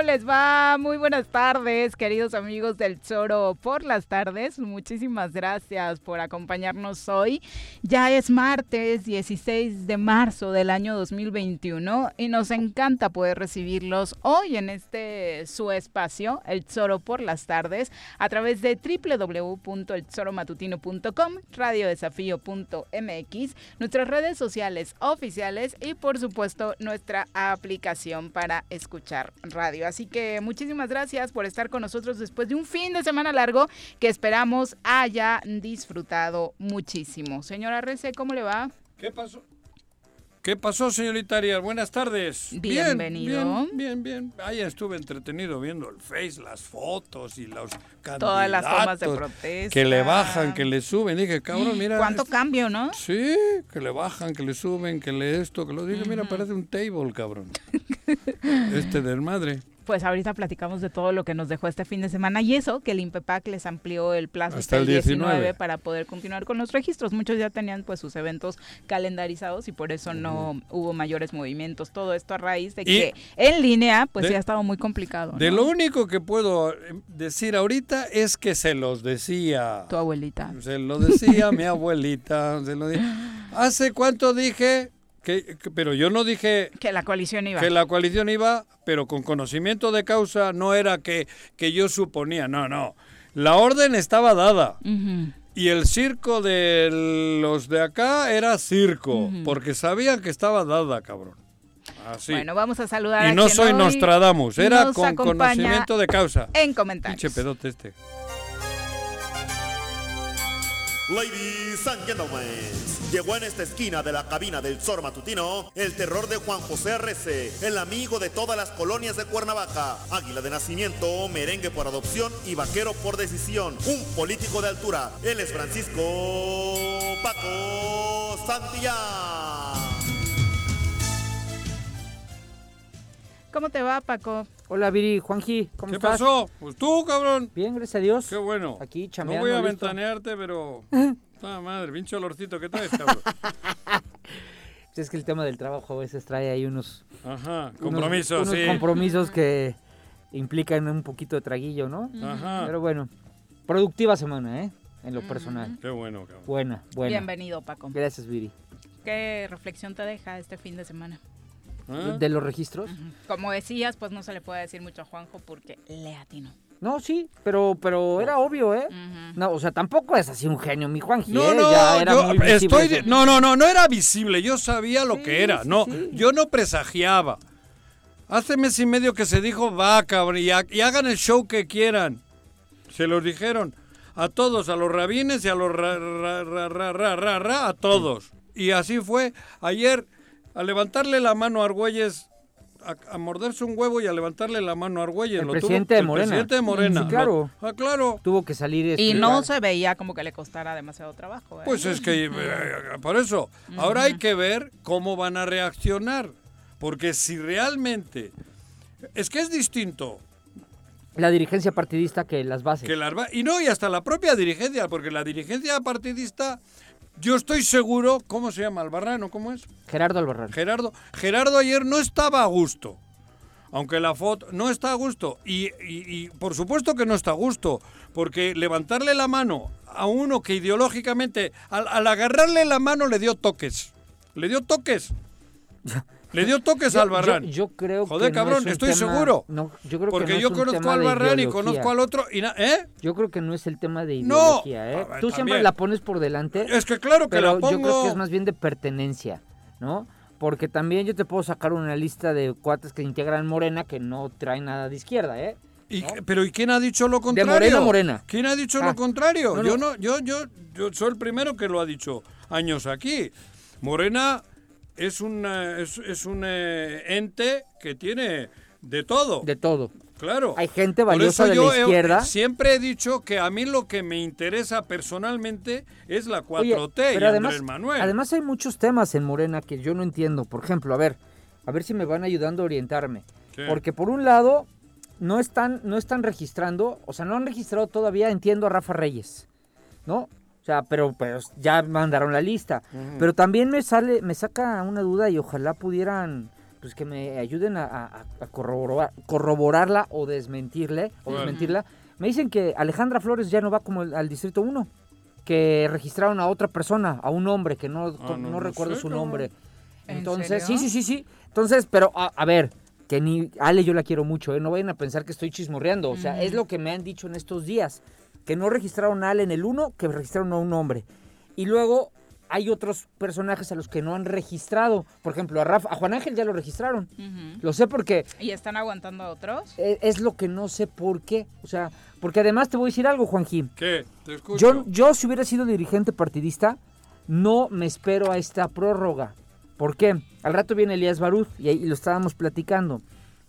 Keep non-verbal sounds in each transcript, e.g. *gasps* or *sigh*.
¿Cómo les va? Muy buenas tardes, queridos amigos del Zoro por las tardes. Muchísimas gracias por acompañarnos hoy. Ya es martes 16 de marzo del año 2021 y nos encanta poder recibirlos hoy en este su espacio, el Zoro por las tardes, a través de www.elzoromatutino.com, radiodesafío.mx, nuestras redes sociales oficiales y por supuesto nuestra aplicación para escuchar radio. Así que muchísimas gracias por estar con nosotros después de un fin de semana largo que esperamos haya disfrutado muchísimo. Señora Rece, ¿cómo le va? ¿Qué pasó? ¿Qué pasó, señorita Arias? Buenas tardes. Bienvenido. Bien, bien, bien. Ahí estuve entretenido viendo el Face, las fotos y los candidatos. Todas las tomas de protesta. Que le bajan, que le suben. Dije, cabrón, mira. ¿Cuánto cambio, no? Sí, que le bajan, que le suben, que le esto, que lo dije. Mira, parece un table, cabrón. *laughs* este del madre pues ahorita platicamos de todo lo que nos dejó este fin de semana y eso, que el INPEPAC les amplió el plazo hasta, el 19, para poder continuar con los registros. Muchos ya tenían pues sus eventos calendarizados y por eso no hubo mayores movimientos. Todo esto a raíz de que en línea pues ya ha estado muy complicado. De lo único que puedo eh, decir ahorita es que se los decía. Tu abuelita. Se lo decía mi abuelita. Se lo *gasps* ¿Hace cuánto dije? Que, pero yo no dije que la coalición iba. Que la coalición iba, pero con conocimiento de causa no era que, que yo suponía, no, no. La orden estaba dada. Y el circo de los de acá era circo, porque sabían que estaba dada, cabrón. Así. Bueno, vamos a saludar y no soy Nostradamus, era con conocimiento de causa. En comentarios. Pinche pedote este. Ladies and gentlemen. Llegó en esta esquina de la cabina del Zor Matutino el terror de Juan José R.C., el amigo de todas las colonias de Cuernavaca, águila de nacimiento, merengue por adopción y vaquero por decisión, un político de altura. Él es Francisco Paco Santillán. ¿Cómo te va, Paco? Hola, Viri, Juanji, ¿cómo ¿Qué estás? ¿Qué pasó? Pues tú, cabrón. Bien, gracias a Dios. Qué bueno. Aquí chameando. No voy a ventanearte, pero... *laughs* Ah, madre, pinche olorcito, ¿qué traes, cabrón? *laughs* es que el tema del trabajo a veces trae ahí unos... Ajá, compromisos, unos, compromisos que implican un poquito de traguillo, ¿no? Ajá. Pero bueno, productiva semana, ¿eh? En lo personal. Qué bueno, cabrón. Buena, buena. Bienvenido, Paco. Gracias, Viri. ¿Qué reflexión te deja este fin de semana? ¿Ah? ¿De los registros? Como decías, pues no se le puede decir mucho a Juanjo porque le atino. No, sí, pero pero era obvio, ¿eh? No, o sea, tampoco es así un genio, mi Juan No, no, yo estoy no, no, no, no era visible, yo sabía lo que era, no, yo no presagiaba. Hace mes y medio que se dijo, va, cabrón, y, hagan el show que quieran. Se los dijeron a todos, a los rabines y a los ra, ra, ra, ra, ra, ra, a todos. Y así fue. Ayer, a levantarle la mano a Argüelles a, morderse un huevo y a levantarle la mano a Argüelles. El, presidente, de Morena. el presidente de Morena. claro. ah, claro. Tuvo que salir. y este, no se veía como que le costara demasiado trabajo. ¿eh? Pues es que, eh, por eso, ahora hay que ver cómo van a reaccionar. Porque si realmente... Es que es distinto. La dirigencia partidista que las bases. Que las y no, y hasta la propia dirigencia, porque la dirigencia partidista yo estoy seguro, ¿cómo se llama? ¿Albarrán cómo es? Gerardo Albarrán. Gerardo. Gerardo ayer no estaba a gusto. Aunque la foto no está a gusto. Y, por supuesto que no está a gusto. Porque levantarle la mano a uno que ideológicamente, al, al agarrarle la mano le dio toques. Le dio toques. *laughs* Le dio toques a Albarrán. Yo, creo Joder, cabrón, estoy seguro. No, yo creo Porque que yo conozco a Albarrán y conozco al otro. Y ¿eh? Yo creo que no es el tema de ideología. ¿eh? Tú siempre la pones por delante. Es que claro que la pongo. Yo creo que es más bien de pertenencia, ¿no? Porque también yo te puedo sacar una lista de cuates que integran Morena que no traen nada de izquierda, ¿eh? pero ¿y quién ha dicho lo contrario? De Morena Morena. ¿Quién ha dicho lo ah. contrario? Yo no, yo, yo, yo soy el primero que lo ha dicho años aquí. Morena es, es, es un eh, ente que tiene de todo. De todo. Claro. Hay gente valiosa de la izquierda. siempre he dicho que a mí lo que me interesa personalmente es la 4T y además, Andrés Manuel. Además hay muchos temas en Morena que yo no entiendo. Por ejemplo, a ver, a ver si me van ayudando a orientarme. Porque por un lado no están no están registrando, o sea, no han registrado todavía, entiendo a Rafa Reyes. ¿No? O sea, pero, pues ya mandaron la lista. Pero también me sale, me saca una duda y ojalá pudieran pues que me ayuden a, corroborarla o desmentirle o desmentirla. Me dicen que Alejandra Flores ya no va como al Distrito 1, que registraron a otra persona, a un hombre que no, ah, no, recuerdo su nombre. Entonces, sí, sí, sí, sí. Entonces, pero a, ver, que ni Ale yo la quiero mucho, ¿eh? no vayan a pensar que estoy chismorreando, o sea, es lo que me han dicho en estos días, que no registraron a Ale en el 1, que registraron a un hombre. Y luego hay otros personajes a los que no han registrado. Por ejemplo, a, Rafa, a Juan Ángel ya lo registraron. Lo sé porque... ¿Y están aguantando a otros? Es, es, lo que no sé por qué. O sea, porque además te voy a decir algo, Juanjín. ¿Qué? Te escucho. Yo, yo si hubiera sido dirigente partidista, no me espero a esta prórroga. ¿Por qué? Al rato viene Elías Baruz y ahí lo estábamos platicando.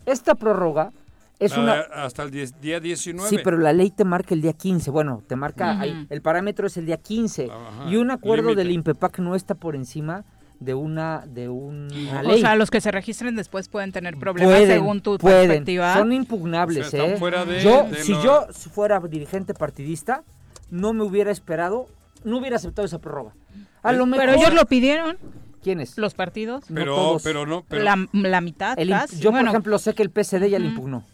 Esta prórroga es una... Hasta el día 19. Sí, pero la ley te marca el día 15. Bueno, te marca, ahí, el parámetro es el día 15. y un acuerdo del INPEPAC no está por encima de una de una ley. O sea, los que se registren después pueden tener problemas según tu perspectiva. Son impugnables, ¿eh? yo, si yo fuera dirigente partidista, no me hubiera esperado, no hubiera aceptado esa prórroga. A lo mejor, pero ellos lo pidieron. ¿Quiénes? Los partidos. Pero, pero no. Pero... La, la, mitad. Yo, por ejemplo, sé que el PSD ya le impugnó.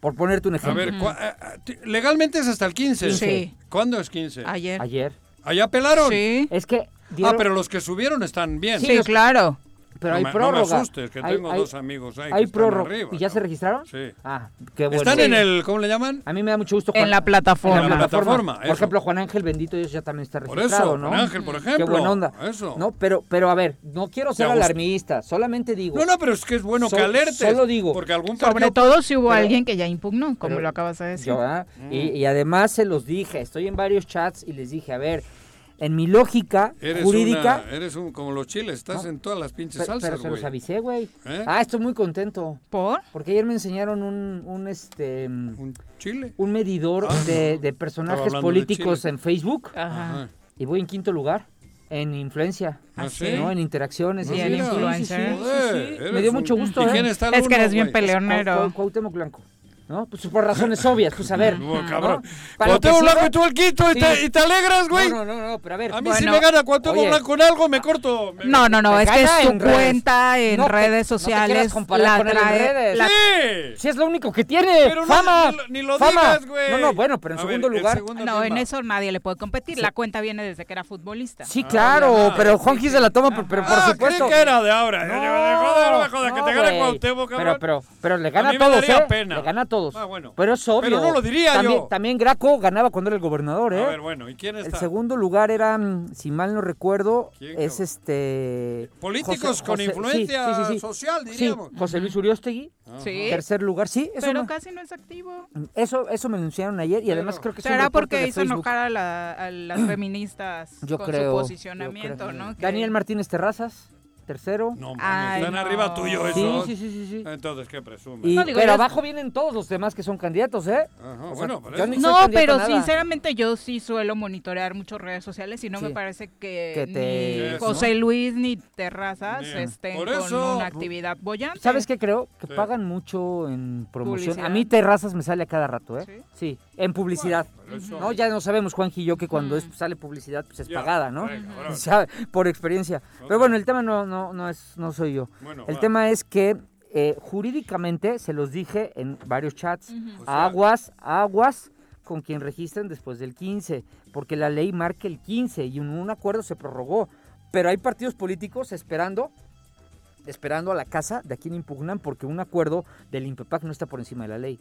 Por ponerte un ejemplo. A ver, eh, legalmente es hasta el 15. Sí. ¿Cuándo es 15? Ayer. Ayer. ¿Allá apelaron? Sí. Es que... Ah, pero los que subieron están bien. Sí, claro. Pero hay prórroga. No me asustes, que tengo dos amigos ahí Hay prórroga. ¿Y ya se registraron? Sí. Ah, qué bueno. ¿Están en el, cómo le llaman? A mí me da mucho gusto. en la plataforma. En la plataforma. Por ejemplo, Juan Ángel Bendito ellos ya también está registrado, por eso, ¿no? Juan Ángel, por ejemplo. Qué buena onda. Eso. No, pero, pero a ver, no quiero ser alarmista, solamente digo. No, no, pero es que es bueno que alertes. Solo digo. Porque algún Sobre todo si hubo alguien que ya impugnó, como lo acabas de decir. Yo, ¿ah? y, y además se los dije, estoy en varios chats y les dije, a ver, en mi lógica jurídica. eres un, como los chiles, estás en todas las pinches salsas, Pero se los avisé, güey. ¿Eh? Ah, estoy muy contento. ¿Por? Porque ayer me enseñaron un, un este... ¿Un chile? Un medidor ah, de, de, personajes políticos en Facebook. Ajá. Y voy en quinto lugar. En influencia, ¿Ah, sí? ¿no? En interacciones. Y en influencia. Me dio mucho gusto. ¿Y quién ¿eh? está es que eres bien peleonero. Cuauhtémoc Blanco. ¿No? Pues por razones obvias, pues a ver. *laughs* No, cabrón. Cuauhtémoc Blanco y tú el quinto y, te, alegras, güey. No, no, no, pero a ver. A mí si me gana Cuauhtémoc Blanco con algo, me corto. no, no, no, es que es tu cuenta en redes sociales. No la con trae, la... Sí. Sí, es lo único que tiene. Pero fama. ni, lo digas, güey. No, no, bueno, pero en segundo lugar. no, en eso nadie le puede competir. La cuenta viene desde que era futbolista. Sí, claro, pero Juan Gis se la toma, pero por supuesto. que era de ahora. No me jodas, que te gane Cuauhtémoc, cabrón. Pero le gana a todos, ¿eh? Le gana a todos. Ah, bueno. Pero pero no lo diría también, yo. También Graco ganaba cuando era el gobernador, ¿eh? A ver, bueno, ¿y quién está? El segundo lugar era, si mal no recuerdo, es este... Políticos con influencia social, diríamos. José Luis Uriostegui. Sí. Tercer lugar, sí. Eso pero casi no es activo. Eso, eso me anunciaron ayer y además creo que ¿Será porque hizo enojar a, la, a, las *clears throat* feministas yo con su posicionamiento, ¿no? Daniel Martínez Terrazas tercero. No, mames, están arriba tuyo eso. Sí, sí, sí, sí. Entonces, ¿qué presume? pero abajo vienen todos los demás que son candidatos, ¿eh? Ajá, bueno, No, pero sinceramente yo sí suelo monitorear muchas redes sociales y no me parece que, ni José Luis ni Terrazas estén con una actividad bollante. ¿Sabes qué creo? Que pagan mucho en promoción. A mí Terrazas me sale a cada rato, ¿eh? Sí, en publicidad. no, ya no sabemos, Juan y yo, que cuando es, sale publicidad pues es pagada, ¿no? *laughs* Por experiencia. Pero bueno, el tema no no, es, no soy yo. el tema es que eh, jurídicamente, se los dije en varios chats, aguas, aguas con quien registren después del 15, porque la ley marca el 15 y un, acuerdo se prorrogó. Pero hay partidos políticos esperando esperando a la casa de a quien impugnan porque un acuerdo del INPEPAC no está por encima de la ley.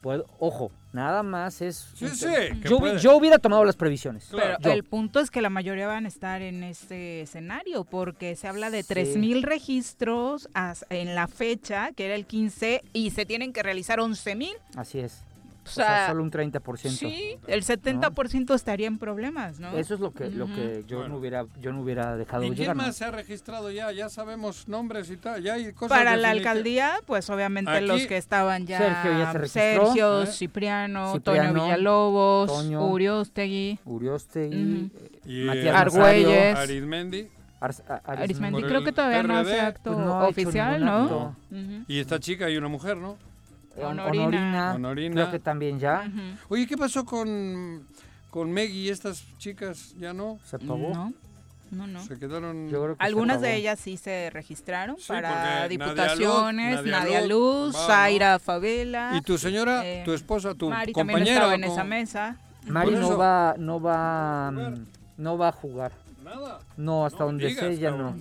Pues, ojo, nada más es... Sí, sí, yo, hubiera tomado las previsiones. Pero el punto es que la mayoría van a estar en este escenario, porque se habla de 3.000 registros en la fecha, que era el 15, y se tienen que realizar 11.000. Así es. O sea, solo un 30%. Sí, el 70% estaría en problemas, ¿no? Eso es lo que, lo que yo, no hubiera, yo no hubiera dejado ¿Y quién más se ha registrado ya? Ya sabemos nombres y tal. Ya hay cosas Para la alcaldía, pues obviamente los que estaban ya. Sergio ya se registró. Sergio, ¿Eh? Cipriano, Toño Villalobos, Toño, Uriostegui. Uriostegui. y Matías Argüelles. Arismendi. Arismendi creo que todavía no hace acto pues oficial, ¿no? Y esta chica y una mujer, ¿no? Honorina. Honorina. Creo que también ya. Oye, ¿qué pasó con, con Meggy y estas chicas? ¿Ya no? ¿Se apagó? No. no, no. Se quedaron... Algunas de ellas sí se registraron para diputaciones, Nadia Luz, Zaira Favela. ¿Y tu señora, eh, tu esposa, tu Mari compañera? También estaba en esa mesa. Mari no va, no va, no va a jugar. Nada. No, hasta donde sé ya no.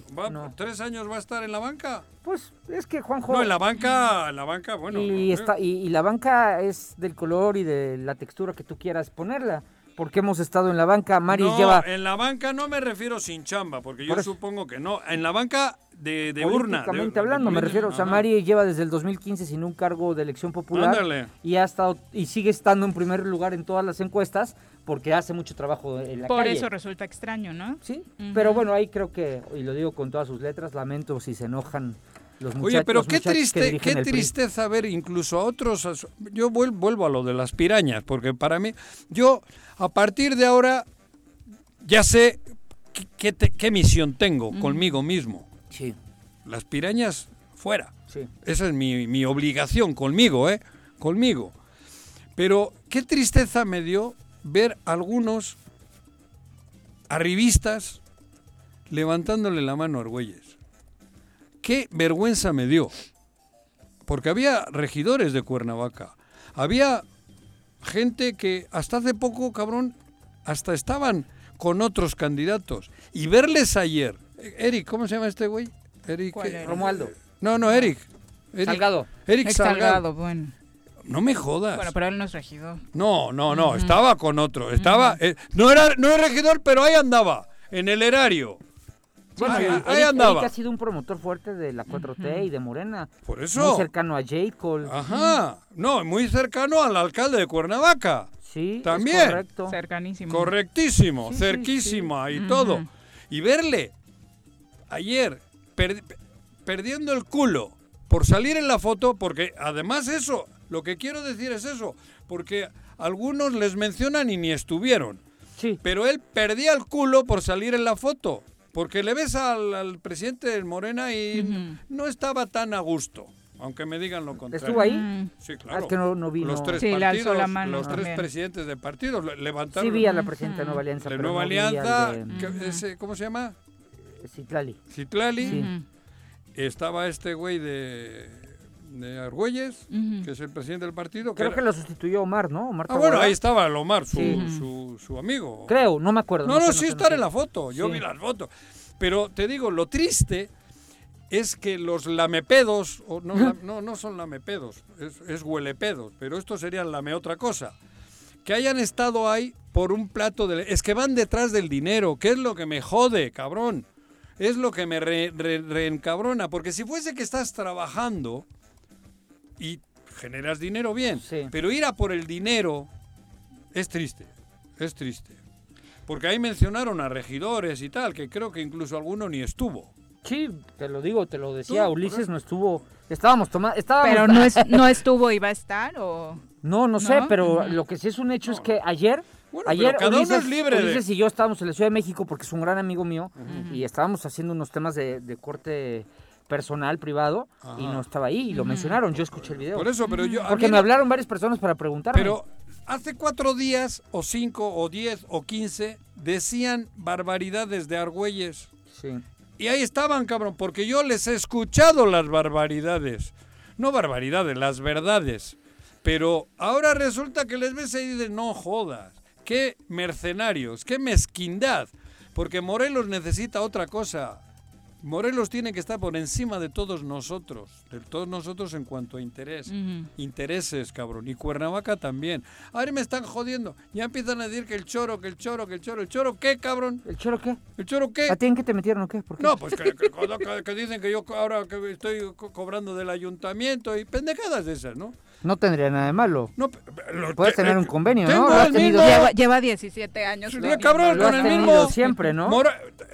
¿Tres años va a estar en la banca? Pues es que Juanjo... No, en la banca, en la banca, bueno. Y, está, y, la banca es del color y de la textura que tú quieras ponerla porque hemos estado en la banca. Mari no, lleva. En la banca no me refiero sin chamba, porque yo supongo que no. En la banca de, de urna. hablando, me refiero. O sea, Mari lleva desde el 2015 sin un cargo de elección popular. Y ha estado y sigue estando en primer lugar en todas las encuestas porque hace mucho trabajo en la Por eso resulta extraño, ¿no? Sí. Pero bueno, ahí creo que, y lo digo con todas sus letras, lamento si se enojan Oye, pero qué triste, qué tristeza ver incluso a otros. Yo vuelvo a lo de las pirañas, porque para mí, yo a partir de ahora ya sé qué, qué, misión tengo conmigo mismo. Sí. Las pirañas fuera. Sí. Esa es mi, mi obligación conmigo, ¿eh? Conmigo. Pero qué tristeza me dio ver algunos arribistas levantándole la mano a Argüelles qué vergüenza me dio. Porque había regidores de Cuernavaca. Había gente que hasta hace poco, cabrón, hasta estaban con otros candidatos. Y verles ayer. Eric, ¿cómo se llama este güey? Eric. Romualdo. No, no, Eric. Salgado. Eric Salgado. bueno. No me jodas. Bueno, pero él no es regidor. No, no, no, estaba con otro. Estaba, eh, no era, no es regidor, pero ahí andaba, en el erario. Bueno, ahí, andaba. ha sido un promotor fuerte de la 4T y de Morena. Por eso. Muy cercano a J. Cole. Ajá. No, muy cercano al alcalde de Cuernavaca. Sí, también. correcto. Cercanísimo. Correctísimo, cerquísima y todo. Y verle ayer perdiendo el culo por salir en la foto, porque además eso, lo que quiero decir es eso, porque algunos les mencionan y ni estuvieron. Sí. Pero él perdía el culo por salir en la foto. Porque le ves al, presidente Morena y no estaba tan a gusto. Aunque me digan lo contrario. ¿Estuvo ahí? Sí, claro. que no, no vino. Los tres partidos, los tres presidentes de partidos levantaron. Sí vi a la presidenta de Nueva Alianza. De Nueva Alianza, ¿cómo se llama? Citlali. Citlali. Estaba este güey de de Argüelles, que es el presidente del partido. Creo que, lo sustituyó Omar, ¿no? ah, bueno, ahí estaba el Omar, su, su, amigo. Creo, no me acuerdo. No, no, sí está en la foto, yo vi las fotos. Pero te digo, lo triste es que los lamepedos, o no, *laughs* no, no son lamepedos, es, es huelepedos, pero esto sería lame otra cosa. Que hayan estado ahí por un plato de... Es que van detrás del dinero, que es lo que me jode, cabrón. Es lo que me reencabrona, porque si fuese que estás trabajando y generas dinero bien. Pero ir a por el dinero es triste, es triste. Porque ahí mencionaron a regidores y tal, que creo que incluso alguno ni estuvo. Sí, te lo digo, te lo decía, Ulises no estuvo. Estábamos tomando. Pero *laughs* no, es, no estuvo, iba a estar o. No, no, sé, pero lo que sí es un hecho es que ayer. ayer cada Ulises, uno es libre Ulises y yo estábamos en la Ciudad de México porque es un gran amigo mío y estábamos haciendo unos temas de, de corte personal, privado, y no estaba ahí, y lo mencionaron, yo escuché el video. Por eso, pero yo... Porque me hablaron varias personas para preguntarme. Pero hace cuatro días, o cinco, o diez, o quince, decían barbaridades de Argüelles. Sí. Y ahí estaban, cabrón, porque yo les he escuchado las barbaridades. No barbaridades, las verdades. Pero ahora resulta que les ves ahí de no jodas. Qué mercenarios, qué mezquindad. Porque Morelos necesita otra cosa. Morelos tiene que estar por encima de todos nosotros, de todos nosotros en cuanto a interés, intereses, cabrón, y Cuernavaca también. Ahora me están jodiendo, ya empiezan a decir que el choro, que el choro, que el choro, el choro, ¿qué, cabrón? ¿El choro qué? ¿El choro qué? ¿A ti en qué te metieron o qué? No, pues que, que, dicen que yo ahora que estoy cobrando del ayuntamiento y pendejadas de esas, ¿no? No tendría nada de malo. No, Puedes tener un convenio, ¿no? Lleva, lleva, 17 años. Sí, cabrón, con el mismo. siempre, ¿no?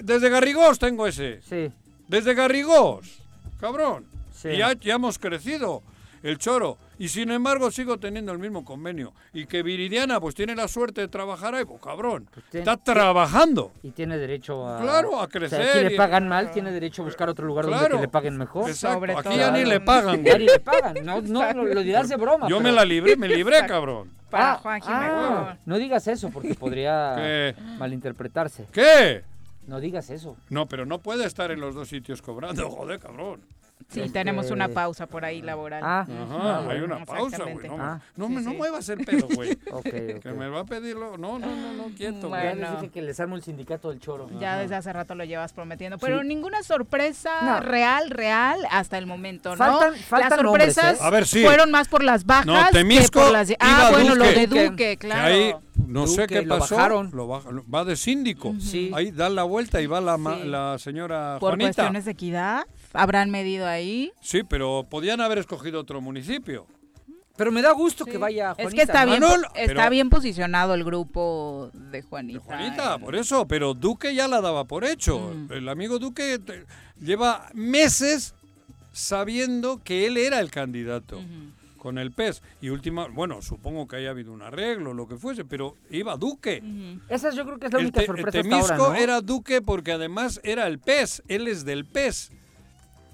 Desde Garrigós tengo ese. Sí. Desde Garrigós. Cabrón. Sí. Y ya, ya hemos crecido el choro. Y sin embargo sigo teniendo el mismo convenio. Y que Viridiana pues tiene la suerte de trabajar ahí, pues cabrón. Pues está trabajando. Y tiene derecho a... Claro, a crecer. si le pagan mal, tiene derecho a buscar otro lugar donde le paguen mejor. Exacto. Aquí ya ni le pagan. Ya ni le pagan. No, no, lo dirás de broma. Yo me la libré, me libré, cabrón. Para ah, Juan ah, No digas eso porque *laughs* podría malinterpretarse. ¿Qué? No digas eso. No, pero no puede estar en los dos sitios cobrando, *laughs* joder, cabrón. Sí, Este- tenemos una pausa por ahí laboral. Ah, Ajá, Ujú, hay una pausa, güey. No, Ah. no, Sí, me- no sí. muevas el pelo, güey. ok, Que me va a pedirlo. No, no, no, no, quieto, güey. Ya Bueno. les dije que les armo el sindicato del choro. Ya desde hace rato lo llevas prometiendo, pero Sí. ninguna sorpresa No. real, real hasta el momento, ¿no? Faltan- faltan las nombres, sorpresas ¿eh? A ver, sí. fueron más por las bajas No, que Temisco por las Ah, bueno, lo de Que- Duque, Que claro. ahí, no sé qué lo pasó. bajaron. lo baja- lo- va de síndico. Sí. Ahí da la vuelta y va la, la señora por Juanita. cuestiones de equidad, habrán medido ahí. Sí, pero podían haber escogido otro municipio. Pero me da gusto que vaya es Juanita, que está ¿no? bien, Ah, no, está pero- bien posicionado el grupo de Juanita. De Juanita, en- por eso, pero Duque ya la daba por hecho. Mm. El amigo Duque te- lleva meses sabiendo que él era el candidato con el PES. Y última, bueno, supongo que haya habido un arreglo, lo que fuese, pero iba Duque. ujú. Esa yo creo que es la El, única te- sorpresa Temisco hasta ahora, ¿no? era Duque porque además era el PES, él es del PES.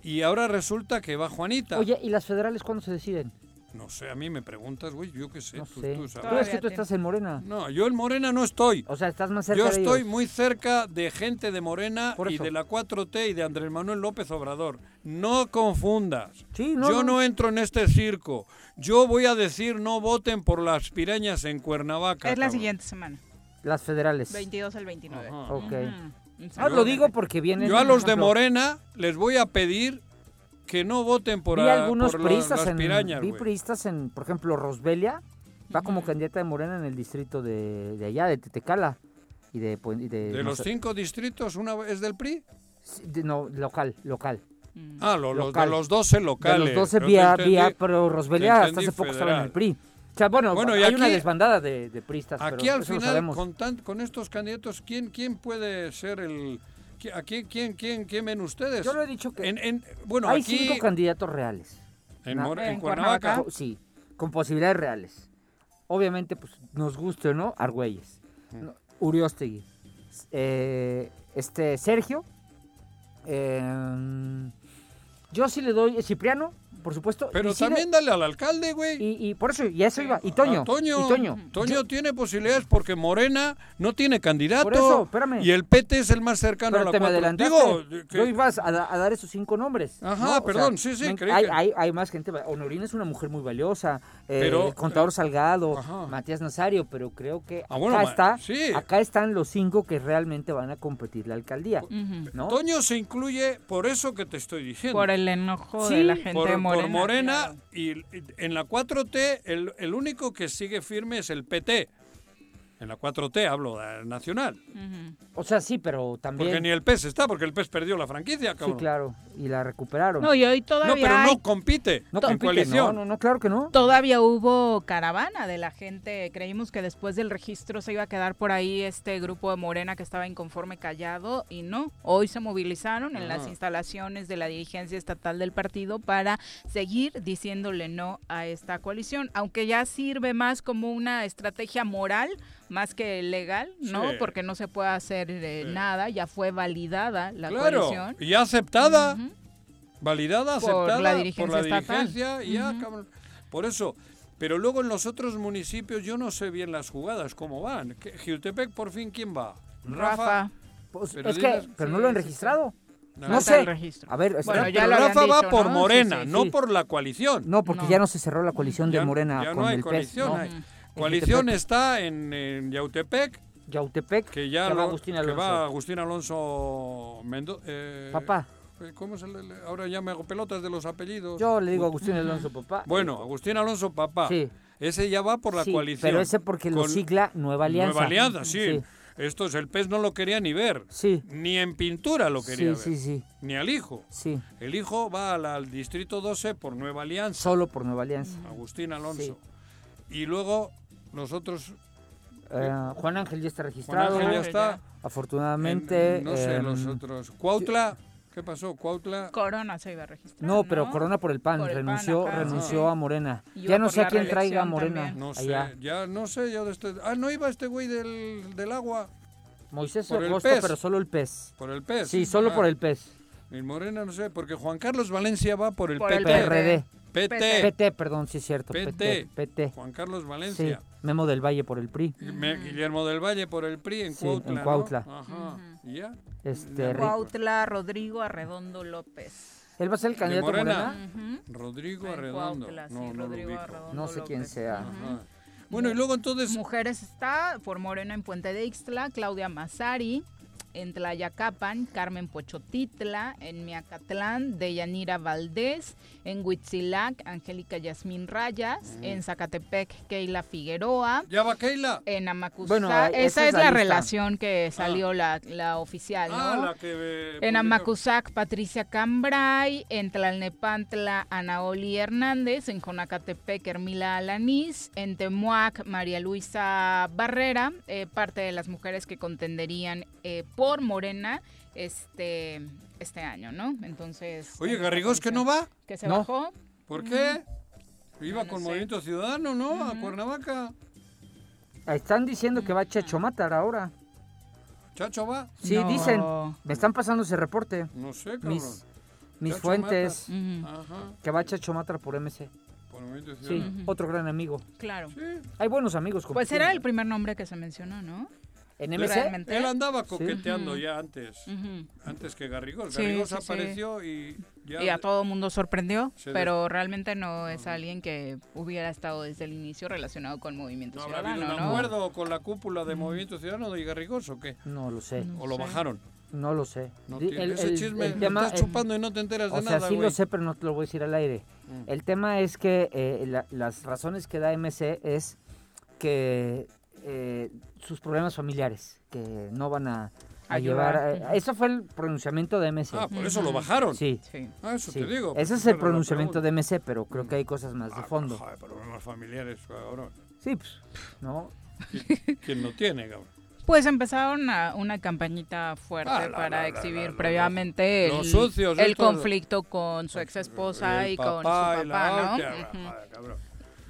Y ahora resulta que va Juanita. Oye, ¿y las federales cuándo se deciden? No sé, a mí me preguntas, güey, yo qué sé. No tú- sé. tú Tú, sabes. Es que tú estás en Morena. No, yo en Morena no estoy. O sea, estás más cerca Yo de estoy ellos. muy cerca de gente de Morena y de la 4T y de Andrés Manuel López Obrador. No confundas. Sí, no, Yo no. no entro en este circo. Yo voy a decir no voten por las pirañas en Cuernavaca. Es la cabrón. siguiente semana, Las federales. 22 al 29. Ajá. Ok. Ujú, Ah, lo digo porque vienen... Yo a los de Morena les voy a pedir que no voten por, Vi a- algunos por priistas las en... pirañas, vi güey. priistas en, por ejemplo, Rosbelia. Va como candidata de Morena en el distrito de, de allá, de Tetecala. Y de... Y de, De no los sé- cinco distritos, ¿una es del PRI? sí, de- no, local, local. Ah, lo- los, de Local. los 12 locales. De los 12 Yo te vía, entendí. vía, pero Rosbelia hasta hace poco estaba en el PRI. O sea, bueno, Bueno, hay una desbandada de, de priistas, Aquí pero al eso final, con, tan- con estos candidatos, ¿quién, ¿quién puede ser el... ¿A quién, quién, quién, quién ven ustedes? Yo lo he dicho que En, en- bueno, hay aquí cinco candidatos reales. en, en en Cuernavaca. Sí, con posibilidades reales. Obviamente, pues nos guste o no, Argüelles, no, Uriostegui, eh, este Sergio, eh, yo sí le doy Cipriano, por supuesto. Pero y sí le- también dale al alcalde, güey. y, y por eso, y a eso iba. Y Toño. A Toño. Y Toño. Toño Yo- tiene posibilidades porque Morena no tiene candidato. Por eso, espérame. Y el PT es el más cercano pero a la te me 4. adelantaste. Digo, que- Yo iba a, da- a dar esos cinco nombres. Ajá, ¿no? O sea, perdón, sí, sí, me- hay, que- hay, hay más gente. Honorina es una mujer muy valiosa. eh, Pero- el contador Salgado, Ajá. Matías Nazario, pero creo que Ah, bueno, acá, está, sí. acá están los cinco que realmente van a competir la alcaldía. ¿no? Toño se incluye por eso que te estoy diciendo. Por el enojo Sí, de la gente por, de por Morena. Morena claro. y, y en la 4T el, el único que sigue firme es el PT. En la 4T hablo de nacional. Ujú. O sea, sí, pero también. Porque ni el PES está, porque el PES perdió la franquicia, Sí, cabrón. claro. Y la recuperaron. No, y hoy No, todavía pero hay no compite no en compite, coalición. no, no, no, claro que no. Todavía hubo caravana de la gente. Creímos que después del registro se iba a quedar por ahí este grupo de Morena que estaba inconforme callado y no. Hoy se movilizaron en las Ajá. instalaciones de la dirigencia estatal del partido para seguir diciéndole no a esta coalición, aunque ya sirve más como una estrategia moral más que legal, ¿no? Sí. Porque no se puede hacer eh, Sí. nada, ya fue validada la claro, coalición. y ya aceptada, validada, Por aceptada la por dirigencia la dirigencia, y ya, Ujú. cabrón. Por eso, pero luego en los otros municipios yo no sé bien las jugadas, cómo van. ¿Qué- Jiutepec, por fin, ¿quién va? Rafa, Pues, Pero es que, pero no lo han registrado. No. No sé. el registro. A ver, Bueno, ya Pero Rafa va por ¿no? Sí, Morena, sí. no por la coalición. No, porque No. ya no se cerró la coalición Ya- de Morena ya no con hay el PES. coalición, No. hay- Ujú. Coalición está en, en Yautepec, Yautepec, que ya que va Agustín que Alonso. va Agustín Alonso Mendoza. Papá, ¿Cómo se le, ahora ya me hago pelotas de los apellidos? yo le digo Agustín Alonso, papá. Bueno, Agustín Alonso Papá. Sí. Ese ya va por la Sí, coalición. Pero ese porque lo sigla Nueva Alianza. Nueva Alianza, sí. Sí, Esto es el pez no lo quería ni ver. sí, Ni en pintura lo quería sí, ver. sí, sí, Ni al hijo. sí. El hijo va al, al distrito 12 por Nueva Alianza. Solo por Nueva Alianza. Agustín Alonso. Sí. Y luego nosotros, Eh, Juan Ángel ya está Juan registrado. Ángel ya está. Afortunadamente. en- no sé, nosotros. Cuautla, ¿qué pasó? Cuautla. Corona se iba a registrar. No, pero Corona por el PAN, Por el PAN, renunció, renunció sí. a Morena. Ya no sé a quién traiga a Morena. también. No sé, allá. ya no sé, ya de este... Ah, no iba este güey del, del agua, Moisés Por el Acosta, pez. pero solo el pez. por el pez. Sí, solo Ah, por el pez. Y Morena, no sé, porque Juan Carlos Valencia va por el Por el PP. PRD. PRD. PT. PT, perdón, sí es cierto. PT. PT. Juan Carlos Valencia. Sí. Memo del Valle por el PRI. Guillermo del Valle por el PRI en Sí, Cuautla. en ¿no? Cuautla. Ajá. ¿Y ya? Este, Cuautla Rodrigo Arredondo López. ¿Él va a ser el candidato Morena? Rodrigo Arredondo. Cuautla, sí, no, no Rodrigo. Arredondo No sé quién López. sea. Ajá. Bueno, y luego entonces... Mujeres está por Morena en Puente de Ixtla, Claudia Mazari, en Tlayacapan, Carmen Pochotitla, en Miacatlán, Deyanira Valdés, en Huitzilac, Angélica Yasmín Rayas, Mm. en Zacatepec, Keila Figueroa, ¿Ya va Keila? en Amacuzac, Bueno, esa, esa es la lista. relación que salió la, la oficial, ¿no? Ah, la que... eh, En. Amacuzac, Patricia Cambray. En Tlalnepantla, Anaoli Hernández. En Conacatepec, Hermila Alanís. En Temuac, María Luisa Barrera. eh, parte de las mujeres que contenderían eh, por Morena este, este año, ¿no? Entonces. Oye, Garrigós, ¿que no va? Que se No. bajó. ¿Por qué? Iba No, no con sé. Movimiento Ciudadano, ¿no? A Cuernavaca. Están diciendo que va Checho Matar ahora. ¿Chacho va? Sí, No. dicen. Me están pasando ese reporte. No sé, cabrón. Mis, mis Chacho fuentes. Ajá. Que va Checho Matar por MC. Por Movimiento Sí, Ciudadano. otro gran amigo. Claro. Sí. Hay buenos amigos. Pues era el primer nombre que se mencionó, ¿no? En MC. Realmente. Él andaba coqueteando Ujú. ya antes. Antes que Garrigós. Sí, Garrigós sí, sí. apareció y ya... Y a todo mundo sorprendió, pero realmente no es alguien que hubiera estado desde el inicio relacionado con Movimiento ¿No habrá habido Ciudadano, un ¿no? acuerdo con la cúpula de Movimiento Ciudadano de Garrigós o qué? No lo sé. ¿O lo sé. bajaron? No lo sé. No el- ese el- chisme el tema- estás el- chupando y no te enteras de O sea, nada, sí güey. lo sé, pero no te lo voy a decir al aire. Mm. El tema es que eh, la- las razones que da MC es que eh, sus problemas familiares, que no van a, a llevar... eh, eso fue el pronunciamiento de MC. Ah, por eso lo bajaron. sí, Sí. Ah, eso sí. te digo. Ese es el pronunciamiento de MC, pero creo que hay cosas más de Ah, fondo. Joder, problemas familiares, cabrón. Sí, pues, ¿no? ¿Qui- ¿Quién no tiene, cabrón? Pues empezaron a- una campaña fuerte Ah, la, para la, la, exhibir la, la, previamente el, sucios el conflicto con su ex esposa y con su papá y ¿no? Ujú. joder, cabrón.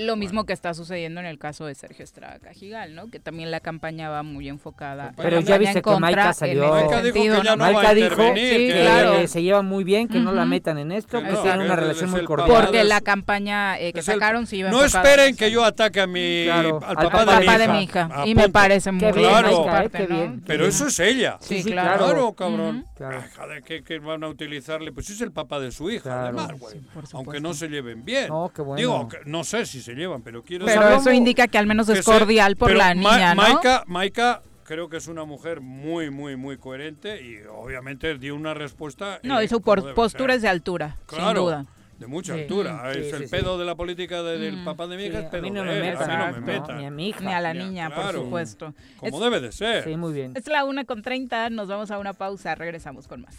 Lo mismo que está sucediendo en el caso de Sergio Estrada Cajigal, ¿no? Que también la campaña va muy enfocada. Pero en ya viste en que Maika salió- Maika dijo sentido, que ya no va dijo Sí, que- que claro. se llevan muy bien, que no la metan en esto, Que que no, tienen que una relación el muy papá. cordial. Porque la campaña eh, que Es el- sacaron sí iba No enfocada esperen en que yo ataque a mi, Claro, al al papá, Al de, papá mi de hija. mi hija. Y me parece muy bien, parte, ¿no? bien. Pero eso es ella. Sí, claro. Claro, cabrón. Claro. Ay, joder, ¿qué, qué van a utilizarle? Pues es el papá de su hija, Claro. además, güey. Aunque no se lleven bien. No, qué bueno. Digo, que no sé si se llevan, pero quiero Pero saber eso indica que al menos es se- cordial por la Ma- niña, ¿no? Maika, Maika creo que es una mujer muy, muy, muy coherente y obviamente dio una respuesta. No, eh, y su postura es de altura, sin Claro, duda. de mucha Sí. altura. Sí, es sí, el sí. pedo de la política de- del Mm. papá de mi hija, Sí, es a pedo mí no de me él, metan, a mí no me metan. ni a mi hija. Ni a la niña, claro. por supuesto. Como Es, debe de ser. Sí, muy bien. es la una con 30, nos vamos a una pausa, regresamos con más.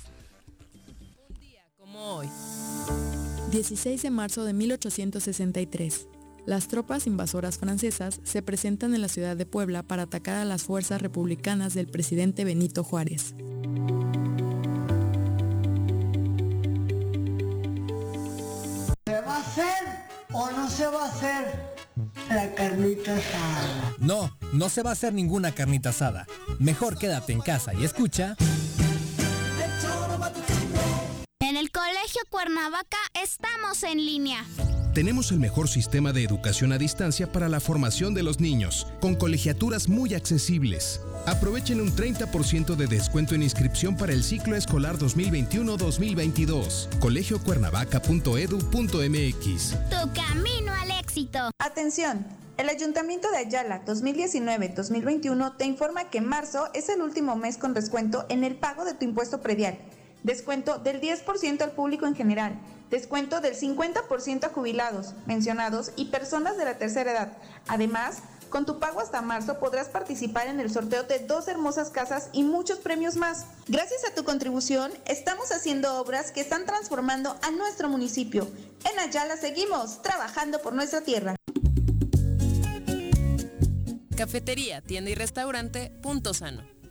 como hoy. 16 de marzo de 1863. Las tropas invasoras francesas se presentan en la ciudad de Puebla para atacar a las fuerzas republicanas del presidente Benito Juárez. ¿Se va a hacer o no se va a hacer la carnita asada? No, no se va a hacer ninguna carnita asada. Mejor quédate en casa y escucha. En el Colegio Cuernavaca estamos en línea. Tenemos el mejor sistema de educación a distancia para la formación de los niños, con colegiaturas muy accesibles. Aprovechen un 30% de descuento en inscripción para el ciclo escolar 2021-2022. colegiocuernavaca.edu.mx Tu camino al éxito. Atención, el Ayuntamiento de Ayala 2019-2021 te informa que marzo es el último mes con descuento en el pago de tu impuesto predial. Descuento del 10% al público en general. Descuento del 50% a jubilados, mencionados y personas de la tercera edad. Además, con tu pago hasta marzo podrás participar en el sorteo de dos hermosas casas y muchos premios más. Gracias a tu contribución, estamos haciendo obras que están transformando a nuestro municipio. En Ayala seguimos trabajando por nuestra tierra. Cafetería, tienda y restaurante Punto Sano.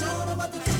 Don't know to the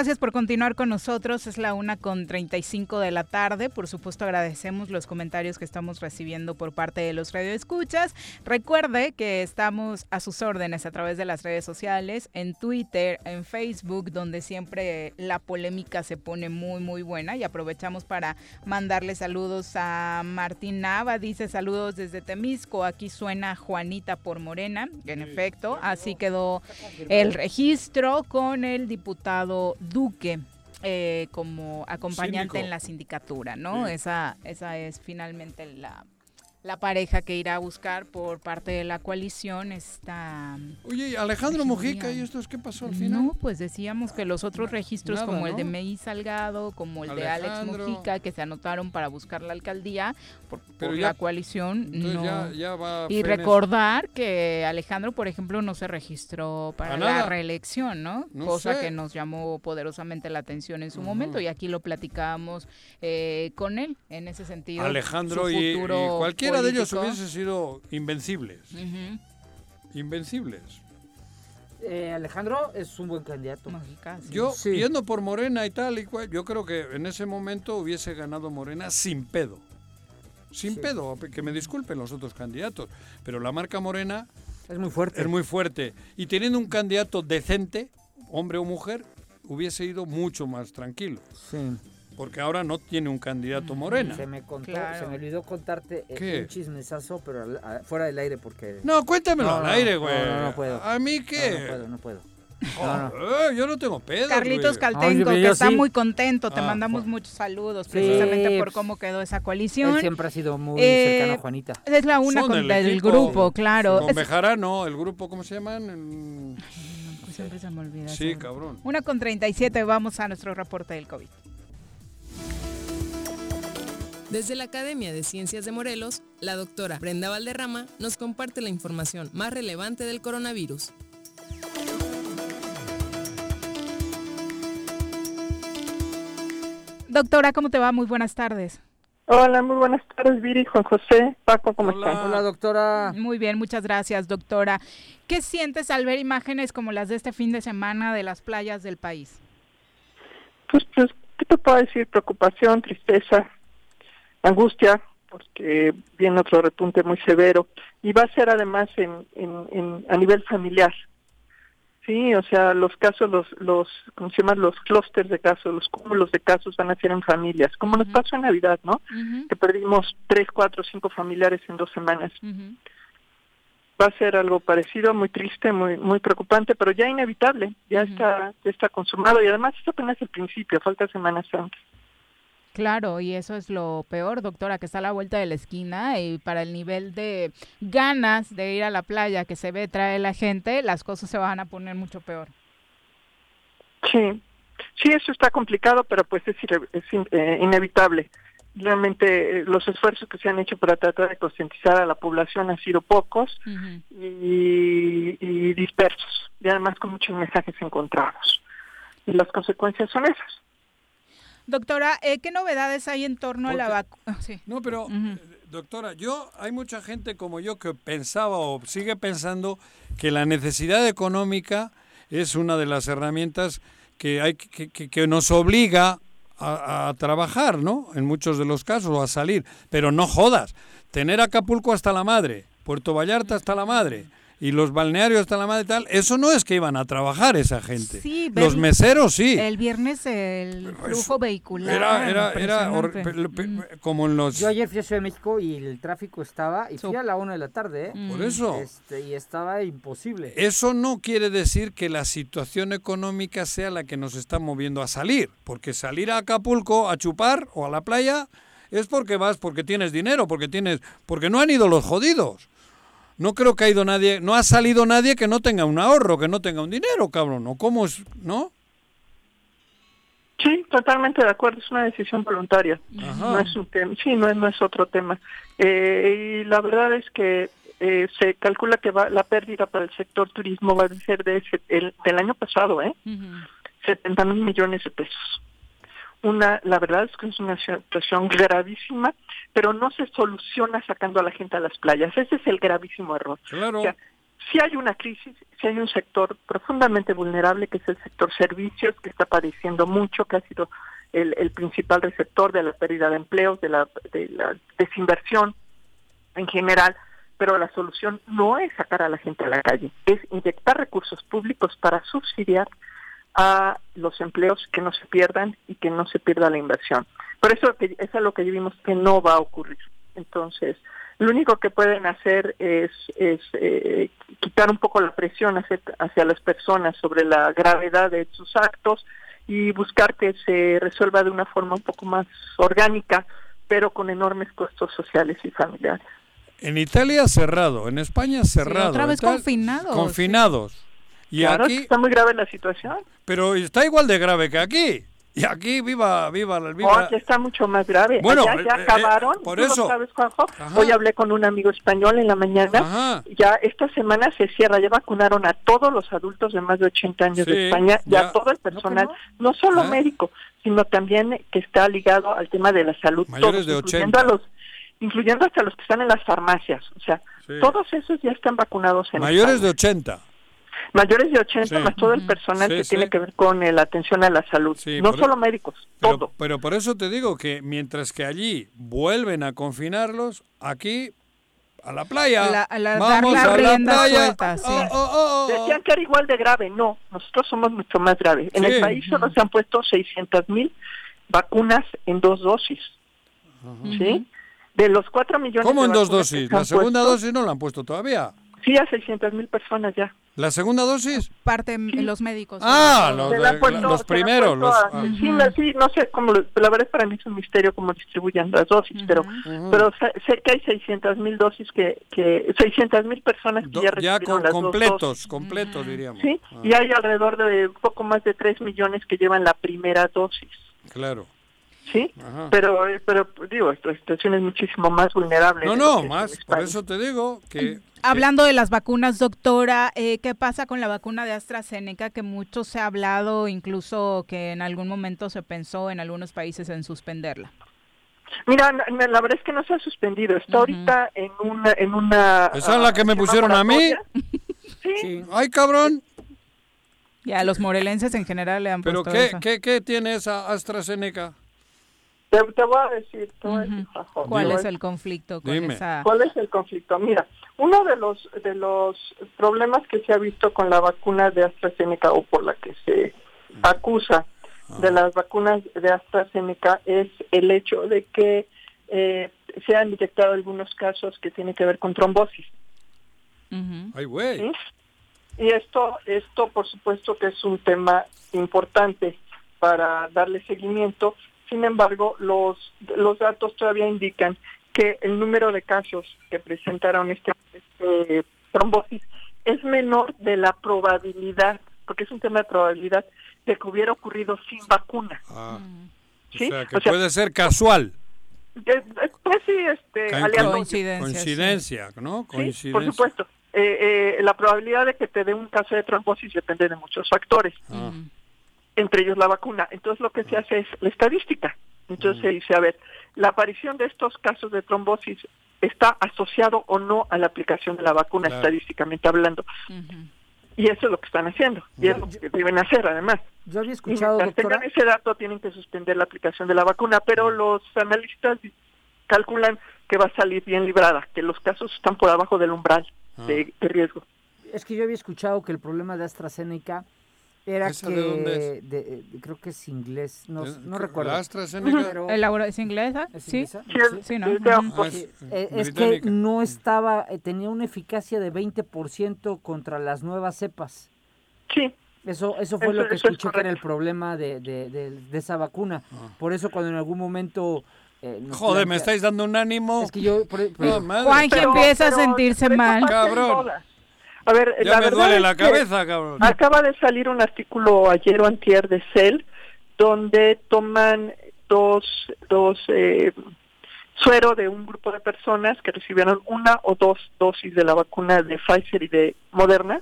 Gracias por continuar con nosotros. Es la una con 35 de la tarde. Por supuesto, agradecemos los comentarios que estamos recibiendo por parte de los radioescuchas. Recuerde que estamos a sus órdenes a través de las redes sociales, en Twitter, en Facebook, donde siempre la polémica se pone muy, muy buena. Y aprovechamos para mandarle saludos a Martín Nava. Dice saludos desde Temisco. Aquí suena Juanita por Morena. En efecto, así quedó el registro con el diputado Duque. Eh, como acompañante en la sindicatura, ¿no? Esa, esa es finalmente la, la pareja que irá a buscar por parte de la coalición está... Oye, Alejandro Mojica, ¿y esto es qué pasó al final? No, pues decíamos que los otros registros como el de Mei Salgado, como el de Alex Mojica, que se anotaron para buscar la alcaldía por, la coalición, no. y recordar que Alejandro, por ejemplo, no se registró para la reelección, ¿no? Cosa que nos llamó poderosamente la atención en su momento y aquí lo platicábamos eh, con él en ese sentido. Alejandro y, cualquier de ellos hubiese sido invencibles. Invencibles. Eh, Alejandro es un buen candidato. Yo, yendo por Morena y tal y cual, yo creo que en ese momento hubiese ganado Morena sin pedo. Sin pedo, que me disculpen los otros candidatos. Pero la marca Morena es muy fuerte. Es muy fuerte. Y teniendo un candidato decente, hombre o mujer, hubiese ido mucho más tranquilo. Sí porque ahora no tiene un candidato Morena. Se me contó, se me olvidó contarte un chismesazo, pero fuera del aire porque... No, cuéntamelo al aire, güey. No, no, puedo. ¿A mí qué? No, puedo, no puedo. Eh, yo no tengo pedo. Carlitos Caltenco, que está muy contento. Te ah, mandamos muchos saludos precisamente por cómo quedó esa coalición. Él siempre ha sido muy cercano a eh, Juanita. Es la una con el, grupo, claro. Con Bejarano, el grupo, ¿cómo se llaman? Pues siempre se me olvida. Sí, cabrón. Una con 37, vamos a nuestro reporte del COVID. Desde la Academia de Ciencias de Morelos, la doctora Brenda Valderrama nos comparte la información más relevante del coronavirus. Doctora, ¿cómo te va? Muy buenas tardes. Hola, muy buenas tardes, Viri, Juan José, Paco, ¿cómo están? Hola, doctora. Muy bien, muchas gracias, doctora. ¿Qué sientes al ver imágenes como las de este fin de semana de las playas del país? Pues, pues ¿qué te puedo decir? Preocupación, tristeza, angustia, porque viene otro repunte muy severo. Y va a ser además en, en, a nivel familiar. Sí, o sea, los casos, los, los, ¿cómo se llaman? Los clústeres de casos, los cúmulos de casos van a ser en familias, como nos pasó en Navidad, ¿no? Que perdimos tres, cuatro, cinco familiares en dos semanas. Va a ser algo parecido, muy triste, muy muy preocupante, pero ya inevitable, ya está ya está consumado y además esto apenas el principio, falta semanas antes. Claro, y eso es lo peor, doctora, que está a la vuelta de la esquina y para el nivel de ganas de ir a la playa que se ve trae la gente, las cosas se van a poner mucho peor. Sí, sí, eso está complicado, pero pues es, eh, inevitable. Realmente eh, los esfuerzos que se han hecho para tratar de concientizar a la población han sido pocos y, y dispersos, y además con muchos mensajes encontrados. Y las consecuencias son esas. Doctora, eh, ¿qué novedades hay en torno a la vacuna? Ah, no, pero, eh, doctora, yo hay mucha gente como yo que pensaba o sigue pensando que la necesidad económica es una de las herramientas que, hay, que, que, nos obliga a, a, trabajar, ¿no? En muchos de los casos, o a salir. Pero no jodas, tener Acapulco hasta la madre, Puerto Vallarta hasta la madre y los balnearios hasta la madre y tal, eso no es que iban a trabajar esa gente. Sí, los meseros sí. El viernes el flujo vehicular. Era, era, mm. como en los... Yo ayer fui a Ciudad de México y el tráfico estaba, y fui a la una de la tarde, ¿eh? Por eso. Este, y estaba imposible. Eso no quiere decir que la situación económica sea la que nos está moviendo a salir, porque salir a Acapulco a chupar o a la playa es porque vas, porque tienes dinero, porque tienes, porque no han ido los jodidos no creo que ha ido nadie, no ha salido nadie que no tenga un ahorro, que no tenga un dinero, cabrón, ¿o cómo es, no? Sí, totalmente de acuerdo, es una decisión voluntaria, no es un tema, sí, no es, no es otro tema. Eh, y la verdad es que eh, se calcula que va, la pérdida para el sector turismo va a ser de el, del año pasado, ¿eh? 70 mil millones de pesos una, la verdad es que es una situación gravísima, pero no se soluciona sacando a la gente a las playas. Ese es el gravísimo error. Claro. si hay una crisis, si hay un sector profundamente vulnerable, que es el sector servicios, que está padeciendo mucho, que ha sido el, el principal receptor de la pérdida de empleos, de la, de la desinversión en general, pero la solución no es sacar a la gente a la calle, es inyectar recursos públicos para subsidiar a los empleos que no se pierdan y que no se pierda la inversión. Por eso que, es lo que vimos que no va a ocurrir. Entonces, lo único que pueden hacer es, es eh, quitar un poco la presión hacia, hacia las personas sobre la gravedad de sus actos y buscar que se resuelva de una forma un poco más orgánica, pero con enormes costos sociales y familiares. En Italia cerrado, en España cerrado. otra vez confinados. Confinados. Y aquí, está muy grave la situación. Pero está igual de grave que aquí. Y aquí, viva, viva, viva. Oh, está mucho más grave. Bueno, ya, ya eh, acabaron. Eh, por eso. sabes, Juanjo? Hoy hablé con un amigo español en la mañana. Ya esta semana se cierra. Ya vacunaron a todos los adultos de más de 80 años de España y a todo el personal, no, solo médico, sino también que está ligado al tema de la salud. Mayores de 80. los, incluyendo hasta los que están en las farmacias. O sea, todos esos ya están vacunados en Mayores de 80 mayores de 80 más todo el personal que tiene que ver con la atención a la salud, no solo médicos, todo. Pero por eso te digo que mientras que allí vuelven a confinarlos, aquí a la playa. Vamos a la playa. Oh, oh, oh, Decían que era igual de grave. No, nosotros somos mucho más graves. En el país solo se han puesto 600 mil vacunas en dos dosis. ¿Sí? De los 4 millones ¿Cómo en dos dosis? La segunda dosis no la han puesto todavía. Sí, a 600 mil personas ya. ¿La segunda dosis? Parte los médicos. Ah, los, los primeros. Los, sí, sí, no sé cómo, la verdad para mí es un misterio cómo distribuyen las dosis, pero pero sé, que hay 600 mil dosis que, que 600 mil personas que ya recibieron ya completos, completos diríamos. Sí, y hay alrededor de un poco más de 3 millones que llevan la primera dosis. Claro. ¿sí? Pero, pero digo, esta situación es muchísimo más vulnerable. No, no, más, por eso te digo que... Hablando de las vacunas, doctora, eh, ¿qué pasa con la vacuna de AstraZeneca? Que mucho se ha hablado, incluso que en algún momento se pensó en algunos países en suspenderla. Mira, la verdad es que no se ha suspendido. Está ahorita en una, en una. ¿Esa es la que me pusieron a mí? Sí. Ay, cabrón. Y a los morelenses en general le han ¿Pero puesto qué, esa. qué, qué tiene esa AstraZeneca? Te, te voy a decir, te voy a decir, Jajo. ¿Cuál es el conflicto con Dime. esa? ¿Cuál es el conflicto? Mira, uno de los de los problemas que se ha visto con la vacuna de AstraZeneca o por la que se acusa de las vacunas de AstraZeneca es el hecho de que eh, se han detectado algunos casos que tienen que ver con trombosis. Ay, güey. ¿sí? Y esto, esto por supuesto que es un tema importante para darle seguimiento. Sin embargo, los, los datos todavía indican que el número de casos que presentaron este, este trombosis es menor de la probabilidad, porque es un tema de probabilidad, de que hubiera ocurrido sin vacuna. Ah, ¿Sí? O sea, que O sea, puede ser casual. Eh, eh, Pues sí, este, aleatorio. Coincidencia, ¿no? Sí, Coincidencia. por supuesto. Eh, eh, la probabilidad de que te dé un caso de trombosis depende de muchos factores, Ah. entre ellos la vacuna. Entonces lo que se hace es la estadística. Entonces se dice, a ver, la aparición de estos casos de trombosis está asociado o no a la aplicación de la vacuna, Claro. estadísticamente hablando. Y eso es lo que están haciendo, y es lo que deben hacer además. Yo había Y escuchado, mientras doctora, tengan ese dato, tienen que suspender la aplicación de la vacuna, pero los analistas calculan que va a salir bien librada, que los casos están por abajo del umbral Ah. de, de riesgo. es que yo había escuchado que el problema de AstraZeneca era ¿Esa que... de dónde es? de- eh, creo que es inglés, no, ¿Es- no la recuerdo. AstraZeneca? Pero- ¿El labora- ¿Es inglesa? ¿Es sí. inglesa? Sí, ¿no? es de Ujú. Oxford. Eh, es que no estaba, eh, tenía una eficacia de 20% contra las nuevas cepas. Sí. Eso, eso fue Eso- lo que es escuché que era el problema de, de, de- de esa vacuna. Por eso cuando en algún momento... eh, Joder, me plantea- estáis dando un ánimo. Es que yo... por- por- No, madre. Juanji Pero- empieza a pero- sentirse pero mal. Cabrón. A ver, Ya la me verdad duele es la que cabeza, cabrón. Acaba de salir un artículo ayer o antier de Cell donde toman dos, dos eh, suero de un grupo de personas que recibieron una o dos dosis de la vacuna de Pfizer y de Moderna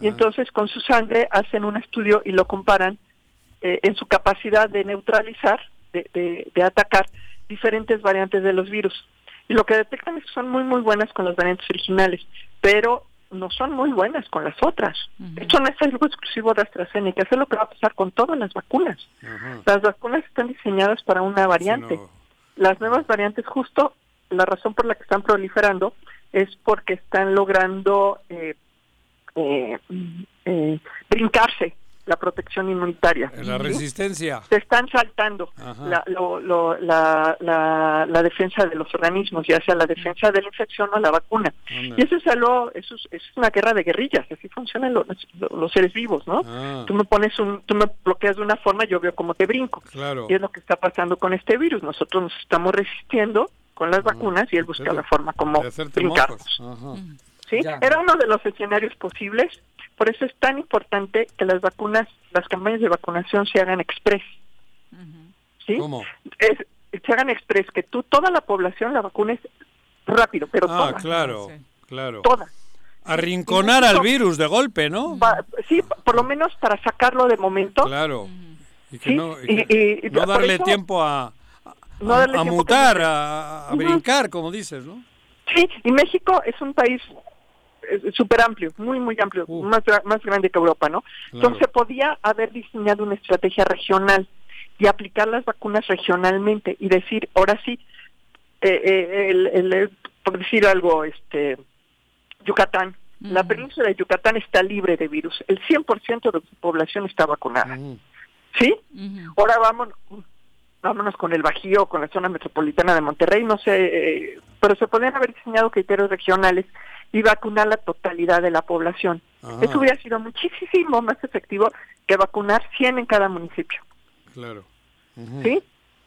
y entonces con su sangre hacen un estudio y lo comparan eh, en su capacidad de neutralizar, de, de, de atacar diferentes variantes de los virus. Y lo que detectan es que son muy, muy buenas con las variantes originales, pero no son muy buenas con las otras. Esto no es algo exclusivo de AstraZeneca, eso es lo que va a pasar con todas las vacunas. Las vacunas están diseñadas para una variante. Las nuevas variantes, justo la razón por la que están proliferando es porque están logrando eh, eh, eh, brincarse la protección inmunitaria. La resistencia. Se están saltando la, lo- lo- la, la, la defensa de los organismos, ya sea la defensa de la infección o la vacuna. Anda. Y eso es algo, eso es, es una guerra de guerrillas, así funcionan los, los seres vivos, ¿no? Ah. Tú me pones un, tú me bloqueas de una forma, yo veo cómo te brinco. Claro. Y es lo que está pasando con este virus. Nosotros nos estamos resistiendo con las vacunas y él busca la forma como brincarnos. ¿sí? Ya. Era uno de los escenarios posibles. Por eso es tan importante que las vacunas, las campañas de vacunación se hagan express. ¿Sí? ¿Cómo? Es, se hagan express, que tú, toda la población la vacunes rápido, pero Ah, toda. claro, claro. Toda. Arrinconar al virus de golpe, ¿no? Sí, por lo menos para sacarlo de momento. Claro. Y que Sí, no, y y- que y- y no por darle eso- tiempo a, a, No darle a tiempo mutar, que- a, brincar, como dices, ¿no? Sí, y México es un país súper amplio, muy, muy amplio, más, más grande que Europa, ¿no? Claro. Entonces podía haber diseñado una estrategia regional y aplicar las vacunas regionalmente y decir, ahora sí, eh, eh, el- el- el- por decir algo, este Yucatán, la península de Yucatán está libre de virus, el 100% de su población está vacunada, ¿sí? Ahora vámonos, vámonos con el Bajío, con la zona metropolitana de Monterrey, no sé, eh, pero se podrían haber diseñado criterios regionales y vacunar la totalidad de la población. Ajá. Eso hubiera sido muchísimo más efectivo que vacunar 100 en cada municipio, Claro. ¿sí?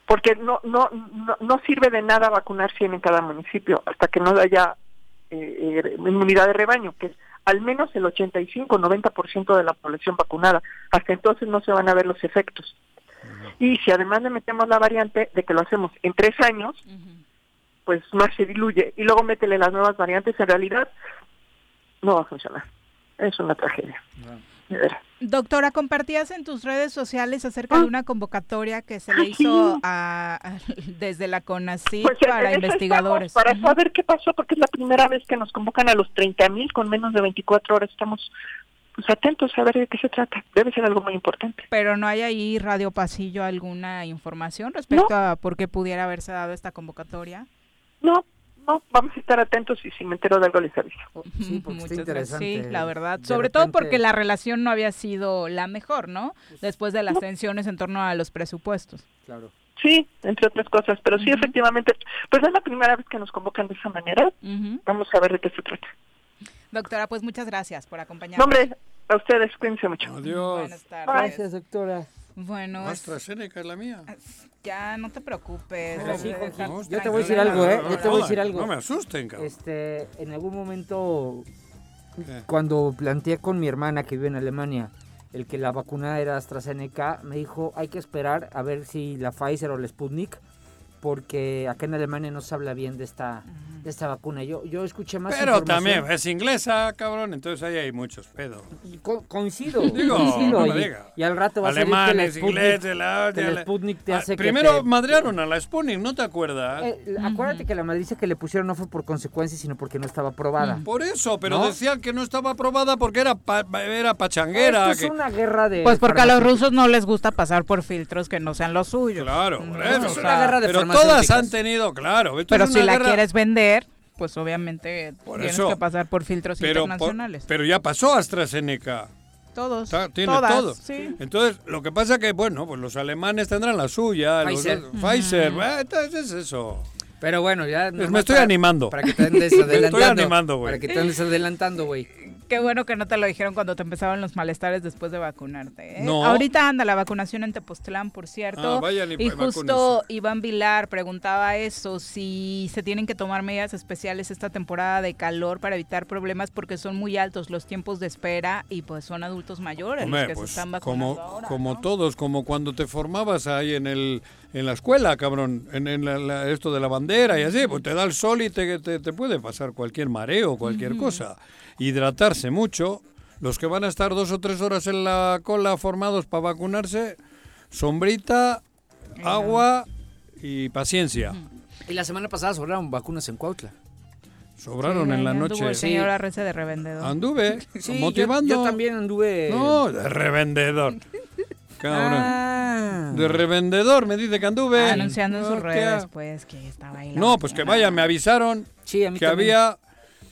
Porque no, no, no, no sirve de nada vacunar 100 en cada municipio hasta que no haya eh, eh, inmunidad de rebaño, que es al menos el 85-90% de la población vacunada. Hasta entonces no se van a ver los efectos. Y si además le metemos la variante de que lo hacemos en tres años, pues más se diluye. Y luego métele las nuevas variantes, en realidad no va a funcionar. Es una tragedia. Doctora, compartías en tus redes sociales acerca de ah. una convocatoria que se le hizo *laughs* desde la CONACYT pues, para investigadores. para saber qué pasó, porque es la primera vez que nos convocan a los 30 mil con menos de 24 horas. Estamos pues, atentos a ver de qué se trata. Debe ser algo muy importante. Pero no hay ahí Radio Pasillo alguna información respecto a por qué pudiera haberse dado esta convocatoria. No, no, vamos a estar atentos y si me entero de algo les aviso. Sí, porque está interesante. Sí, la verdad. Sobre todo porque la relación no había sido la mejor, ¿no? Después de las tensiones en torno a los presupuestos. Claro. Sí, entre otras cosas, pero sí, efectivamente, pues es la primera vez que nos convocan de esa manera. Vamos a ver de qué se trata. Doctora, pues muchas gracias por acompañarnos. Hombre, a ustedes, cuídense mucho. Adiós. Buenas tardes. Gracias, doctora. Bueno. AstraZeneca es la mía. Ya, no te preocupes. yo te voy a decir algo, ¿eh? Yo te voy a decir algo. No me asusten, cabrón. Este, en algún momento, cuando planteé con mi hermana que vive en Alemania el que la vacuna era AstraZeneca, me dijo, hay que esperar a ver si la Pfizer o la Sputnik porque acá en Alemania no se habla bien de esta de esta vacuna. Yo yo escuché más Pero también es inglesa, cabrón, entonces ahí hay muchos pedos. coincido, Digo, coincido. No y, y, al rato va a salir que la Sputnik, inglés, la, que la Sputnik te ah, hace Primero que te... madrearon a la Sputnik, ¿no te acuerdas? Eh, acuérdate que la madriza que le pusieron no fue por consecuencia, sino porque no estaba aprobada. Por eso, pero decían que no estaba aprobada porque era era pachanguera. Esto es una guerra de Pues porque a los rusos no les gusta pasar por filtros que no sean los suyos. Claro, por eso. Es una guerra de Pero todas han tenido, claro. pero si la quieres vender, pues obviamente tienes que pasar por filtros internacionales. pero ya pasó AstraZeneca. Todos. tiene todo. Entonces, lo que pasa que, bueno, pues los alemanes tendrán la suya. Pfizer. Pfizer, entonces es eso. Pero bueno, ya... me estoy animando. Para que te andes adelantando. *laughs* me estoy animando, güey. Para que te andes adelantando, güey. Qué bueno que no te lo dijeron cuando te empezaban los malestares después de vacunarte. ¿eh? No. Ahorita anda la vacunación en Tepoztlán, por cierto. Ah, y, y justo Iván Vilar preguntaba eso, si se tienen que tomar medidas especiales esta temporada de calor para evitar problemas porque son muy altos los tiempos de espera y pues son adultos mayores los que se pues, están vacunando como, ahora, Como todos, como cuando te formabas ahí en el en la escuela, cabrón, en, esto de la bandera y así, pues te da el sol y te, te, puede pasar cualquier mareo, cualquier cosa hidratarse mucho. Los que van a estar dos o tres horas en la cola formados para vacunarse, sombrita, agua y paciencia. Y la semana pasada sobraron vacunas en Cuautla. Sobraron en la noche. El señor Arrece de revendedor. Anduve, *laughs* motivando. Yo, también anduve. No, de revendedor. *laughs* Ah. De revendedor, me dice que anduve. Anunciando en sus redes, pues, que estaba ahí. no, pues que vaya, me avisaron que había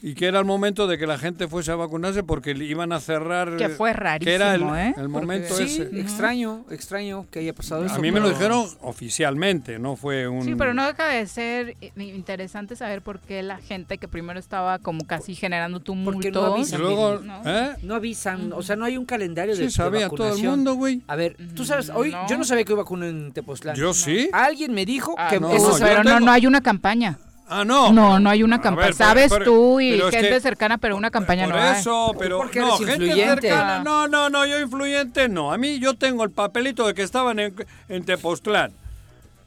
y que era el momento de que la gente fuese a vacunarse porque iban a cerrar. Que fue rarísimo, que era el, ¿eh? el momento sí, ese. extraño, extraño que haya pasado eso. A mí me lo dijeron oficialmente, no fue un. Sí, pero no deja de ser interesante saber por qué la gente que primero estaba como casi generando tumulto. Porque no avisan. Luego, ¿no? ¿eh? no avisan, o sea, no hay un calendario sí, de, sabía todo el mundo, güey. A ver, tú sabes, hoy yo no sabía que iba a en Tepoztlán. Yo sí. Alguien me dijo ah, que no, eso, pero no, no hay una campaña. Ah, no. No, no hay una campaña. Sabes tú y gente cercana, pero una campaña no hay. Por eso, pero no, gente cercana. No, no, no, yo influyente no. A mí yo tengo el papelito de que estaban en, en Tepoztlán.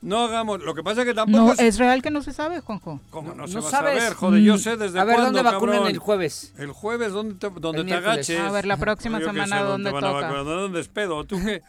No hagamos, lo que pasa es que tampoco no, es... es... real que no se sabe, Juanjo. ¿Cómo no, se va sabes? a saber? Joder, yo sé desde A ver, cuándo, ¿dónde vacunan cabrón? el jueves? El jueves, ¿dónde te, dónde te agaches? A ver, la próxima semana, ¿dónde toca? ¿Dónde es pedo? ¿Tú qué?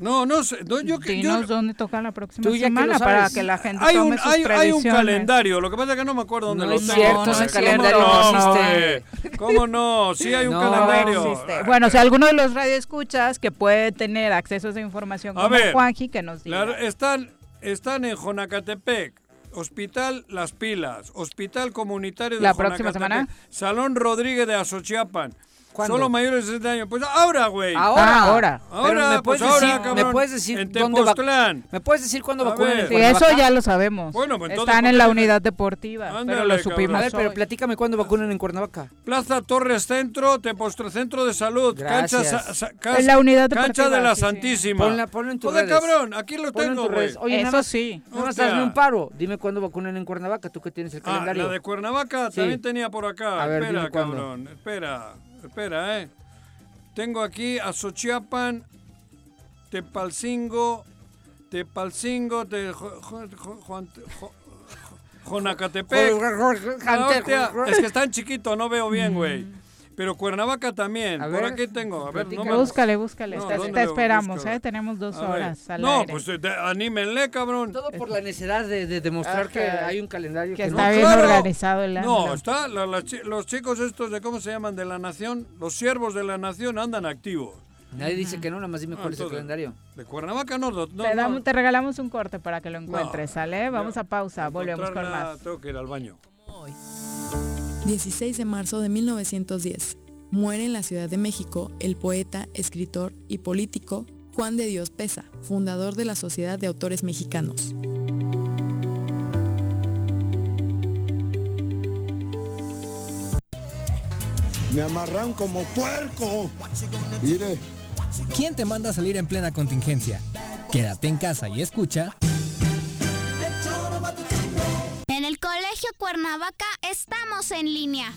No, no sé. No, yo, Dinos yo, dónde toca la próxima semana para que la gente hay tome un, sus hay, hay, un calendario, lo que pasa es que no me acuerdo dónde no lo es tengo. Cierto, no, ese es- calendario ¿cómo no no, existe. ¿Cómo no? Sí hay un No calendario. existe. Bueno, si alguno de los radioescuchas que puede tener acceso a esa información A como ver, Juanji, que nos diga. La- están, están en Jonacatepec. Hospital Las Pilas, Hospital Comunitario de ¿La próxima Jonacatepec, semana? Salón Rodríguez de Azochiapan. ¿Cuándo? Solo mayores de 60 años. Pues ahora, güey. Ahora, Ah, ahora. Ahora, Pero me pues puedes ahora, decir, cabrón. me puedes decir En dónde va-. ¿Me puedes decir cuándo vacunan en Sí, eso ya lo sabemos. Bueno, pues entonces, Están en ¿por la unidad deportiva, pero Ándale, lo cabrón. supimos A ver, pero platícame cuándo vacunan en Cuernavaca. Plaza Torres Centro, Tepostro Centro de Salud, cancha, Gracias. sa- sa- cas- En la unidad cancha deportiva, de la sí, sí. Santísima. Ponla- ponlo en tus Joder, redes. cabrón, aquí lo Ponlo tengo, güey. Oye, Eso nada sí. nada más hazme un paro. Dime cuándo vacunan en Cuernavaca, tú que tienes el Ah, calendario. la de Cuernavaca también tenía por acá. A ver, espera, cabrón. Espera, espera, eh. Tengo aquí a Xochiapan, Tepalcingo, Tepalcingo, te, Juan, Jonacatepec. Es que están chiquito, no veo bien, güey. Pero Cuernavaca también. Por aquí tengo. A ver, no búscale, búscale. te, esperamos, ¿eh? Tenemos dos horas al No, pues anímenle, cabrón. Todo por la necesidad de, demostrar que hay un calendario que, está bien organizado el. No, está, los chicos estos de, ¿cómo se llaman? De la nación, los siervos de la nación andan activos. Nadie dice que no, nada más dime cuál es el calendario. De Cuernavaca no. no, te, damos, te, regalamos un corte para que lo encuentres, ¿sale? Vamos a pausa, volvemos con más. Tengo que ir al baño. 16 de marzo de 1910. Muere en la Ciudad de México el poeta, escritor y político Juan de Dios Pesa, fundador de la Sociedad de Autores Mexicanos. Me amarran como puerco. Mire, ¿Quién te manda a salir en plena contingencia? Quédate en casa y escucha. Colegio Cuernavaca estamos en línea.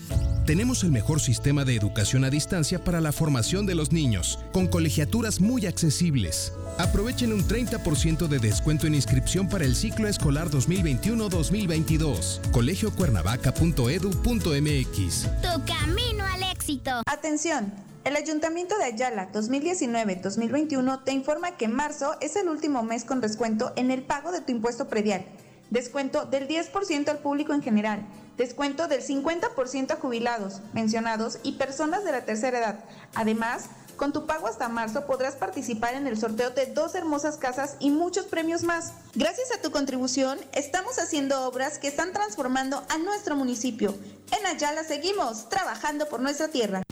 Tenemos el mejor sistema de educación a distancia para la formación de los niños, con colegiaturas muy accesibles. Aprovechen un 30% de descuento en inscripción para el ciclo escolar 2021-2022. colegiocuernavaca.edu.mx. Tu camino al éxito. Atención. El Ayuntamiento de Ayala 2019-2021 te informa que marzo es el último mes con descuento en el pago de tu impuesto predial. Descuento del 10% al público en general. Descuento del 50% a jubilados, mencionados y personas de la tercera edad. Además, con tu pago hasta marzo podrás participar en el sorteo de dos hermosas casas y muchos premios más. Gracias a tu contribución, estamos haciendo obras que están transformando a nuestro municipio. En Ayala seguimos trabajando por nuestra tierra.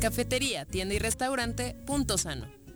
Cafetería, tienda y restaurante Punto Sano.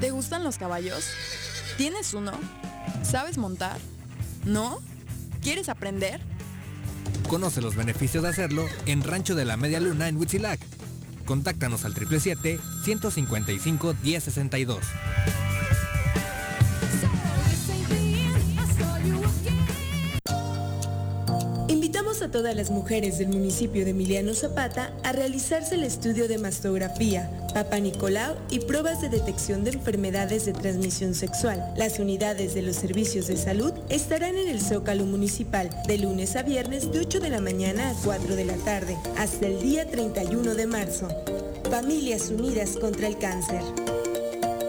¿Te gustan los caballos? ¿Tienes uno? ¿Sabes montar? ¿No? ¿Quieres aprender? Conoce los beneficios de hacerlo en Rancho de la Media Luna en Huitzilac. Contáctanos al 777-155-1062. a todas las mujeres del municipio de Emiliano Zapata a realizarse el estudio de mastografía, Papa Nicolau y pruebas de detección de enfermedades de transmisión sexual. Las unidades de los servicios de salud estarán en el Zócalo Municipal de lunes a viernes de 8 de la mañana a 4 de la tarde hasta el día 31 de marzo. Familias Unidas contra el Cáncer.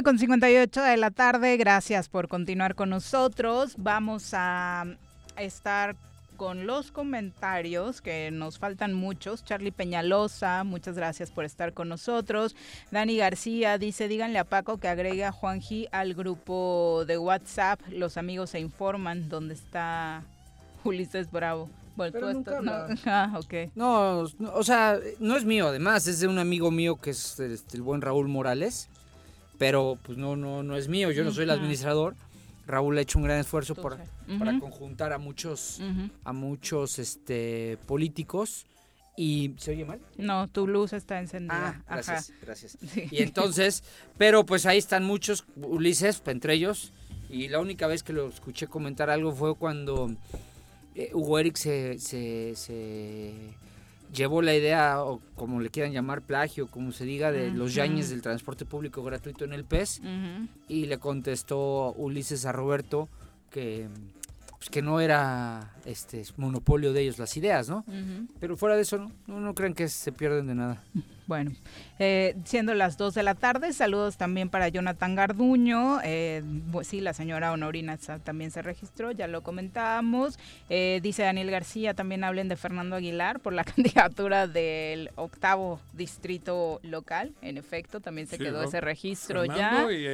Una con 58 de la tarde, gracias por continuar con nosotros. Vamos a estar con los comentarios, que nos faltan muchos. Charlie Peñalosa, muchas gracias por estar con nosotros. Dani García dice, díganle a Paco que agregue a Juanji al grupo de WhatsApp. Los amigos se informan dónde está Ulises Bravo. no, *laughs* ah, okay. no, o sea, no es mío, además, es de un amigo mío que es este, el buen Raúl Morales pero pues no, no, no es mío, yo no soy el administrador. Raúl ha hecho un gran esfuerzo por, para conjuntar a muchos, a muchos este, políticos. ¿Y se oye mal? No, tu luz está encendida. Ah, gracias, gracias. Y entonces, pero pues ahí están muchos, Ulises, entre ellos. Y la única vez que lo escuché comentar algo fue cuando eh, Hugo Eric se, se llevó la idea, o como le quieran llamar, plagio, como se diga, de los yañes del transporte público gratuito en el PES, y le contestó Ulises a Roberto que pues que no era este monopolio de ellos las ideas, ¿no? Pero fuera de eso, no, no, creen que se pierden de nada. Bueno, eh, siendo las 2 de la tarde, saludos también para Jonathan Garduño. Eh, sí, la señora Honorina también se registró, ya lo comentábamos. Eh, dice Daniel García, también hablen de Fernando Aguilar por la *laughs* candidatura del octavo distrito local. En efecto, también se quedó ese registro ya. y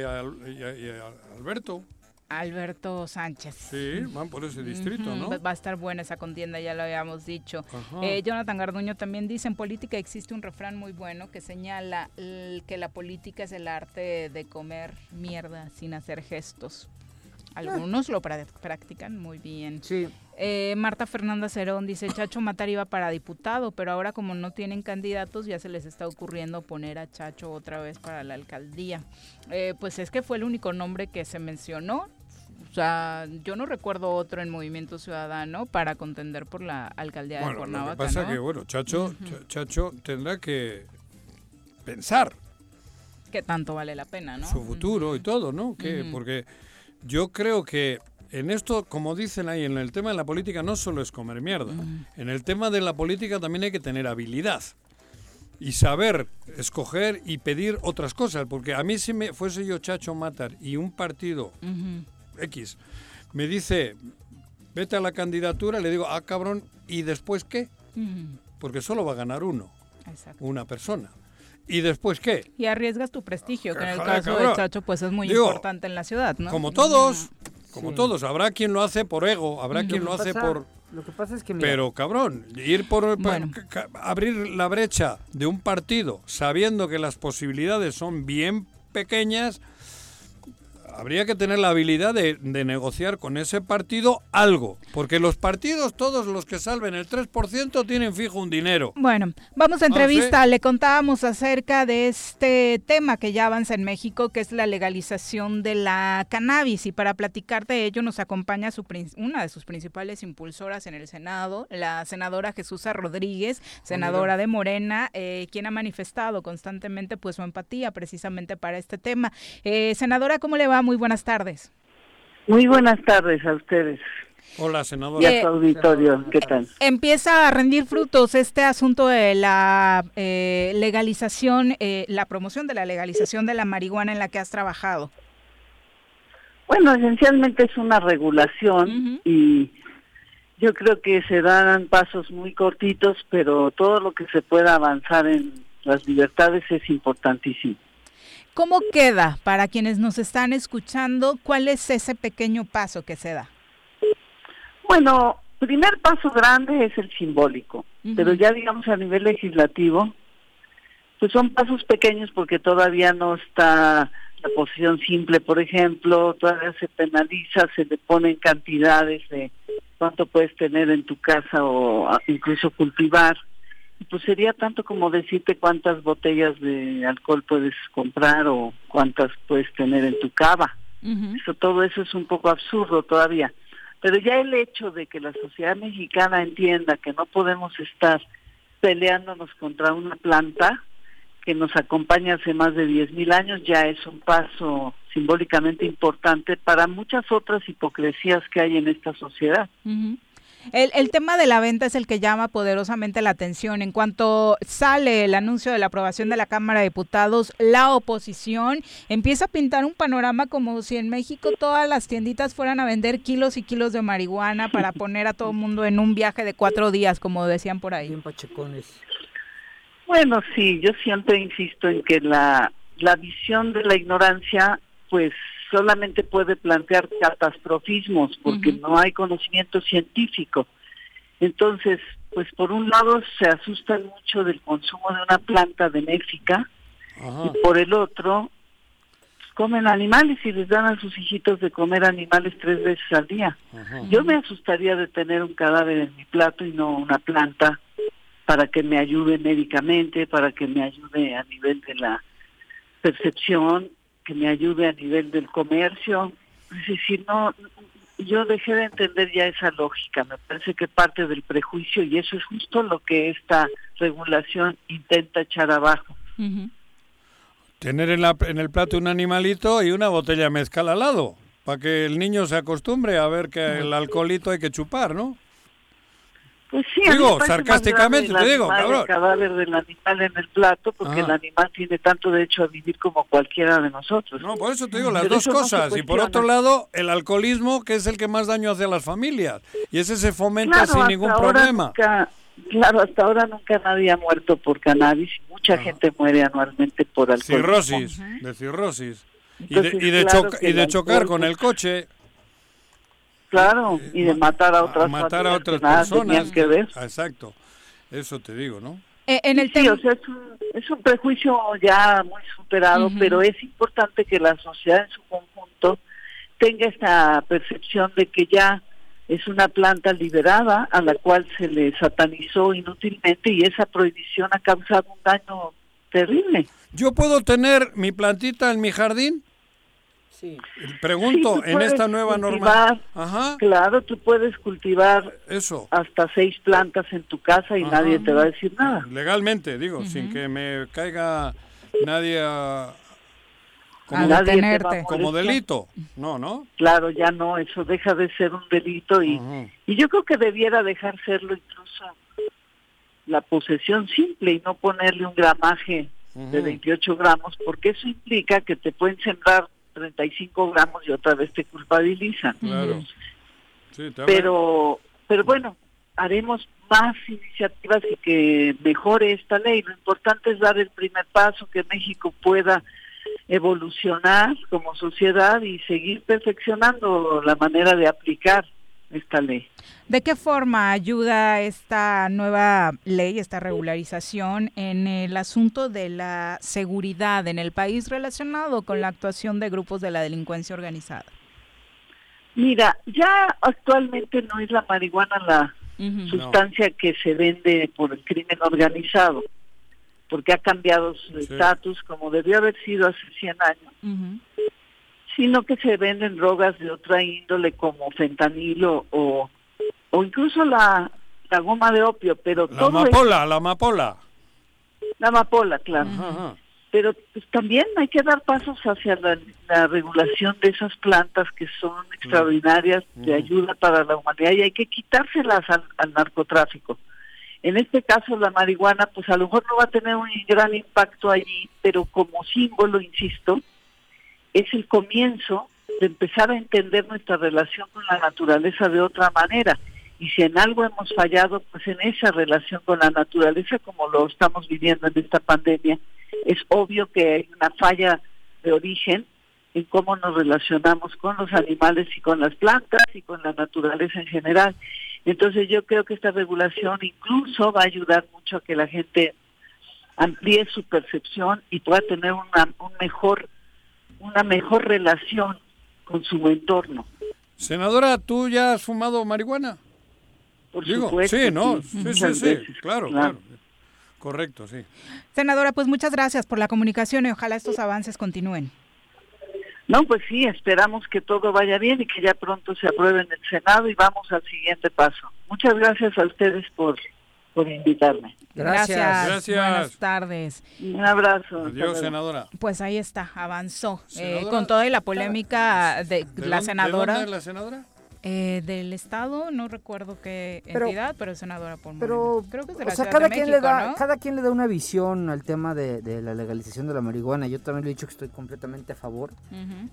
Alberto. Alberto Sánchez. Sí, van por ese distrito, ¿no? Va a estar buena esa contienda, ya lo habíamos dicho. Eh, Jonathan Garduño también dice, en política existe un refrán muy bueno que señala que la política es el arte de comer mierda sin hacer gestos. Algunos lo practican muy bien. Sí. Eh, Marta Fernanda Cerón dice, Chacho Matar iba para diputado, pero ahora como no tienen candidatos ya se les está ocurriendo poner a Chacho otra vez para la alcaldía. Eh, pues es que fue el único nombre que se mencionó. O sea, yo no recuerdo otro en Movimiento Ciudadano para contender por la alcaldía de Cuernavaca. Lo que pasa que, bueno, Chacho, Chacho tendrá que pensar. Que tanto vale la pena, ¿no? Su futuro y todo, ¿no? Que, Porque yo creo que en esto, como dicen ahí, en el tema de la política no solo es comer mierda. En el tema de la política también hay que tener habilidad y saber escoger y pedir otras cosas. Porque a mí si me fuese yo Chacho Matar y un partido X. Me dice, vete a la candidatura, le digo, ah, cabrón, ¿y después qué? Porque solo va a ganar uno, una persona. ¿Y después qué? Y arriesgas tu prestigio, que en el caso de Chacho pues es muy importante en la ciudad, ¿no? Como todos, como todos, habrá quien lo hace por ego, habrá quien lo, hace por... Lo que pasa es que... Pero cabrón, ir por... abrir la brecha de un partido sabiendo que las posibilidades son bien pequeñas habría que tener la habilidad de, negociar con ese partido algo, porque los partidos, todos los que salven el 3%, tienen fijo un dinero. Bueno, vamos a entrevista. Le contábamos acerca de este tema que ya avanza en México, que es la legalización de la cannabis. Y para platicar de ello nos acompaña su, una de sus principales impulsoras en el Senado, la senadora Jesús Rodríguez, senadora de Morena, eh, quien ha manifestado constantemente pues su empatía precisamente para este tema. Eh, senadora, ¿cómo le va? Muy buenas tardes. Muy buenas tardes a ustedes. Hola, senadora. Y a auditorio, ¿qué tal? Empieza a rendir frutos este asunto de la eh, legalización, eh, la promoción de la legalización de la marihuana en la que has trabajado. Bueno, esencialmente es una regulación y Yo creo que se dan pasos muy cortitos, pero todo lo que se pueda avanzar en las libertades es importantísimo. ¿Cómo queda para quienes nos están escuchando? ¿Cuál es ese pequeño paso que se da? Bueno, primer paso grande es el simbólico, pero ya digamos a nivel legislativo, pues son pasos pequeños porque todavía no está la posición simple, por ejemplo, todavía se penaliza, se le ponen cantidades de cuánto puedes tener en tu casa o incluso cultivar. Pues sería tanto como decirte cuántas botellas de alcohol puedes comprar o cuántas puedes tener en tu cava. Eso, todo eso es un poco absurdo todavía. Pero ya el hecho de que la sociedad mexicana entienda que no podemos estar peleándonos contra una planta que nos acompaña hace más de 10.000 años ya es un paso simbólicamente importante para muchas otras hipocresías que hay en esta sociedad. El, el, tema de la venta es el que llama poderosamente la atención. En cuanto sale el anuncio de la aprobación de la Cámara de Diputados, la oposición empieza a pintar un panorama como si en México todas las tienditas fueran a vender kilos y kilos de marihuana para *laughs* poner a todo el mundo en un viaje de cuatro días, como decían por ahí. pachecones. Bueno, sí, yo siempre insisto en que la, la visión de la ignorancia, pues solamente puede plantear catastrofismos porque no hay conocimiento científico. Entonces, pues por un lado se asustan mucho del consumo de una planta benéfica y por el otro pues, comen animales y les dan a sus hijitos de comer animales tres veces al día. Yo me asustaría de tener un cadáver en mi plato y no una planta para que me ayude médicamente, para que me ayude a nivel de la percepción que me ayude a nivel del comercio. Es decir, no, yo dejé de entender ya esa lógica. Me parece que parte del prejuicio y eso es justo lo que esta regulación intenta echar abajo. Tener en, la, en el plato un animalito y una botella mezcal al lado, para que el niño se acostumbre a ver que el alcoholito hay que chupar, ¿no? Pues sí, digo, sarcásticamente te digo, cabrón. El cadáver del animal en el plato, porque el animal tiene tanto derecho a vivir como cualquiera de nosotros. No, por eso te digo las dos cosas. y por otro lado, el alcoholismo, que es el que más daño hace a las familias. Y ese se fomenta sin ningún problema. claro, hasta ahora nunca nadie ha muerto por cannabis. Mucha gente muere anualmente por alcoholismo. Cirrosis, de cirrosis. y de, y de, y de chocar con el coche. Claro, y de matar a otras, matar a otras personas. Que ver. Exacto, eso te digo, ¿no? Eh, en el sí, o sea, es un, es un prejuicio ya muy superado, pero es importante que la sociedad en su conjunto tenga esta percepción de que ya es una planta liberada a la cual se le satanizó inútilmente y esa prohibición ha causado un daño terrible. ¿Yo puedo tener mi plantita en mi jardín? Pregunto, en esta nueva norma. Claro, tú puedes cultivar eso. hasta seis plantas en tu casa y nadie te va a decir nada. Legalmente, digo, sin que me caiga nadie a, como, como delito. No, ¿no? Claro, ya no, eso deja de ser un delito y, y yo creo que debiera dejar serlo incluso la posesión simple y no ponerle un gramaje de 28 gramos, porque eso implica que te pueden sembrar 35 gramos y otra vez te culpabilizan. pero, pero bueno, haremos más iniciativas y que mejore esta ley. Lo importante es dar el primer paso, que México pueda evolucionar como sociedad y seguir perfeccionando la manera de aplicar esta ley. ¿De qué forma ayuda esta nueva ley, esta regularización en el asunto de la seguridad en el país relacionado con la actuación de grupos de la delincuencia organizada? Mira, ya actualmente no es la marihuana la sustancia que se vende por el crimen organizado, porque ha cambiado su estatus como debió haber sido hace 100 años sino que se venden drogas de otra índole como fentanilo o, o incluso la, la goma de opio, pero la amapola, la amapola. La amapola, claro. Pero pues, también hay que dar pasos hacia la, regulación de esas plantas que son extraordinarias de ayuda para la humanidad y hay que quitárselas al narcotráfico. En este caso la marihuana pues a lo mejor no va a tener un gran impacto allí, pero como símbolo, insisto, es el comienzo de empezar a entender nuestra relación con la naturaleza de otra manera. y si en algo hemos fallado, pues en esa relación con la naturaleza, como lo estamos viviendo en esta pandemia, es obvio que hay una falla de origen en cómo nos relacionamos con los animales y con las plantas y con la naturaleza en general. Entonces yo creo que esta regulación incluso va a ayudar mucho a que la gente amplíe su percepción y pueda tener una un mejor una mejor relación con su entorno. Senadora, ¿tú ya has fumado marihuana? Por supuesto. Sí, ¿no? Sí, sí, sí, claro, claro. Correcto, sí. Senadora, pues muchas gracias por la comunicación y ojalá estos avances continúen. No, pues sí, esperamos que todo vaya bien y que ya pronto se apruebe en el Senado y vamos al siguiente paso. Muchas gracias a ustedes por, por invitarme. Gracias. Gracias. Buenas tardes. Un abrazo. Adiós, senadora. Pues ahí está, avanzó. Eh, con toda la polémica de, la senadora. ¿De dónde es la senadora? Eh, del estado, no recuerdo qué entidad, pero es senadora por Pero creo que es de la o sea, cada quien le da, cada quien le da una visión al tema de, la legalización de la marihuana. Yo también le he dicho que estoy completamente a favor.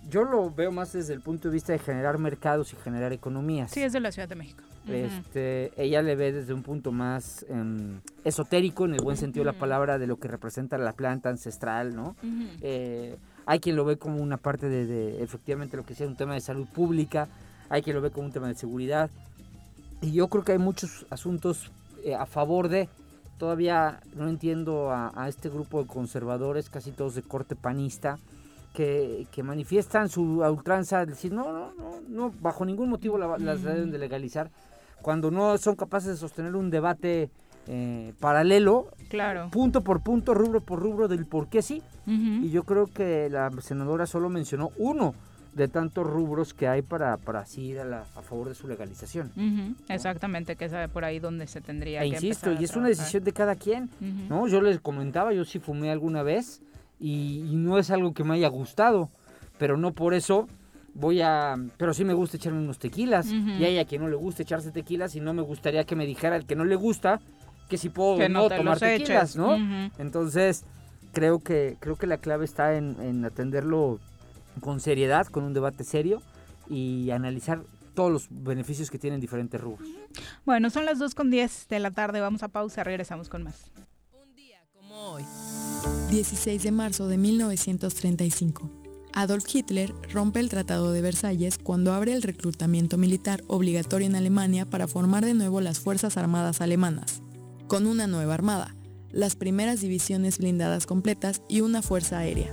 Yo lo veo más desde el punto de vista de generar mercados y generar economías. Sí, es de la Ciudad de México. Este, ella le ve desde un punto más em, esotérico, en el buen sentido de la palabra, de lo que representa la planta ancestral, ¿no? Eh, hay quien lo ve como una parte de, de, efectivamente, lo que sea un tema de salud pública hay quien lo ve como un tema de seguridad. Y yo creo que hay muchos asuntos eh, a favor de. Todavía no entiendo a, este grupo de conservadores, casi todos de corte panista, que, manifiestan su ultranza, decir, no, no, no, no, bajo ningún motivo las deben de legalizar, cuando no son capaces de sostener un debate eh, paralelo, claro. punto por punto, rubro por rubro del por qué sí. Y yo creo que la senadora solo mencionó uno de tantos rubros que hay para, para así ir a, favor de su legalización. Exactamente, que es por ahí donde se tendría e que insisto, y es una decisión de cada quien, ¿no? Yo les comentaba, yo sí fumé alguna vez y, no es algo que me haya gustado, pero no por eso voy a... Pero sí me gusta echarme unos tequilas. Y hay a quien no le gusta echarse tequilas y no me gustaría que me dijera el que no le gusta que si puedo no, tomar tequilas, ¿no? Entonces, creo que, creo que la clave está en, en atenderlo con seriedad, con un debate serio y analizar todos los beneficios que tienen diferentes rubros. Bueno, son las 2 con 10 de la tarde, vamos a pausa, regresamos con más. Un día como hoy. 16 de marzo de 1935. Adolf Hitler rompe el Tratado de Versalles cuando abre el reclutamiento militar obligatorio en Alemania para formar de nuevo las Fuerzas Armadas alemanas, con una nueva armada, las primeras divisiones blindadas completas y una fuerza aérea.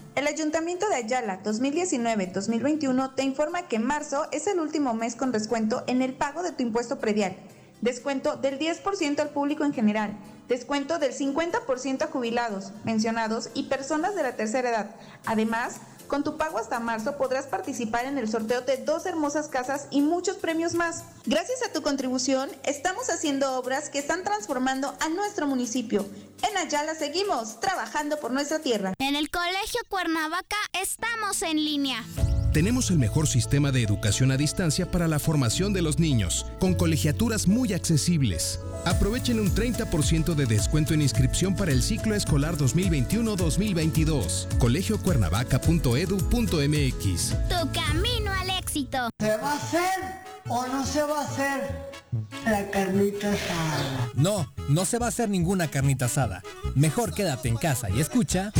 el Ayuntamiento de Ayala 2019-2021 te informa que marzo es el último mes con descuento en el pago de tu impuesto predial. Descuento del 10% al público en general. Descuento del 50% a jubilados, mencionados y personas de la tercera edad. Además, con tu pago hasta marzo podrás participar en el sorteo de dos hermosas casas y muchos premios más. Gracias a tu contribución, estamos haciendo obras que están transformando a nuestro municipio. En Ayala seguimos trabajando por nuestra tierra. En el Colegio Cuernavaca estamos en línea. Tenemos el mejor sistema de educación a distancia para la formación de los niños, con colegiaturas muy accesibles. Aprovechen un 30% de descuento en inscripción para el ciclo escolar 2021-2022. colegiocuernavaca.edu.mx. Tu camino al éxito. ¿Se va a hacer o no se va a hacer la carnita asada? No, no se va a hacer ninguna carnita asada. Mejor quédate en casa y escucha.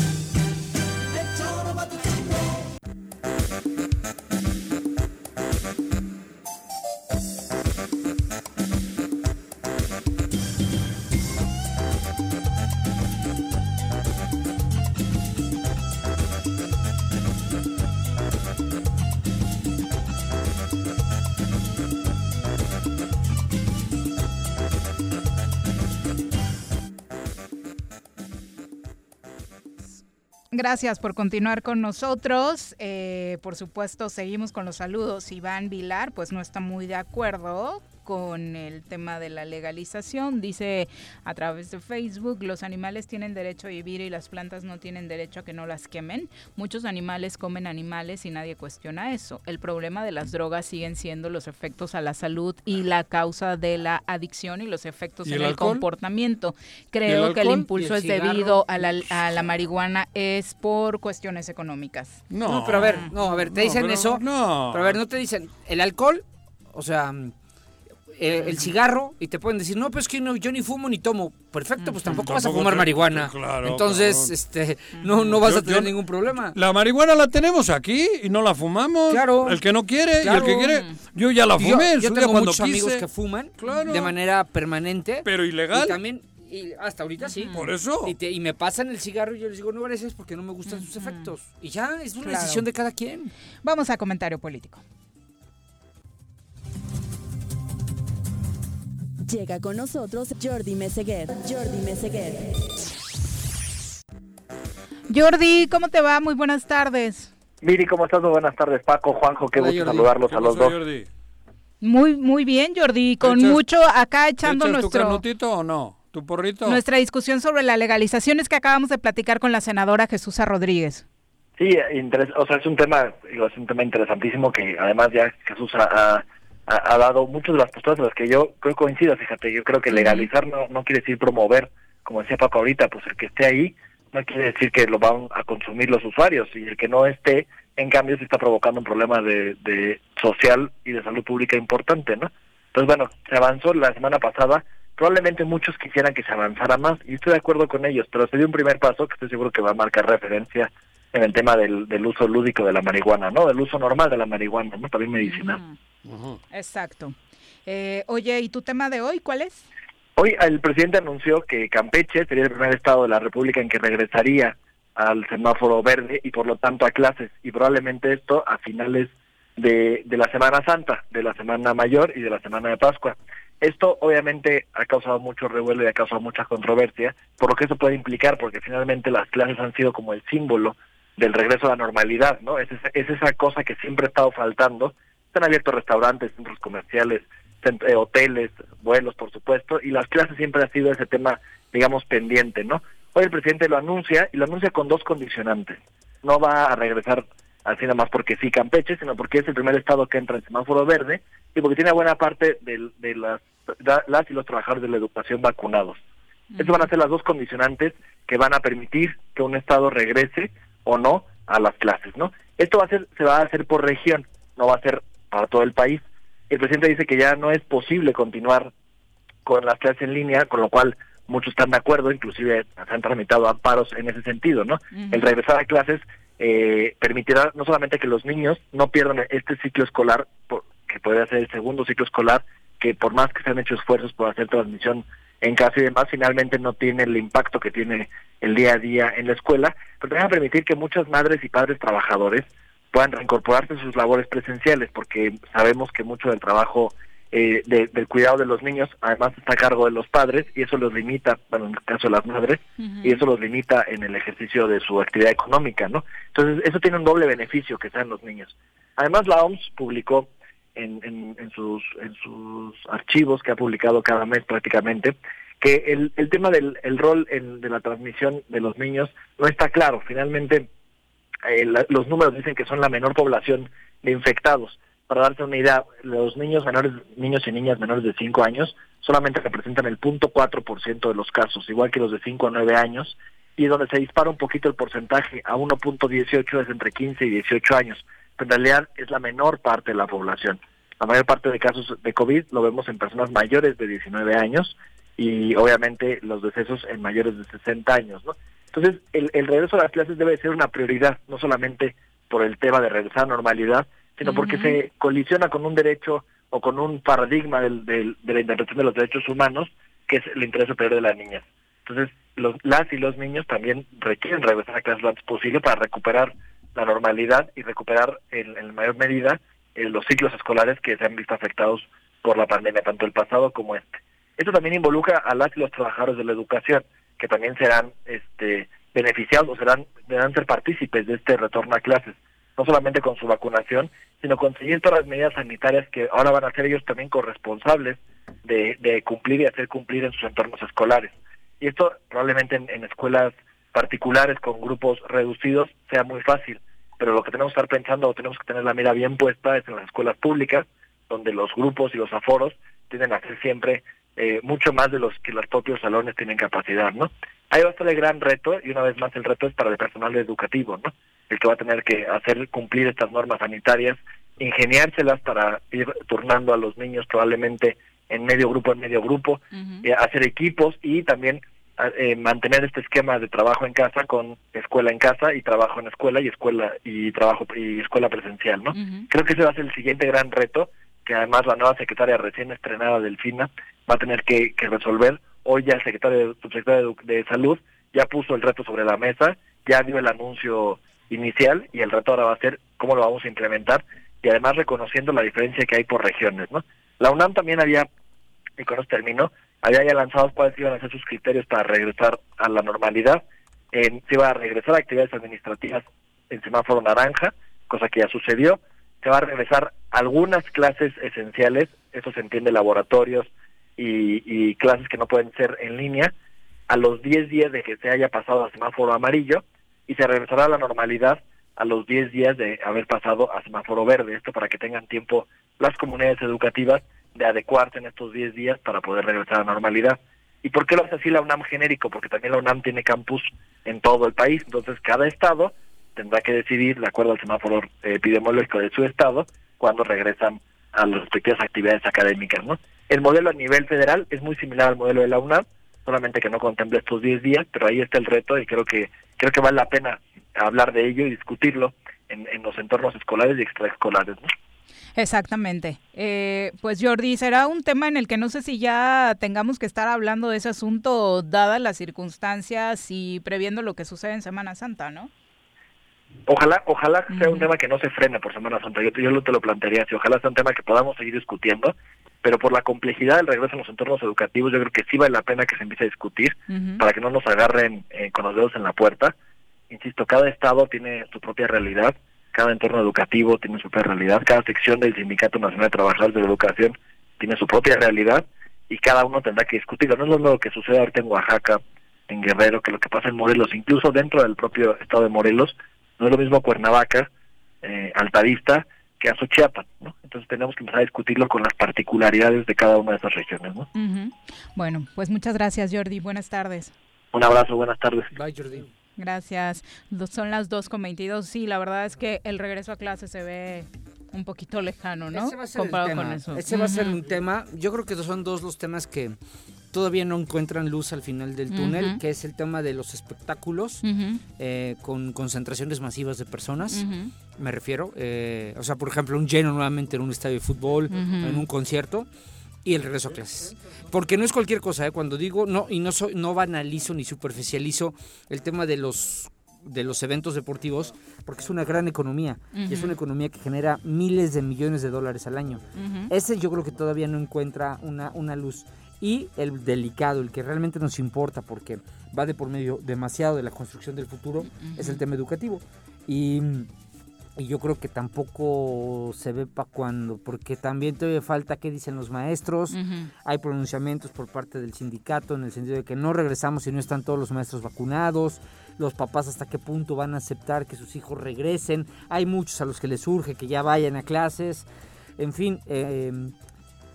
Gracias por continuar con nosotros. Eh, por supuesto, seguimos con los saludos. Iván Vilar, pues no está muy de acuerdo con el tema de la legalización. Dice a través de Facebook, los animales tienen derecho a vivir y las plantas no tienen derecho a que no las quemen. Muchos animales comen animales y nadie cuestiona eso. El problema de las drogas siguen siendo los efectos a la salud y la causa de la adicción y los efectos ¿Y en el comportamiento. Creo el que el impulso ¿Y es debido a la, a la marihuana, es por cuestiones económicas. No, pero a ver, no, a ver, te No, dicen pero eso. no. Pero a ver, no te dicen el alcohol, o sea, eh, el cigarro, y te pueden decir, no, pues que no, yo ni fumo ni tomo. Perfecto, pues tampoco, vas a fumar te- marihuana. claro, Entonces, este, no, no vas Yo- a tener yo- ningún problema. La marihuana la tenemos aquí y no la fumamos. Claro. El que no quiere Claro. y el que quiere. Yo ya la yo- fumé yo, día tengo cuando muchos amigos que fuman Claro. de manera permanente. Pero ilegal. Y también, y hasta ahorita sí. Por eso. Y, te- y me pasan el cigarro y yo les digo, no gracias porque no me gustan sus efectos. Y ya, es una Claro. decisión de cada quien. Vamos a comentario político. Llega con nosotros Jordi Meseguer. Jordi Meseguer. Jordi, ¿cómo te va? Muy buenas tardes. Miri, ¿cómo estás? Muy buenas tardes, Paco, Juanjo, qué Hola, gusto Jordi. saludarlos ¿Qué a los dos. Jordi? Muy, muy bien, Jordi, con ¿Echas- mucho acá echando ¿Echas tu nuestro, canutito o no? ¿Tu porrito? nuestra discusión sobre la legalización es que acabamos de platicar con la senadora Jesús Rodríguez. Sí, interes- o sea, es un tema, digo, es un tema interesantísimo que además ya Jesús ha, ha- ha- ha dado muchas de las posturas de las que yo creo coincido, fíjate, yo creo que legalizar no, no quiere decir promover, como decía Paco ahorita, pues el que esté ahí no quiere decir que lo van a consumir los usuarios y el que no esté, en cambio, sí está provocando un problema de, de social y de salud pública importante, ¿no? Entonces, bueno, se avanzó la semana pasada, probablemente muchos quisieran que se avanzara más y estoy de acuerdo con ellos, pero se dio un primer paso que estoy seguro que va a marcar referencia en el tema del, del uso lúdico de la marihuana, ¿no? Del uso normal de la marihuana, ¿no? También medicinal. Exacto. Eh, oye, ¿y tu tema de hoy cuál es? Hoy el presidente anunció que Campeche sería el primer estado de la República en que regresaría al semáforo verde y por lo tanto a clases y probablemente esto a finales de, de la Semana Santa, de la Semana Mayor y de la Semana de Pascua. Esto obviamente ha causado mucho revuelo y ha causado mucha controversia, por lo que eso puede implicar, porque finalmente las clases han sido como el símbolo del regreso a la normalidad, ¿no? Es esa, es esa cosa que siempre ha estado faltando Están abiertos restaurantes, centros comerciales, eh, hoteles, vuelos, por supuesto, y las clases siempre ha sido ese tema, digamos, pendiente, ¿no? Hoy el presidente lo anuncia y lo anuncia con dos condicionantes. No va a regresar así nada más porque sí Campeche, sino porque es el primer estado que entra en semáforo verde y porque tiene buena parte de, de las, las y los trabajadores de la educación vacunados. Esas van a ser las dos condicionantes que van a permitir que un estado regrese o no a las clases, ¿no? Esto va a ser, se va a hacer por región, no va a ser para todo el país. El presidente dice que ya no es posible continuar con las clases en línea, con lo cual muchos están de acuerdo, inclusive se han tramitado amparos en ese sentido, ¿no? El regresar a clases eh, permitirá no solamente que los niños no pierdan este ciclo escolar, que podría ser el segundo ciclo escolar, que por más que se han hecho esfuerzos por hacer transmisión en casa y demás, finalmente no tiene el impacto que tiene el día a día en la escuela, pero también va a permitir que muchas madres y padres trabajadores puedan reincorporarse a sus labores presenciales, porque sabemos que mucho del trabajo eh, del cuidado de los niños además está a cargo de los padres y eso los limita, bueno, en el caso de las madres, y eso los limita en el ejercicio de su actividad económica, ¿no? Entonces, eso tiene un doble beneficio que sean los niños. Además, la OMS publicó en, en, sus, en sus archivos que ha publicado cada mes prácticamente, que el, el tema del el rol en, de la transmisión de los niños no está claro. Finalmente, eh, los números dicen que son la menor población de infectados. Para darse una idea, los niños menores, niños y niñas menores de 5 años solamente representan el 0.4% de los casos, igual que los de 5 a 9 años, y donde se dispara un poquito el porcentaje a 1.18 es entre 15 y 18 años en realidad es la menor parte de la población. La mayor parte de casos de COVID lo vemos en personas mayores de 19 años y obviamente los decesos en mayores de 60 años, ¿no? Entonces, el, regreso a las clases debe ser una prioridad, no solamente por el tema de regresar a normalidad, sino porque se colisiona con un derecho o con un paradigma del, de la interpretación de los derechos humanos, que es el interés superior de la niña. Entonces, los, las y los niños también requieren regresar a clases lo antes posible para recuperar la normalidad y recuperar en, mayor medida eh, los ciclos escolares que se han visto afectados por la pandemia, tanto el pasado como este. Esto también involucra a las y los trabajadores de la educación, que también serán este, beneficiados, serán, deberán ser partícipes de este retorno a clases, no solamente con su vacunación, sino con seguir todas las medidas sanitarias que ahora van a ser ellos también corresponsables de, de cumplir y hacer cumplir en sus entornos escolares. Y esto probablemente en escuelas particulares con grupos reducidos sea muy fácil, pero lo que tenemos que estar pensando o tenemos que tener la mira bien puesta es en las escuelas públicas, donde los grupos y los aforos tienen a ser siempre eh, mucho más de los que los propios salones tienen capacidad, ¿no? Ahí va a estar el gran reto, y una vez más el reto es para el personal educativo, ¿no? El que va a tener que hacer cumplir estas normas sanitarias, ingeniárselas para ir turnando a los niños probablemente en medio grupo, en medio grupo, eh, hacer equipos y también eh, mantener este esquema de trabajo en casa con escuela en casa y trabajo en escuela y escuela y trabajo y escuela presencial, ¿no? Creo que ese va a ser el siguiente gran reto que además la nueva secretaria recién estrenada Delfina va a tener que, resolver. Hoy ya el secretario, subsecretario de, de Salud ya puso el reto sobre la mesa, ya dio el anuncio inicial y el reto ahora va a ser cómo lo vamos a implementar y además reconociendo la diferencia que hay por regiones, ¿no? La UNAM también había, y con esto termino, había ya lanzado cuáles iban a ser sus criterios para regresar a la normalidad. se iba a regresar a actividades administrativas en semáforo naranja, cosa que ya sucedió. Se va a regresar algunas clases esenciales, eso se entiende, laboratorios y, y clases que no pueden ser en línea, a los 10 días de que se haya pasado a semáforo amarillo y se regresará a la normalidad a los 10 días de haber pasado a semáforo verde. Esto para que tengan tiempo las comunidades educativas de adecuarse en estos 10 días para poder regresar a la normalidad. ¿Y por qué lo hace así la UNAM genérico? Porque también la UNAM tiene campus en todo el país, entonces cada estado tendrá que decidir, de acuerdo al semáforo epidemiológico de su estado, cuando regresan a las respectivas actividades académicas. ¿no? El modelo a nivel federal es muy similar al modelo de la UNAM, solamente que no contempla estos 10 días, pero ahí está el reto y creo que creo que vale la pena hablar de ello y discutirlo en, en los entornos escolares y extraescolares. ¿no? Exactamente. Eh, pues Jordi, será un tema en el que no sé si ya tengamos que estar hablando de ese asunto, dadas las circunstancias y previendo lo que sucede en Semana Santa, ¿no? Ojalá, ojalá sea un tema que no se frene por Semana Santa. Yo, yo te lo plantearía así. Ojalá sea un tema que podamos seguir discutiendo, pero por la complejidad del regreso a los entornos educativos, yo creo que sí vale la pena que se empiece a discutir para que no nos agarren eh, con los dedos en la puerta. Insisto, cada estado tiene su propia realidad cada entorno educativo tiene su propia realidad, cada sección del Sindicato Nacional de Trabajadores de la Educación tiene su propia realidad y cada uno tendrá que discutirlo. No es lo mismo que sucede ahorita en Oaxaca, en Guerrero, que lo que pasa en Morelos, incluso dentro del propio estado de Morelos, no es lo mismo Cuernavaca, eh, Altavista, que a Xochiapan, ¿no? Entonces tenemos que empezar a discutirlo con las particularidades de cada una de esas regiones, ¿no? Bueno, pues muchas gracias Jordi, buenas tardes. Un abrazo, buenas tardes. Bye Jordi. Gracias. Son las 2.22. Sí, la verdad es que el regreso a clase se ve un poquito lejano, ¿no? Ese va a ser Comparado con eso. Ese va a ser un tema. Yo creo que son dos los temas que todavía no encuentran luz al final del túnel, que es el tema de los espectáculos eh, con concentraciones masivas de personas. Me refiero, eh, o sea, por ejemplo, un lleno nuevamente en un estadio de fútbol, en un concierto y el regreso a clases. Porque no es cualquier cosa, ¿eh? cuando digo, no, y no, soy, no banalizo ni superficializo el tema de los de los eventos deportivos, porque es una gran economía, y es una economía que genera miles de millones de dólares al año. Ese yo creo que todavía no encuentra una, una luz. Y el delicado, el que realmente nos importa, porque va de por medio demasiado de la construcción del futuro, es el tema educativo. Y y yo creo que tampoco se ve para cuando, porque también todavía falta qué dicen los maestros, hay pronunciamientos por parte del sindicato en el sentido de que no regresamos si no están todos los maestros vacunados, los papás hasta qué punto van a aceptar que sus hijos regresen, hay muchos a los que les urge que ya vayan a clases, en fin, eh,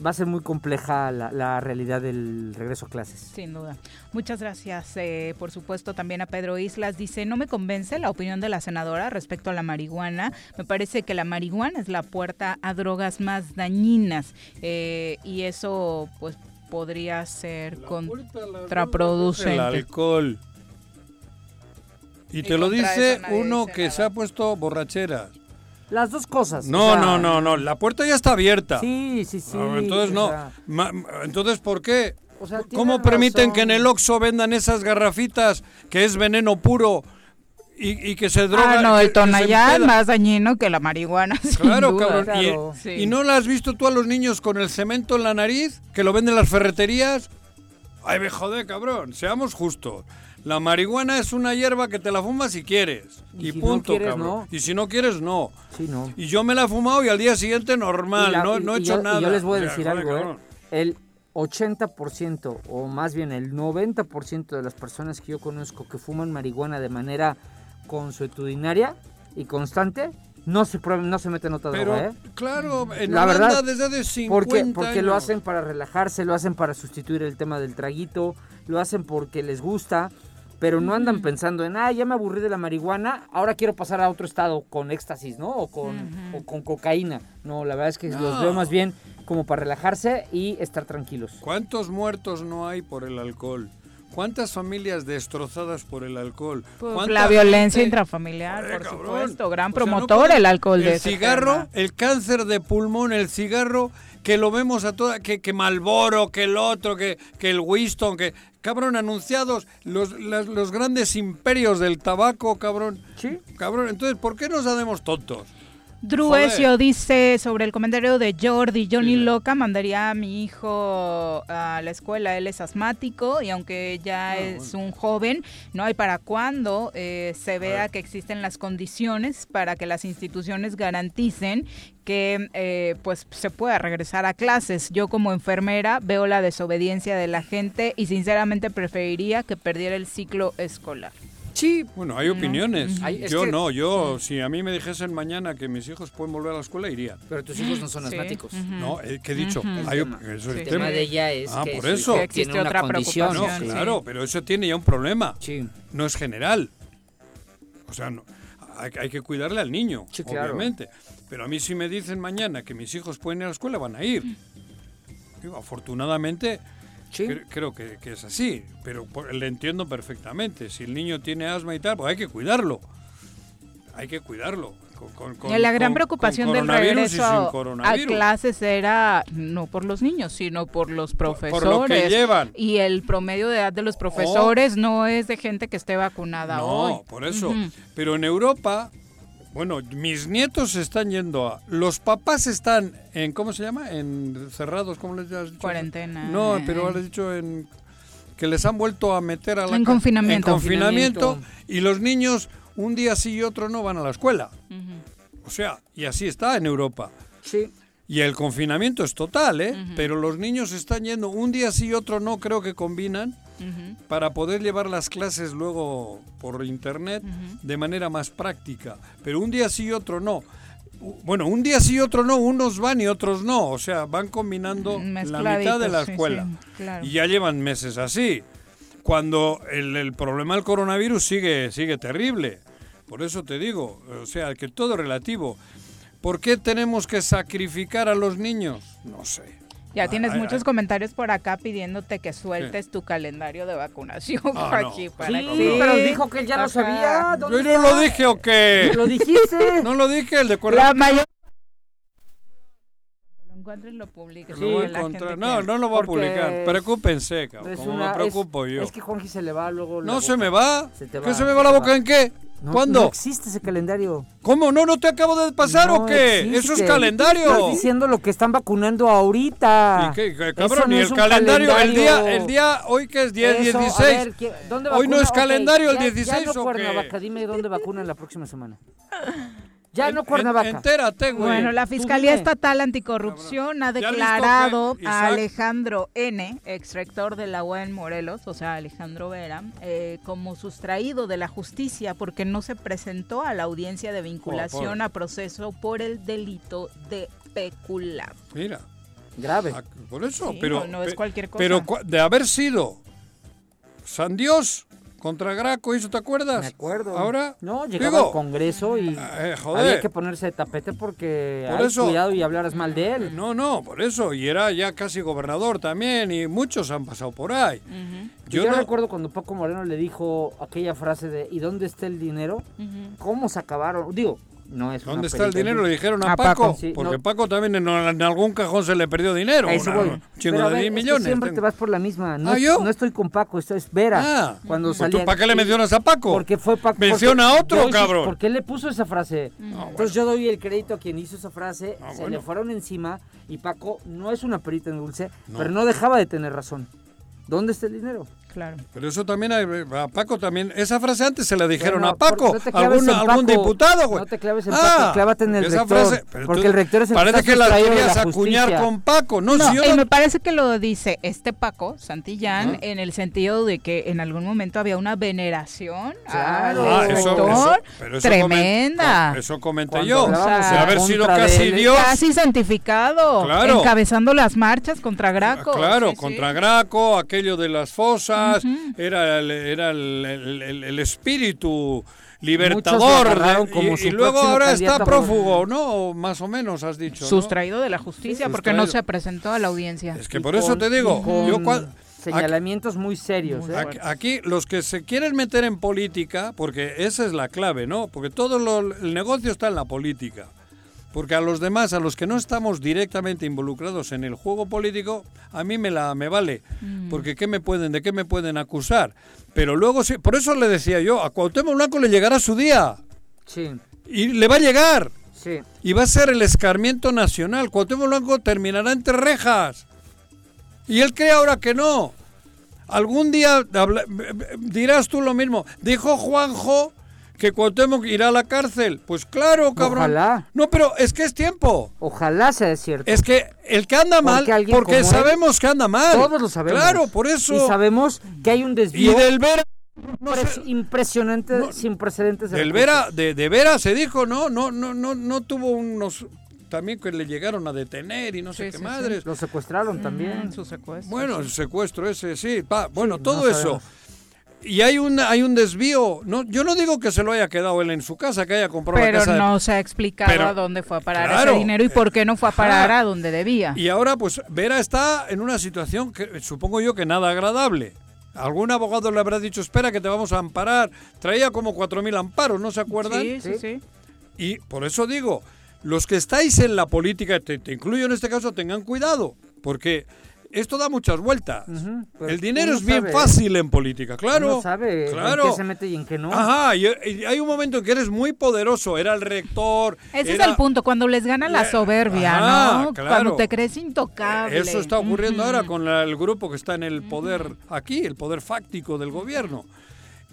va a ser muy compleja la, realidad del regreso a clases. Sin duda. Muchas gracias. Eh, por supuesto, también a Pedro Islas. Dice, no me convence la opinión de la senadora respecto a la marihuana. Me parece que la marihuana es la puerta a drogas más dañinas. Eh, y eso, pues, podría ser contraproducente. El alcohol. Y, te lo dice uno que se ha puesto borrachera. Las dos cosas. No, no, no, no. La puerta ya está abierta. Sí, sí, sí. entonces no. entonces, ¿por qué? ¿Cómo permiten que en el Oxxo vendan esas garrafitas que es veneno puro y, que se droga? Ah, no, el tonallá es más dañino que la marihuana. *laughs* Claro, cabrón. ¿Y, no la has visto tú a los niños con el cemento en la nariz que lo venden las ferreterías? Ay, me jode, cabrón. Seamos justos. La marihuana es una hierba que te la fumas si quieres. Y, punto, cabrón. Y si no quieres, no. Sí, no. Y yo me la he fumado y al día siguiente normal, no, no he hecho nada. Y yo les voy a decir algo, ¿eh? El 80% o más bien el 90% de las personas que yo conozco que fuman marihuana de manera consuetudinaria y constante no se no se meten otra Pero, droga, ¿eh? Claro, en la verdad, desde de 50 porque, porque lo hacen para relajarse, lo hacen para sustituir el tema del traguito, lo hacen porque les gusta, pero no andan pensando en, ah, ya me aburrí de la marihuana, ahora quiero pasar a otro estado con éxtasis, ¿no? O con, con cocaína. No, la verdad es que los veo más bien como para relajarse y estar tranquilos. ¿Cuántos muertos no hay por el alcohol? ¿Cuántas familias destrozadas por el alcohol? la violencia intrafamiliar, por supuesto. Gran promotor el alcohol el cigarro, el cáncer de pulmón, el cigarro, que lo vemos a toda, que, que Malboro, que el otro, que, que el Winston, que, cabrón, anunciados los, los grandes imperios del tabaco, cabrón. Sí. Cabrón, entonces, ¿por qué nos hacemos tontos? Druesio dice sobre el comentario de Jordi, Johnny Loca mandaría a mi hijo a la escuela, él es asmático y aunque ya ah, es un joven, no hay para cuándo eh, se vea que existen las condiciones para que las instituciones garanticen que eh, pues se pueda regresar a clases. Yo como enfermera veo la desobediencia de la gente y sinceramente preferiría que perdiera el ciclo escolar. Sí. Bueno, hay opiniones. yo no, yo, si a mí me dijesen mañana que mis hijos pueden volver a la escuela, iría. Pero tus hijos no son asmáticos. No, eh, ¿qué he dicho? hay, el tema. de ella es ah, que, por eso. existe otra condición. No, claro, pero eso tiene ya un problema. Sí. No es general. O sea, no, hay, que cuidarle al niño, obviamente. Pero a mí si me dicen mañana que mis hijos pueden ir a la escuela, van a ir. afortunadamente Creo que, es así, pero le entiendo perfectamente. Si el niño tiene asma y tal, pues hay que cuidarlo. Hay que cuidarlo. la gran preocupación del regreso a clases era no por los niños, sino por los profesores. llevan. Y el promedio de edad de los profesores no es de gente que esté vacunada hoy. No, por eso. Pero en Europa bueno, mis nietos se están yendo a... Los papás están en... ¿Cómo se llama? En cerrados, ¿cómo les has dicho? Cuarentena. No, pero has dicho en... Que les han vuelto a meter a la... En confinamiento. En confinamiento. Y los niños, un día sí y otro no, van a la escuela. O sea, y así está en Europa. Sí. Y el confinamiento es total, ¿eh? Pero los niños están yendo un día sí y otro no, creo que combinan, para poder llevar las clases luego por internet de manera más práctica. Pero un día sí y otro no. Bueno, un día sí y otro no, unos van y otros no. O sea, van combinando la mitad de la sí, escuela. sí, claro. Y ya llevan meses así. Cuando el, el problema del coronavirus sigue, sigue terrible. Por eso te digo, o sea, que todo relativo. ¿Por qué tenemos que sacrificar a los niños? No sé. Ya tienes Ay, muchos ay. comentarios por acá pidiéndote que sueltes tu calendario de vacunación, Ah, no. Joaquín, para Sí, que- pero dijo que él ya lo sabía. ¿Dónde ¿Yo no lo dije o qué? ¿Lo dijiste? No lo dije, el de La mayor... Encuentres, lo publiques. Lo voy a encontrar. No, no lo voy a publicar. es- Preocúpense, cabrón. Como una- me preocupo es- yo. Es que Juanji se le va luego. No boca. se me va. Se te ¿Qué se me va la boca en qué? No, ¿Cuándo? No existe ese calendario. ¿Cómo? ¿No, no te acabo de pasar o qué? existe. Eso es calendario. Estás diciendo lo que están vacunando ahorita. ¿Y qué, qué, Eso cabrón? no ¿Y es el un calendario? El día, el día, hoy que es 10, Eso, a 16. ver, ¿qué- ¿dónde Hoy no es calendario el ya- 16 ya no o Cuernavaca, qué? dime dónde vacunan la próxima semana. Ya no En- Cuernavaca. Entérate, güey. Bueno, la Fiscalía. Estatal Anticorrupción ha ¿Ya listo, declarado a? Alejandro N., ex rector de la UA en Morelos, o sea, Alejandro Vera, eh, como sustraído de la justicia porque no se presentó a la audiencia de vinculación pobre. a proceso por el delito de peculado. Mira. Grave. Ah, Por eso, Sí, pero. no- no es cualquier cosa. Pero de haber sido San Dios contra Graco, ¿eso te acuerdas? Me acuerdo. Ahora. No, llegaba digo, al Congreso y eh, joder. había que ponerse de tapete porque Por hay eso- cuidado y hablaras mal de él. No, no, por eso. Y era ya casi gobernador también, y muchos han pasado por ahí. Yo, Yo no- recuerdo cuando Paco Moreno le dijo aquella frase de ¿y dónde está el dinero? ¿Cómo se acabaron? Digo, no es una ¿Dónde está el dinero? Le dijeron a, A Paco. Paco, sí, porque no. Paco también en, en algún cajón se le perdió dinero. Eso una- voy. un chingo Pero a de ver, 10 es que millones. siempre tengo. te vas por la misma. No, ¿Ah, yo? no estoy con Paco, esto es Vera. Ah, cuando pues tú, salía. ¿para qué le mencionas a Paco? Porque fue Paco. Menciona a otro, cabrón. Porque él le puso esa frase. Entonces yo doy el crédito a quien hizo esa frase. se Ah, bueno. le fueron encima y Paco no es una perita en dulce, No. pero no dejaba de tener razón. ¿Dónde está el dinero? Claro. Pero eso también hay- a Paco también. Esa frase antes se la dijeron Bueno, a Paco. no te claves algún, algún diputado, güey. No te claves en Ah, Paco, clávate en el esa rector, frase- pero porque tú- el rector es el que Parece que la querías la acuñar con Paco. No, No, si yo y no- me parece que lo dice este Paco Santillán Ah. en el sentido de que en algún momento había una veneración Claro. Ah, al eso- rector eso- pero eso tremenda. comen- eso comenté Cuando yo. de en haber sido contra casi él. Dios. Casi santificado, Claro. encabezando las marchas contra Graco. Claro, Sí, sí. contra Graco, aquello de las fosas, era, el, era el, el- el- el espíritu libertador. Como y, luego ahora está prófugo, ¿no? Más o menos has dicho. ¿no? Sustraído de la justicia Sí, porque no se presentó a la audiencia. Es que Y por eso te digo, yo señalamientos muy serios. ¿eh? Aquí, aquí los que se quieren meter en política, porque esa es la clave, ¿no? Porque todo lo- el negocio está en la política. Porque a los demás, a los que no estamos directamente involucrados en el juego político, a mí me la me vale. Porque ¿qué me pueden, de qué me pueden acusar? Pero luego sí, por eso le decía yo, a Cuauhtémoc Blanco le llegará su día. Sí, Y le va a llegar. sí. Y va a ser el escarmiento nacional. Cuauhtémoc Blanco terminará entre rejas. Y él cree ahora que no. Algún día dirás tú lo mismo. Dijo Juanjo que Cuauhtémoc irá a la cárcel. Pues claro, cabrón. Ojalá. No, pero es que es tiempo. Ojalá sea cierto. Es que el que anda mal, Porque él- sabemos que anda mal. Todos lo sabemos. Claro, por eso. Y sabemos que hay un Y desvío del Vera, impres- impresionante, sin precedentes. de del. Vera, de, de Vera se dijo, no, no, no, no, no tuvo unos también que le llegaron a detener y no sé Sí, qué sí, sí. madres. Lo secuestraron también. Mm, su secuestro. Bueno, el secuestro ese, sí, pa, bueno, Sí, todo no eso. sabemos. Y hay un, hay un desvío. No, yo no digo que se lo haya quedado él en su casa, que haya comprado la Pero casa. de- no se ha explicado Pero- a dónde fue a parar Claro. ese dinero y por qué no fue a parar Ajá. a donde debía. Y ahora, pues, Vera está en una situación que supongo yo que nada agradable. Algún abogado le habrá dicho, espera que te vamos a amparar. Traía como 4.000 amparos, ¿no se acuerdan? Sí, sí, sí. Y por eso digo, los que estáis en la política, te, te incluyo en este caso, tengan cuidado, porque esto da muchas vueltas. Pues El dinero es bien sabe, fácil en política, claro. Uno sabe claro. en qué se mete y en qué no. Ajá, y, y hay un momento en que eres muy poderoso, era el rector. Ese era- es el punto, cuando les gana la Eh, soberbia, ajá, ¿no? claro. Cuando te crees intocable. Eso está ocurriendo ahora con la- el grupo que está en el poder aquí, el poder fáctico del gobierno.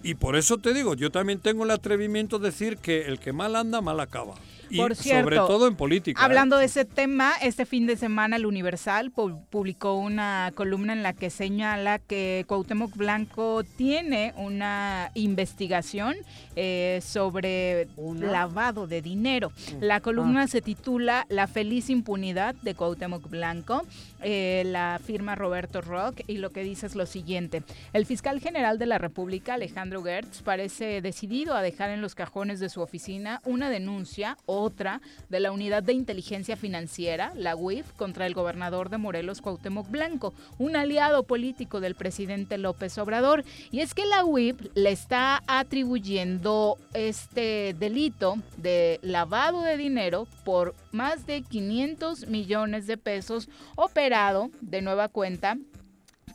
Y por eso te digo, yo también tengo el atrevimiento de decir que el que mal anda, mal acaba. Y sobre todo en política. ¿eh? Hablando de ese tema, este fin de semana el Universal publicó una columna en la que señala que Cuauhtémoc Blanco tiene una investigación eh, sobre lavado de dinero. Mm. La columna ah. se titula La feliz impunidad de Cuauhtémoc Blanco. Eh, la firma Roberto Rock y lo que dice es lo siguiente. El fiscal general de la República, Alejandro Gertz, parece decidido a dejar en los cajones de su oficina una denuncia, otra, de la Unidad de Inteligencia Financiera, la UIF, contra el gobernador de Morelos, Cuauhtémoc Blanco, un aliado político del presidente López Obrador. Y es que la UIF le está atribuyendo este delito de lavado de dinero por más de 500 millones de pesos operado de nueva cuenta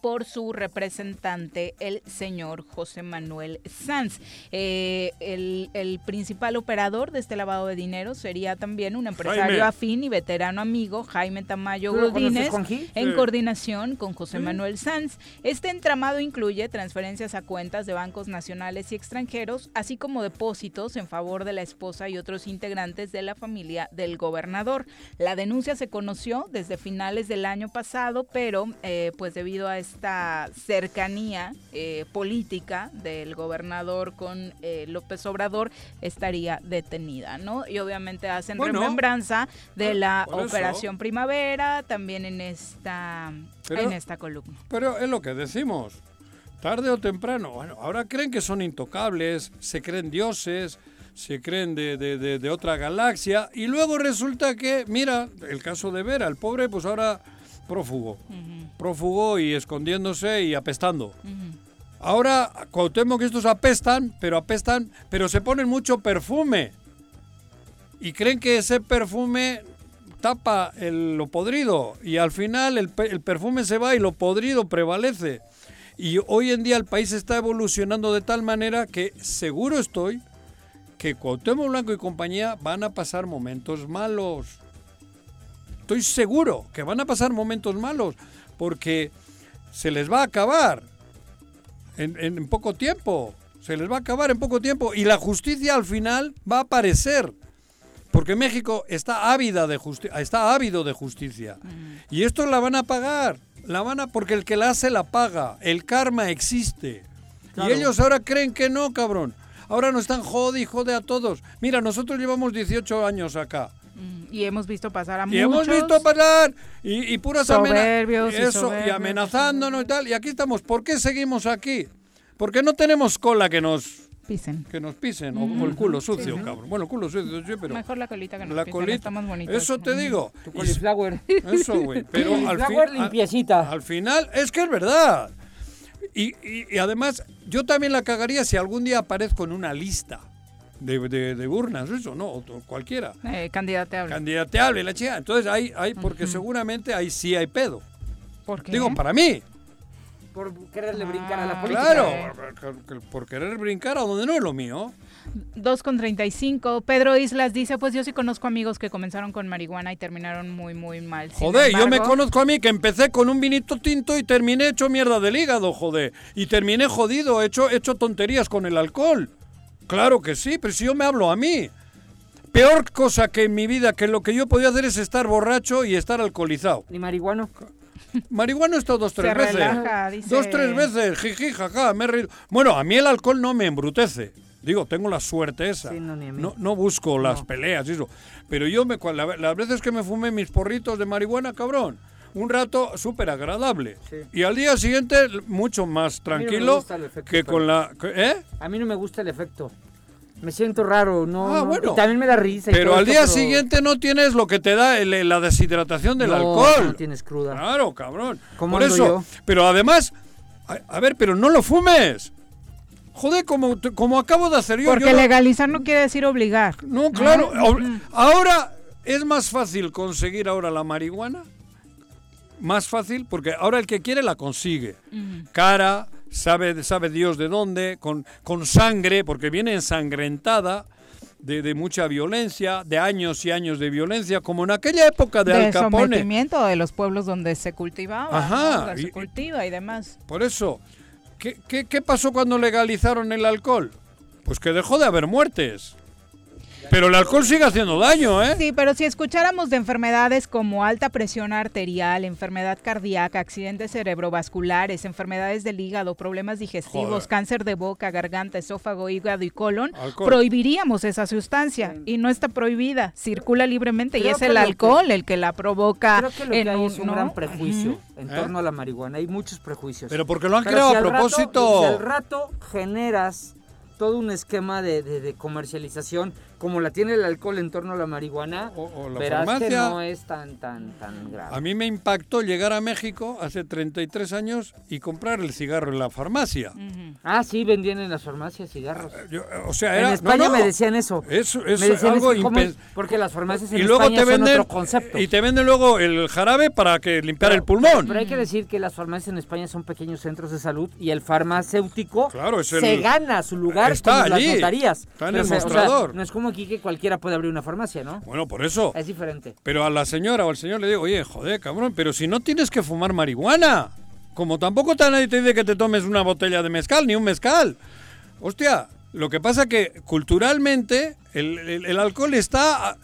por su representante, el señor José Manuel Sanz. Eh, el, principal operador de este lavado de dinero sería también un empresario afín y veterano amigo, Jaime Tamayo Godínez, en coordinación con José Manuel Sanz. Este entramado incluye transferencias a cuentas de bancos nacionales y extranjeros, así como depósitos en favor de la esposa y otros integrantes de la familia del gobernador. La denuncia se conoció desde finales del año pasado, pero eh, pues debido a esta cercanía eh, política del gobernador con eh, López Obrador estaría detenida, ¿no? Y obviamente hacen remembranza de la Operación Primavera también en esta, en esta columna. Pero es lo que decimos, tarde o temprano, bueno, ahora creen que son intocables, se creen dioses, se creen de, de, de, otra galaxia y luego resulta que, mira, el caso de Vera, el pobre, pues ahora prófugo. Prófugo y escondiéndose y apestando. Ahora, Ahora, que estos apestan, pero apestan, pero se ponen mucho perfume. Y creen que ese perfume tapa lo podrido. Y al final el, el perfume se va y lo podrido prevalece. Y hoy en día el país está evolucionando de tal manera que seguro estoy que Cuauhtémoc Blanco y compañía van a pasar momentos malos estoy seguro que van a pasar momentos malos porque se les va a acabar en, poco tiempo. Se les va a acabar en poco tiempo y la justicia al final va a aparecer. Porque México está ávida de justicia, está ávido de justicia. Y esto la van a pagar. La van a porque el que la hace la paga. El karma existe. Y ellos ahora creen que no, cabrón. Ahora nos están jode y jode a todos. Mira, nosotros llevamos 18 años acá. Y hemos visto pasar a y hemos visto pasar y, y puras amenazas. Eso, y, amenazándonos y tal. Y aquí estamos. ¿Por qué seguimos aquí? Porque no tenemos cola que nos pisen. Que nos pisen, o, el culo sucio, cabrón. Bueno, el culo sucio, sí, pero... Mejor la colita que nos la colita, está más bonito. Eso te digo. Tu cauliflower. Eso, güey. Pero al, limpiecita. al final, es que es verdad. Y, y, y, además, yo también la cagaría si algún día aparezco en una lista de, de, urnas, eso, no, cualquiera. Eh, candidateable. Candidateable, la chica. Entonces hay, hay porque seguramente ahí sí hay pedo. ¿Por qué? Digo, para mí. Por quererle brincar a la política. Claro, por, querer brincar a donde no es lo mío. 2 con 35. Pedro Islas dice, pues yo sí conozco amigos que comenzaron con marihuana y terminaron muy, muy mal. joder, yo me conozco a mí que empecé con un vinito tinto y terminé hecho mierda del hígado, joder. Y terminé jodido, hecho, hecho tonterías con el alcohol. Claro que sí, pero si yo me hablo a mmí. Peor cosa que en mi vida que lo que yo podía hacer es estar borracho y estar alcoholizado. ¿Ni marihuano? Marihuano he estado dos, tres veces. Relaja, dice... Dos, tres veces, jiji, jaja, me he reído. Bueno, a mí el alcohol no me embrutece. Digo, tengo la suerte esa. Sí, no, no, no, busco las peleas y eso. Pero yo, me, las veces que me fumé mis porritos de marihuana, cabrón, un rato súper agradable. Y al día siguiente mucho más tranquilo que con la... ¿Eh? A mí no me gusta el efecto. Me siento raro, no, ah, bueno. también me da risa. pero al día siguiente no tienes lo que te da la deshidratación del alcohol. No tienes cruda. Claro, cabrón. Por eso. Pero además, a, ver, pero no lo fumes. Joder, como, como acabo de hacer yo. Porque legalizar no quiere decir obligar. No, claro. Ahora es más fácil conseguir ahora la marihuana más fácil porque ahora el que quiere la consigue. Cara, sabe, sabe Dios de dónde, con, con sangre, porque viene ensangrentada. De, de, mucha violencia, de años y años de violencia, como en aquella época de, de Al Capone. sometimiento de los pueblos donde se cultivaba, Ajá, se cultiva y demás. Por eso, ¿qué, ¿qué, qué, pasó cuando legalizaron el alcohol? Pues que dejó de haber muertes. Pero el alcohol sigue haciendo daño, ¿eh? Sí, pero si escucháramos de enfermedades como alta presión arterial, enfermedad cardíaca, accidentes cerebrovasculares, enfermedades del hígado, problemas digestivos, Joder. cáncer de boca, garganta, esófago, hígado y colon, Alcohol. prohibiríamos esa sustancia y no está prohibida, circula libremente y es que el que- alcohol el que la provoca. Creo que lo que en hay un- es un ¿no? gran prejuicio en ¿Eh? torno a la marihuana. Hay muchos prejuicios. Pero porque lo han Pero creado si a al rato- propósito. si al rato generas todo un esquema de, de- de comercialización como la tiene el alcohol en torno a la marihuana, o la verás que farmacia. no es tan tan tan grave. A mí me impactó llegar a México hace 33 años y comprar el cigarro en la farmacia. Ah, sí, vendían en las farmacias cigarros. Yo, o sea, era, en España no, no. me decían eso. Eso es me decían algo es que ¿cómo? impen- Porque las farmacias en y luego España te venden son otro concepto. y te venden luego el jarabe para que limpiar el pulmón. Pero hay que decir que las farmacias en España son pequeños centros de salud y el farmacéutico Claro, es el- se gana su lugar Está como allí, las notarías. está en Pero, el o o sea, mostrador. no es como aquí que cualquiera puede abrir una farmacia, ¿no? Bueno, por eso. Es diferente. Pero a la señora o al señor le digo, oye, joder, cabrón, pero si no tienes que fumar marihuana. Como tampoco te nadie te dice que te tomes una botella de mezcal, ni un mezcal. Hostia, lo que pasa que culturalmente el, el- el alcohol está,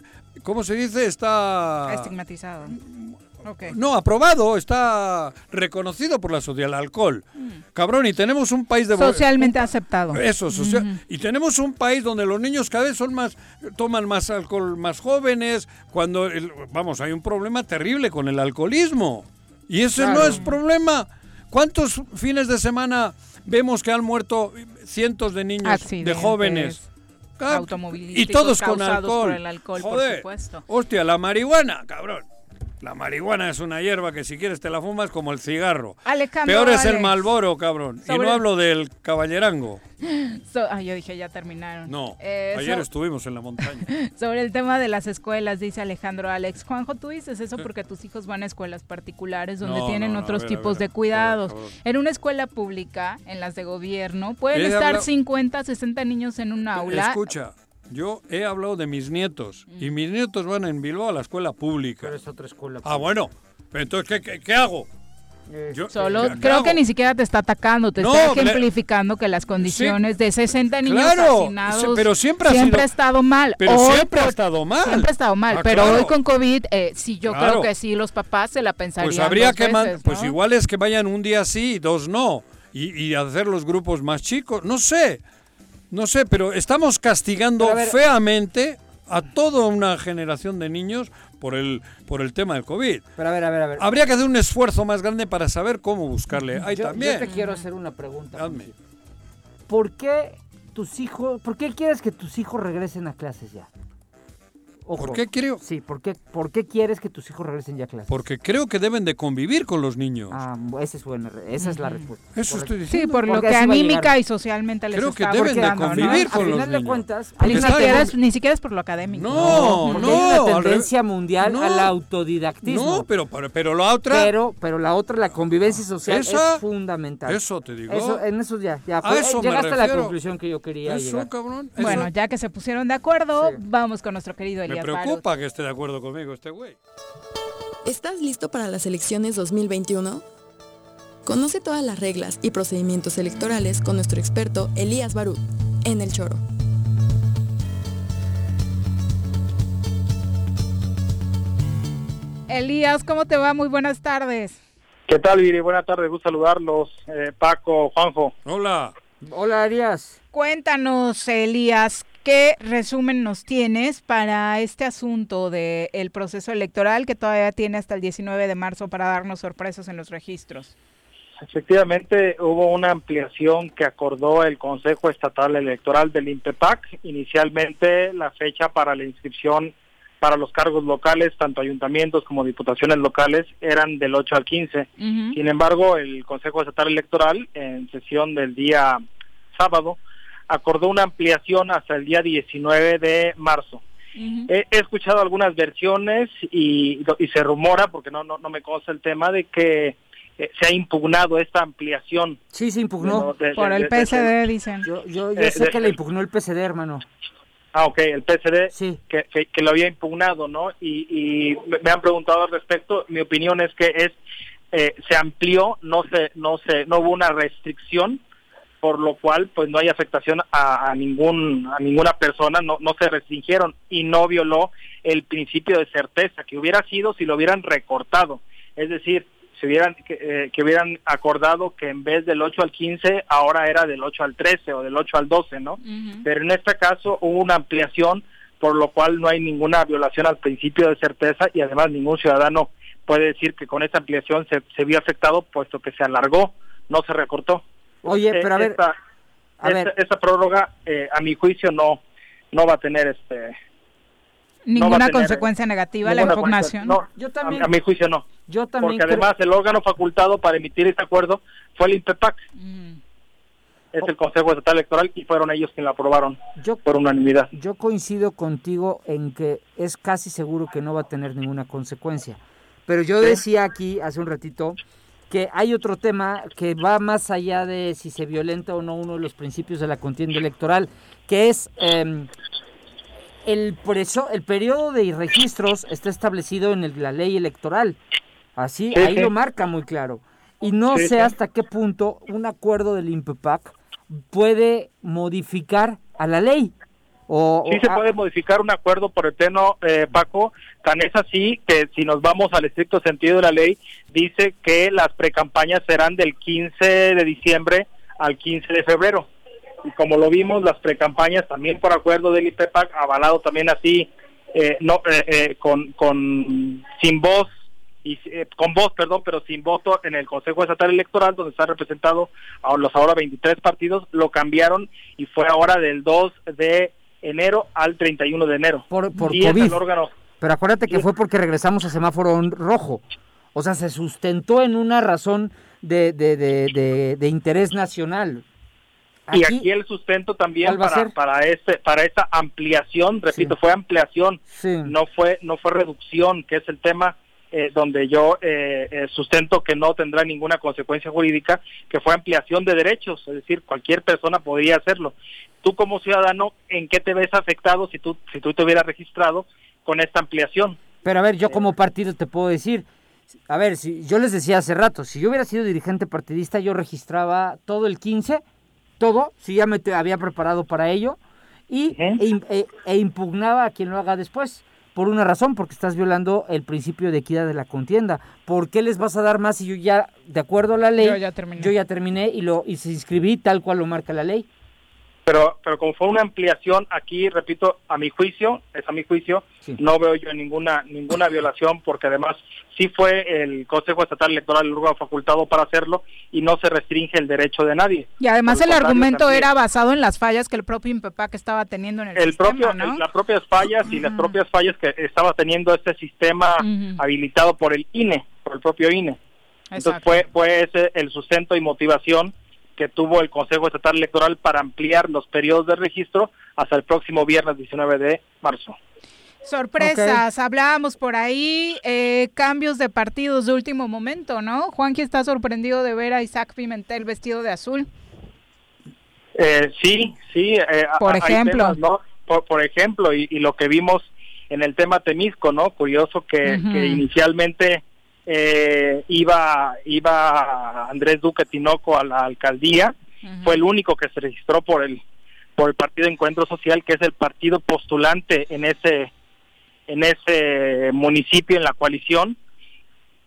¿cómo se dice? Está... Estigmatizado. No, aprobado, está reconocido por la sociedad, el alcohol. Cabrón, y tenemos un país de... Socialmente aceptado. Eso, social- y tenemos un país donde los niños cada vez son más, toman más alcohol más jóvenes, cuando, el- vamos, hay un problema terrible con el alcoholismo. Y ese no es problema. ¿Cuántos fines de semana vemos que han muerto cientos de niños, de jóvenes? Automovilísticos Y todos con alcohol. por el alcohol, por Joder. supuesto. Hostia, la marihuana, cabrón. La marihuana es una hierba que si quieres te la fumas como el cigarro. Alejandro, Peor es el Alex. Malboro, cabrón. Y no hablo del caballerango. *laughs* So- ah, yo dije, ya terminaron. No, Eh, ayer so- estuvimos en la montaña. *laughs* Sobre el tema de las escuelas, dice Alejandro Alex. Juanjo, tú dices eso porque tus hijos van a escuelas particulares donde No, tienen no, no, otros a ver, a tipos ver, de cuidados. cabrón. En una escuela pública, en las de gobierno, pueden He estar hablado- 50, 60 niños en un aula. Escucha, yo he hablado de mis nietos y mis nietos van en Bilbao a la escuela pública. Pero es otra escuela. Ah, bueno. Pero entonces, ¿qué, qué, qué hago? Yo- Solo ¿qué- qué creo hago? que ni siquiera te está atacando, te No, está le- ejemplificando que las condiciones de 60 niños Claro, sí, pero siempre ha sido- estado mal. Pero Hoy siempre ha por- estado mal. Siempre ha estado mal, Ah, pero claro. hoy con COVID, eh, sí, yo Claro. creo que sí, los papás se la pensarían Pues habría dos que veces, pues ¿no? igual es que vayan un día sí y dos no y, y hacer los grupos más chicos, no sé. No sé, pero estamos castigando Pero a ver- feamente a toda una generación de niños por el por el tema del COVID. Pero a ver, a ver, a ver. Habría que hacer un esfuerzo más grande para saber cómo buscarle. Ahí yo, también. yo te quiero hacer una pregunta. Hazme. ¿Por qué tus hijos, por qué quieres que tus hijos regresen a clases ya? Ojo. ¿Por qué quiero? Sí, ¿por qué, ¿por qué quieres que tus hijos regresen ya a clases? Porque creo que deben de convivir con los niños. Ah, esa es buena, esa es la respuesta. Eso Correcto. estoy diciendo. Sí, por lo Porque que así va a anímica llegar. y socialmente les Creo que está deben de ¿no? convivir A con los final de niños. cuentas, Ni siquiera, es, ni siquiera es por lo académico. No, porque no, hay al una revés. tendencia mundial No. al autodidactismo. No, pero, pero, pero la otra... Pero, pero la otra, la convivencia social Esa- es fundamental. Eso te digo. Eso, en eso ya, ya. A fue- eso me llegaste a la refiero. conclusión que yo quería Eso, llegar. cabrón. Bueno, eso- ya que se pusieron de acuerdo, vamos con nuestro querido Me Elías Barut. preocupa que esté de acuerdo conmigo este güey. ¿Estás listo para las elecciones 2021? Conoce todas las reglas y procedimientos electorales con nuestro experto Elías Barut en El Choro. Elías, ¿cómo te va? Muy buenas tardes. ¿Qué tal, Viri? Buenas tardes, gusto saludarlos. Eh, Paco, Juanjo. Hola. Hola, Arias. Cuéntanos, Elías, ¿qué resumen nos tienes para este asunto del proceso electoral que todavía tiene hasta el 19 de marzo para darnos sorpresas en los registros? Efectivamente, hubo una ampliación que acordó el Consejo Estatal Electoral del INPEPAC. Inicialmente, la fecha para la inscripción para los cargos locales, tanto ayuntamientos como diputaciones locales, eran del 8 al 15. Sin embargo, el Consejo Estatal Electoral, en sesión del día sábado, acordó una ampliación hasta el día 19 de marzo. He, he escuchado algunas versiones y, y se rumora, porque no, no, no me consta el tema, de que eh, se ha impugnado esta ampliación. Sí, se impugnó. De- Por de- el de- PSD, dicen. Yo, yo, yo Eh, sé de- que le impugnó el PSD, hermano. Ah, ok, el PSD que, que, que lo había impugnado, ¿no? Y, y me me han preguntado al respecto. Mi opinión es que es eh, se amplió, no se, no se, no hubo una restricción por lo cual pues no hay afectación a, ningún a ninguna persona, no, no se restringieron y no violó el principio de certeza que hubiera sido si lo hubieran recortado, es decir, si hubieran que, eh, que hubieran acordado que en vez del 8 al 15 ahora era del 8 al 13 o del 8 al 12, ¿no? Pero en este caso hubo una ampliación por lo cual no hay ninguna violación al principio de certeza y además ningún ciudadano puede decir que con esta ampliación se, se vio afectado puesto que se alargó, no se recortó. Oye, pero a ver, esta, a ver. esta prórroga, eh, a mi juicio, no no va a tener este ninguna consecuencia negativa la impugnación. No, yo también, a, mi juicio no. Yo también porque además el órgano facultado para emitir este acuerdo fue el INPEPAC. Mm. Es el Consejo Estatal Electoral y fueron ellos quienes lo aprobaron por unanimidad. Yo coincido contigo en que es casi seguro que no va a tener ninguna consecuencia. Pero yo decía aquí hace un ratito que hay otro tema que va más allá de si se violenta o no uno de los principios de la contienda electoral, que es eh, el, preso, el periodo de registros está establecido en la ley electoral. Así, ahí lo marca muy claro. Y no sé hasta qué punto un acuerdo del INPEPAC puede modificar a la ley. O, sí se puede modificar un acuerdo por eterno, eh, Paco, tan es así que si nos vamos al estricto sentido de la ley, dice que las precampañas serán del 15 de diciembre al 15 de febrero. Y como lo vimos, las precampañas también por acuerdo del IPEPAC, avalado también así, eh, no eh, con, con sin voz y con voz, perdón, pero sin voto en el Consejo Estatal Electoral, donde están representados a los ahora 23 partidos, lo cambiaron y fue ahora del 2 de enero al 31 de enero. Por, por y COVID. órgano. Pero acuérdate que fue porque regresamos a semáforo rojo. O sea, se sustentó en una razón de, de, de, de, interés nacional. y aquí el sustento también para, para este para esta ampliación, repito, fue ampliación, no fue no fue reducción, que es el tema eh, donde yo eh, eh, sustento que no tendrá ninguna consecuencia jurídica, que fue ampliación de derechos, es decir, cualquier persona podría hacerlo. Tú como ciudadano, ¿en qué te ves afectado si tú, si tú te hubieras registrado con esta ampliación? Pero a ver, yo como partido te puedo decir, a ver, si yo les decía hace rato, si yo hubiera sido dirigente partidista, yo registraba todo el 15, todo, si ya me había preparado para ello, y, e, e impugnaba a quien lo haga después por una razón, porque estás violando el principio de equidad de la contienda. ¿Por qué les vas a dar más si yo ya, de acuerdo a la ley, yo ya terminé, yo ya terminé y lo y se inscribí tal cual lo marca la ley? Pero, pero como fue una ampliación aquí, repito, a mi juicio, es a mi juicio, no veo yo ninguna ninguna violación porque además sí fue el Consejo Estatal Electoral el órgano facultado para hacerlo y no se restringe el derecho de nadie. Y además el, argumento era basado en las fallas que el propio INPEPAC estaba teniendo en el, el sistema, propio, ¿no? Las propias fallas y las propias fallas que estaba teniendo este sistema habilitado por el INE, por el propio INE. Entonces fue, fue ese el sustento y motivación que tuvo el Consejo Estatal Electoral para ampliar los periodos de registro hasta el próximo viernes 19 de marzo. Sorpresas, hablábamos por ahí, eh, cambios de partidos de último momento, ¿no? Juanqui está sorprendido de ver a Isaac Pimentel vestido de azul. Eh, sí, sí. Eh, por ejemplo. ¿no? por, ejemplo, y, lo que vimos en el tema Temisco, ¿no? Curioso que, que inicialmente eh, iba iba Andrés Duque Tinoco a la alcaldía, fue el único que se registró por el por el Partido Encuentro Social, que es el partido postulante en ese en ese municipio en la coalición.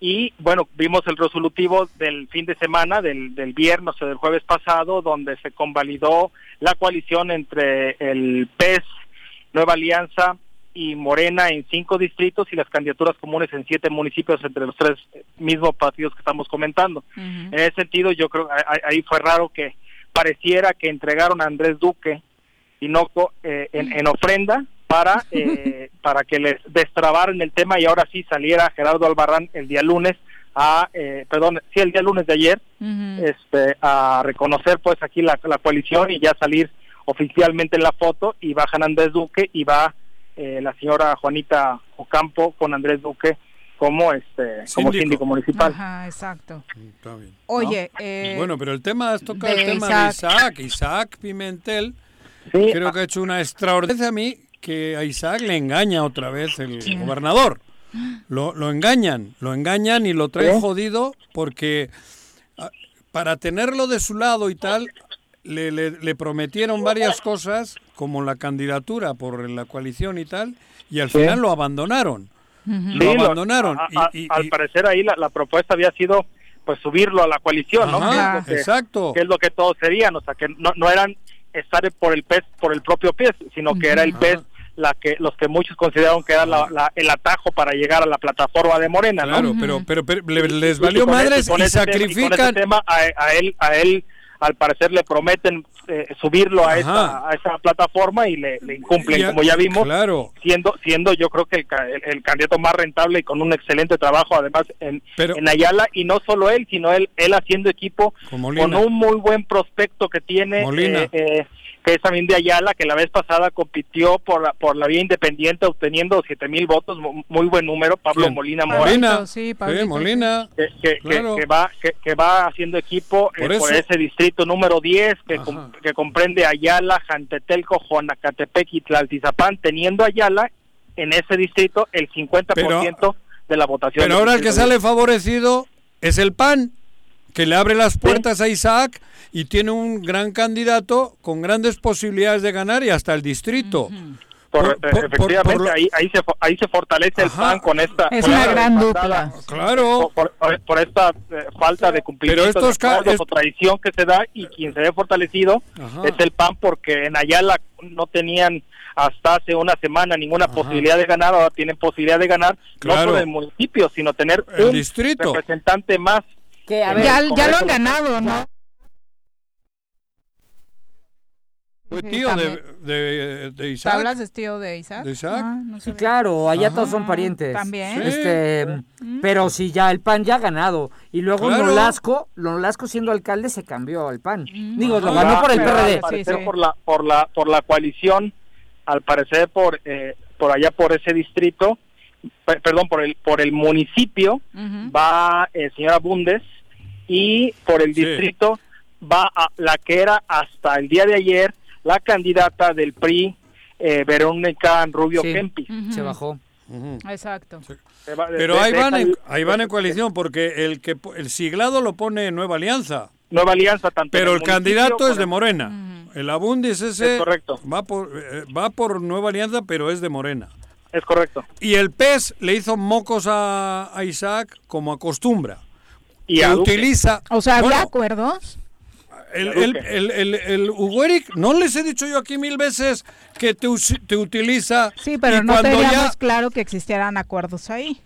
Y bueno vimos el resolutivo del fin de semana del, del viernes o del jueves pasado donde se convalidó la coalición entre el PES Nueva Alianza y Morena en cinco distritos y las candidaturas comunes en siete municipios entre los tres mismos partidos que estamos comentando. En ese sentido, yo creo ahí fue raro que pareciera que entregaron a Andrés Duque y Noco eh, en, ofrenda para *laughs* eh, para que les destrabaran el tema y ahora sí saliera Gerardo Albarrán el día lunes a eh, perdón sí el día lunes de ayer este a reconocer pues aquí la, la coalición y ya salir oficialmente en la foto y bajan Andrés Duque y va eh, la señora Juanita Ocampo con Andrés Duque como este como síndico municipal. Ajá, exacto. Está bien. Oye, eh, bueno, pero el tema es tocar el tema de Isaac, Isaac Pimentel. creo que ha hecho una extraordinaria a mí que a Isaac le engaña otra vez el gobernador. Lo, lo engañan, lo engañan y lo traen jodido porque ah, para tenerlo de su lado y tal, le, le, prometieron varias cosas, como la candidatura por la coalición y tal, y al final lo abandonaron. Lo abandonaron. y, al parecer ahí la, propuesta había sido pues subirlo a la coalición, ¿no? exacto. Que es lo que todos serían, o sea, que no, no eran estar por el pez, por el propio pez, sino que era el pez la que los que muchos consideraron que era la, el atajo para llegar a la plataforma de Morena, Claro, pero, pero, les valió madres y, sacrifican. tema a, él, a él al parecer le prometen eh, subirlo a esa, a esa plataforma y le, incumplen, como ya vimos, claro. siendo siendo yo creo que el, candidato más rentable y con un excelente trabajo además en, en Ayala, y no solo él, sino él, él haciendo equipo con, un muy buen prospecto que tiene. Eh, eh, que es también de Ayala, que la vez pasada compitió por la, por la vía independiente obteniendo siete mil votos, muy buen número, Pablo Molina Molina, sí, Molina, que, va que, va haciendo equipo eh, por, ese distrito número 10 que, que comprende Ayala, Jantetelco, Juanacatepec y Tlaltizapán, teniendo Ayala en ese distrito el 50% de la votación. Pero ahora el que sale favorecido es el PAN que le abre las puertas a Isaac y tiene un gran candidato con grandes posibilidades de ganar y hasta el distrito. efectivamente, ahí, ahí, se, ahí se fortalece el PAN con esta... Es una gran dupla. Claro. Por, esta eh, falta de cumplimiento Pero estos o tradición que se da y quien se ve fortalecido es el PAN porque en Ayala no tenían hasta hace una semana ninguna posibilidad de ganar, ahora tienen posibilidad de ganar, no solo el municipio, sino tener un representante más ya, lo han ganado, ¿no? Fue tío de, de, Isaac. ¿Hablas de tío de Isaac? Ah, sí, claro, allá todos son parientes. También. Este, Pero si ya el PAN ya ha ganado. Y luego Nolasco, Nolasco siendo alcalde se cambió al PAN. Digo, lo ganó por el PRD. Al parecer por la, por la, por la coalición, al parecer por, eh, por allá por ese distrito, perdón, por el, por el municipio, va el señor Bundes y por el distrito va a la que era hasta el día de ayer la candidata del PRI, eh, Verónica Rubio Kempi. Se bajó. Exacto. Pero ahí, van en, ahí van en coalición porque el que el siglado lo pone Nueva Alianza. Nueva Alianza tanto. Pero el, candidato es de Morena. El Abundis ese correcto. va por eh, va por Nueva Alianza, pero es de Morena. Es correcto. Y el PES le hizo mocos a Isaac como acostumbra y utiliza. O sea, ¿había acuerdos? El, el, el, el, no les he dicho yo aquí mil veces que te, te utiliza. Sí, pero no teníamos claro que existieran acuerdos ahí.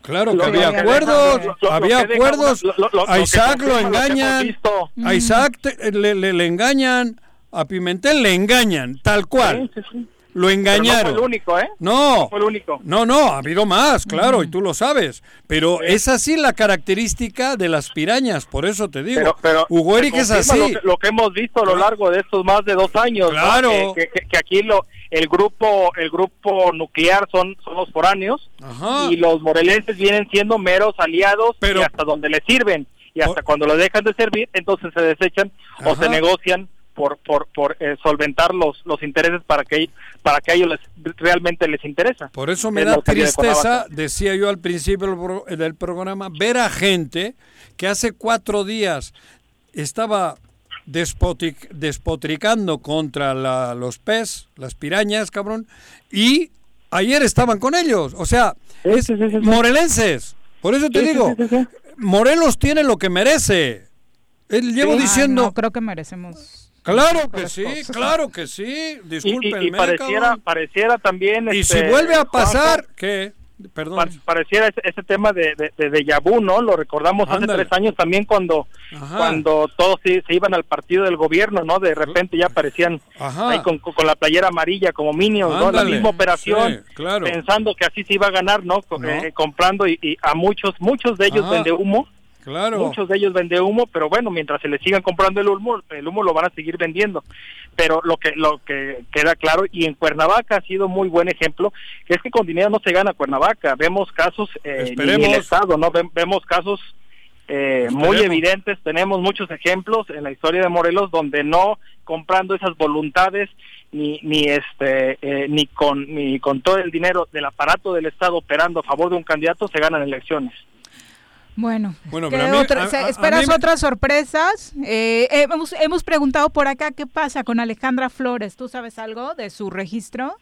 Claro que había acuerdos, había acuerdos. a Isaac lo engañan, a Isaac le, le, le, engañan, a Pimentel le engañan, tal cual. Sí, sí, lo engañaron. no fue el único, ¿eh? No, fue el único. no, no, ha habido más, claro, y tú lo sabes. Pero es así la característica de las pirañas, por eso te digo. Pero, Hugo Eric es así. Lo que, hemos visto a lo largo de estos más de dos años. Claro. Que, aquí lo, el grupo el grupo nuclear son, son los foráneos y los morelenses vienen siendo meros aliados y hasta donde les sirven. Y hasta cuando lo dejan de servir, entonces se desechan o se negocian por, por, por eh, solventar los, los intereses para que, para que a ellos les, realmente les interesa. Por eso me da tristeza, decía yo al principio del programa, ver a gente que hace cuatro días estaba despotricando contra los pez, las pirañas, cabrón, y ayer estaban con ellos. O sea, es morelenses. Por eso te digo, Morelos tiene lo que merece. Él llevo diciendo... no, creo que merecemos Claro que sí, claro que sí. Disculpen. Y, pareciera, pareciera también. Y si este, vuelve a pasar, ¿qué? Perdón. pareciera ese, tema de, de, de, Yabú, ¿no? Lo recordamos hace tres años también cuando cuando todos se, iban al partido del gobierno, ¿no? De repente ya aparecían ahí con, con, la playera amarilla como Minions, ¿no? La misma operación, pensando que así se iba a ganar, ¿no? Eh, comprando y, a muchos, muchos de ellos vende humo Muchos de ellos venden humo, pero bueno, mientras se les sigan comprando el humo, el humo lo van a seguir vendiendo. Pero lo que lo que queda claro y en Cuernavaca ha sido muy buen ejemplo, que es que con dinero no se gana Cuernavaca. Vemos casos eh, en el estado, no vemos casos eh, muy evidentes. Tenemos muchos ejemplos en la historia de Morelos donde no comprando esas voluntades ni ni este eh, ni con ni con todo el dinero del aparato del estado operando a favor de un candidato se ganan elecciones. Bueno, Bueno, ¿qué pero a mí- otra- a- se- a- a ¿esperas otras sorpresas? Eh, hemos, hemos preguntado por acá qué pasa con Alejandra Flores. ¿Tú sabes algo de su registro?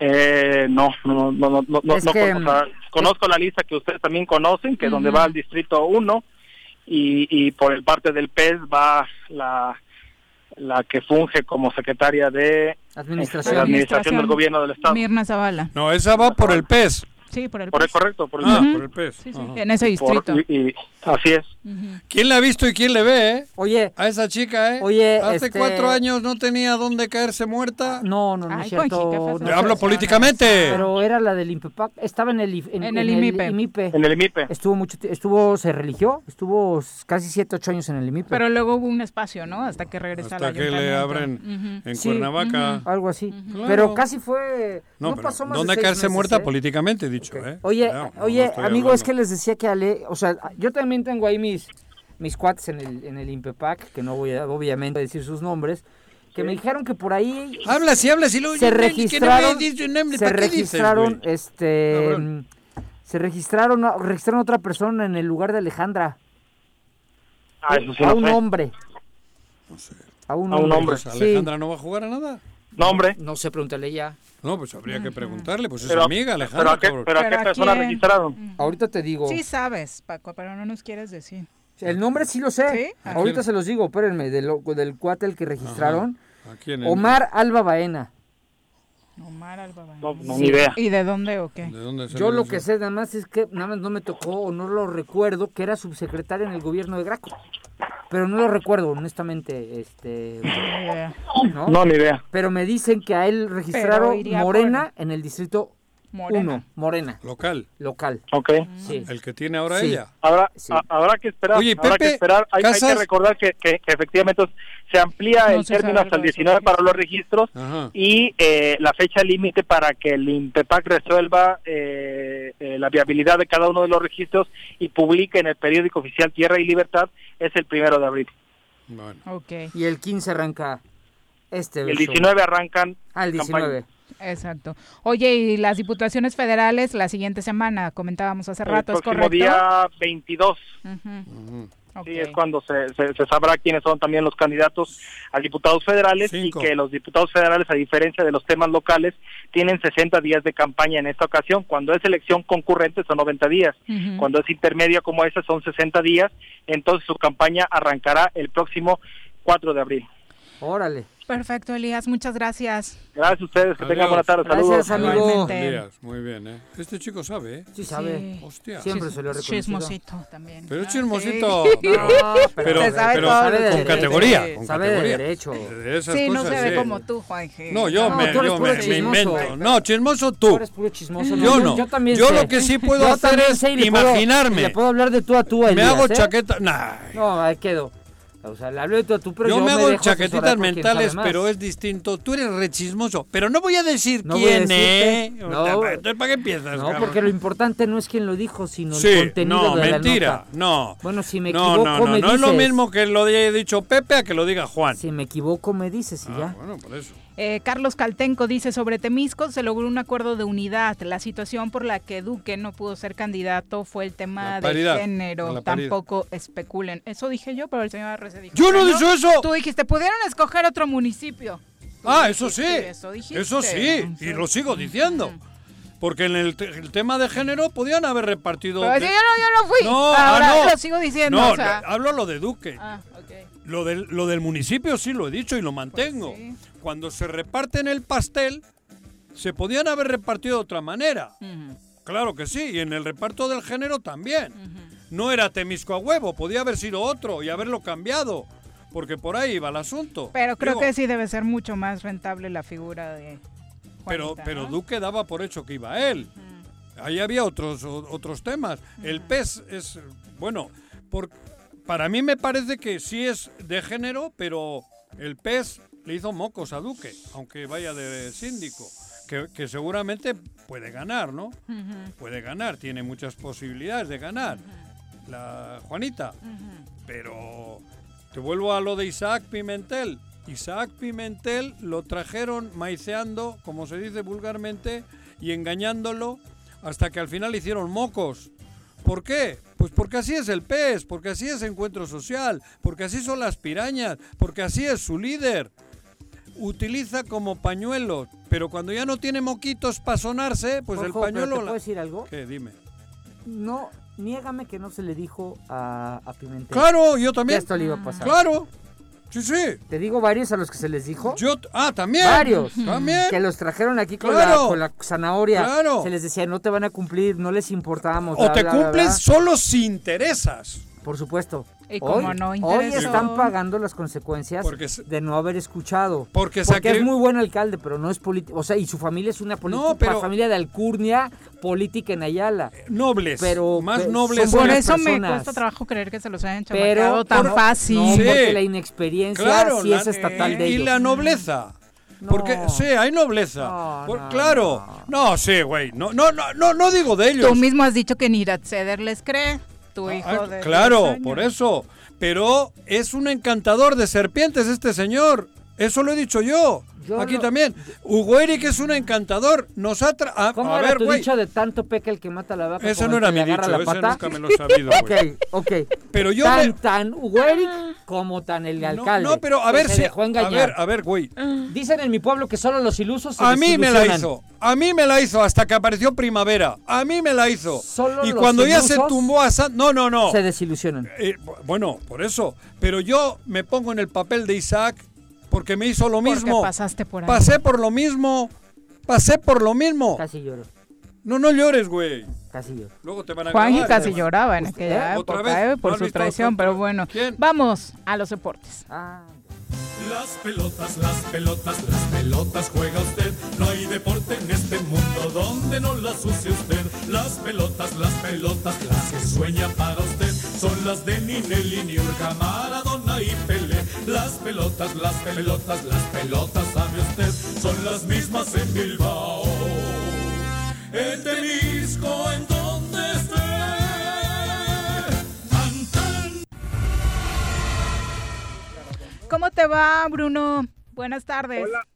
Eh, no, no, no, no, no, no, que, conozco, o sea, conozco la lista que ustedes también conocen, que es donde va el distrito 1 y, y por el parte del PES va la la que funge como secretaria de Administración. de administración del gobierno del estado. Mirna Zavala. No, esa va por el pez. Sí, por el Por el PES. correcto, por el Ah, PES. por el pez. Sí, sí, Ajá. en ese Por- distrito. y, y así es. ¿Quién la ha visto y quién le ve, eh? Oye. A esa chica, eh. Oye, Hace este- cuatro años no tenía dónde caerse muerta. No, no, no es cierto. no Hablo políticamente. Pero era la del INPEPAC. Estaba en el, en, En el IMIPE. En el IMIPE. Estuvo mucho estuvo, se religió, estuvo casi 7, 8 años en el IMIPE. Pero luego hubo un espacio, ¿no? Hasta que regresa Hasta que le abren en Sí, Cuernavaca. Algo así. Claro. Pero casi fue. No, No, pero pasó más de ¿dónde caerse meses, muerta ¿eh? políticamente, dicho, eh? Oye, no, oye, no amigo, es que les decía que Ale, o sea, yo también tengo ahí mis mis cuates en el en el Impepac, que no voy a obviamente decir sus nombres, que me dijeron que por ahí Habla, sí, habla, sí, se que no me registraron se ¿para qué dices, registraron este se registraron registraron otra persona en el lugar de Alejandra. Ah, eso sí a no un sé. hombre. A un A un hombre. hombre. Sí. Alejandra no va a jugar a nada. No, hombre. No sé, pregúntale ya. No, pues habría que preguntarle, pues es Pero- amiga, pero Alejandra. a qué- pero a qué ¿Pero a persona quién? registraron? Ahorita te digo. Sí sabes, Paco, pero no nos quieres decir. El nombre sí lo sé. ¿Sí? ¿A Ahorita quién? se los digo, espérenme, del, del cuate el que registraron. ¿A quién? Omar Alba Baena. Omar Alba No, no, ni idea. ¿Y de dónde o qué? ¿De dónde se Yo lo que sé nada más es que nada más no me tocó o no lo recuerdo que era subsecretario en el gobierno de Graco. Pero no lo recuerdo, honestamente, este ¿no? No, ni idea. Pero me dicen que a él registraron Morena en el distrito Morena. 1, Morena, Local. local. Ok. Sí. El que tiene ahora Sí. ella. Habrá, Sí. a- habrá que esperar. Oye, habrá Pepe, que esperar. Hay, que recordar que, que- que efectivamente se amplía No el término hasta el algo de su 19 para los registros Ajá. y eh, la fecha límite para que el INPEPAC resuelva eh, eh, la viabilidad de cada uno de los registros y publique en el periódico oficial Tierra y Libertad es el primero de abril. Bueno. Ok, Y el 15 arranca este el show. 19 arrancan Ah, el 19. campaña. Exacto. Oye, y las diputaciones federales la siguiente semana, comentábamos hace rato, el ¿es próximo correcto? día 22. Ujú. Ok. Sí, es cuando se, se, se sabrá quiénes son también los candidatos a diputados federales Cinco. y que los diputados federales, a diferencia de los temas locales, tienen 60 días de campaña en esta ocasión. Cuando es elección concurrente son 90 días. Cuando es intermedia como esa son 60 días. Entonces su campaña arrancará el próximo 4 de abril. Órale. Perfecto, Elías, muchas gracias. Gracias a ustedes, que tengan Adiós. buena tarde. Gracias, Saludos. amigo. Igualmente. Elías, muy bien, ¿eh? Este chico sabe, ¿eh? Sí sabe. Sí. Hostia. Siempre Chis- se lo he. Chismosito también. Pero Ah, chismosito. sí. No, *laughs* pero, Se sabe pero Sabe de con derecho. categoría. Con Sabe de categoría. derecho. De esas Sí, no cosas, se ve sí. como tú, Juan G. No, yo, No, me, tú yo me, me invento. No, chismoso Tú tú. eres puro chismoso. Yo no. Yo, también Yo sé. lo que sí puedo Yo hacer es imaginarme. le puedo hablar de tú a tú a Me hago ¿eh? chaqueta. Nah. No, ahí quedo. O sea, le de pero yo, yo, me hago chaquetitas mentales, pero es distinto. Tú eres rechismoso, pero no voy a decir No quién es. No. ¿para qué empiezas? No, cabrón? porque lo importante no es quien lo dijo, sino Sí, el contenido no, de la mentira, nota. no. Bueno, si me no, equivoco, no, no, me no es lo dices. mismo que lo haya dicho Pepe a que lo diga Juan. Si me equivoco, me dices y Ah, ya. bueno, por eso. Eh, Carlos Caltenco dice sobre Temisco se logró un acuerdo de unidad. La situación por la que Duque no pudo ser candidato fue el tema de género. Tampoco especulen. Eso dije yo, pero el señor Arrece dijo. Yo no dicho eso. Tú dijiste, pudieron escoger otro municipio. Tú Ah, eso sí. Eso, dijiste. Eso sí, y lo sigo diciendo. Porque en el, te- el tema de género podían haber repartido. Pero de- yo no, yo no fui. No, Ahora ah, no. lo sigo diciendo. No, o sea. hablo lo de Duque. Ah. Lo del, lo del municipio sí lo he dicho y lo mantengo. Pues sí. Cuando se reparten el pastel, se podían haber repartido de otra manera. Claro que sí, y en el reparto del género también. No era Temisco a huevo, podía haber sido otro y haberlo cambiado, porque por ahí iba el asunto. Pero creo Digo, que sí debe ser mucho más rentable la figura de. Pero, Juanita, pero ¿no? Duque daba por hecho que iba él. Ahí había otros, o- otros temas. El PES es, bueno, por, para mí me parece que sí es de género, pero el PES le hizo mocos a Duque, aunque vaya de síndico, que, que seguramente puede ganar, ¿no? Puede ganar, tiene muchas posibilidades de ganar. La Juanita. Pero te vuelvo a lo de Isaac Pimentel. Isaac Pimentel lo trajeron maiceando, como se dice vulgarmente, y engañándolo hasta que al final hicieron mocos. ¿Por qué? Pues porque así es el pez, porque así es encuentro social, porque así son las pirañas, porque así es su líder. Utiliza como pañuelo, pero cuando ya no tiene moquitos para sonarse, pues el pero pañuelo... ¿te la- puedo decir algo? ¿Qué? Dime. No, niégame que no se le dijo a, a Pimentel. Claro, yo también. Que esto le iba a pasar. Claro. Sí, sí. Te digo varios a los que se les dijo. Yo, ah, también. Varios. También. Que los trajeron aquí con, Claro. la, con la zanahoria. Claro. Se les decía, no te van a cumplir, no les importamos. O bla, te bla, bla. solo si interesas. Por supuesto. Y hoy, como no hoy interesó. están pagando las consecuencias Porque de no haber escuchado. Porque Porque es muy buen alcalde, pero no es político. O sea, y su familia es una política, No, pero- familia de alcurnia política en Ayala. Nobles. Pero más pe- nobles. Por eso me personas. cuesta trabajo creer que se los hayan Pero chamacado tan por- fácil. No, Sí. porque la inexperiencia Claro, sí la- es estatal y, de y ellos. la nobleza. Porque sí, hay nobleza. No, Por- no, claro. No, sí, güey. No, no, no, no, no digo de ellos. Tú mismo has dicho que ni Ceder les cree, tu hijo Ah, de claro, 10 años. por eso. Pero es un encantador de serpientes este señor. Eso lo he dicho yo. Yo Aquí también. Hugo Eric es un encantador. Nos ha tra- a, ¿Cómo a era ver, tu güey. dicho de tanto peca el que mata a la vaca? Como no era mi dicho, la ese pata? nunca me lo he sabido, *laughs* ok, ok. Pero yo tan, me- tan Hugo Eric como tan el alcalde. no, pero a ver se si- a ver, a ver, güey. Dicen en mi pueblo que solo los ilusos se A mí me la hizo. A mí me la hizo hasta que apareció primavera. A mí me la hizo. Solo y los cuando ya se tumbó a San... No, no, no. Se desilusionan. Eh, bu- bueno, por eso. Pero yo me pongo en el papel de Isaac porque me hizo lo Porque mismo. pasaste por ahí. Pasé por lo mismo. Pasé por lo mismo. Casi lloro, No, no llores, güey. casi lloro. Luego te van a Juanji grabar. casi lloraba en aquella ¿Eh? ¿Otra época vez? eh, ¿No por su traición, pero bueno. ¿Quién? Vamos a los deportes. Ah, Las pelotas, las pelotas, las pelotas juega usted. No hay deporte en este mundo donde no las use usted. Las pelotas, las pelotas, las que sueña para usted. Son las de Ninelli, Niurka, Maradona y Pelé. Las pelotas, las pelotas, las pelotas, sabe usted. Son las mismas en Bilbao. En Temisco, en donde esté. Tan, tan. ¿Cómo te va, Bruno? Buenas tardes. Hola.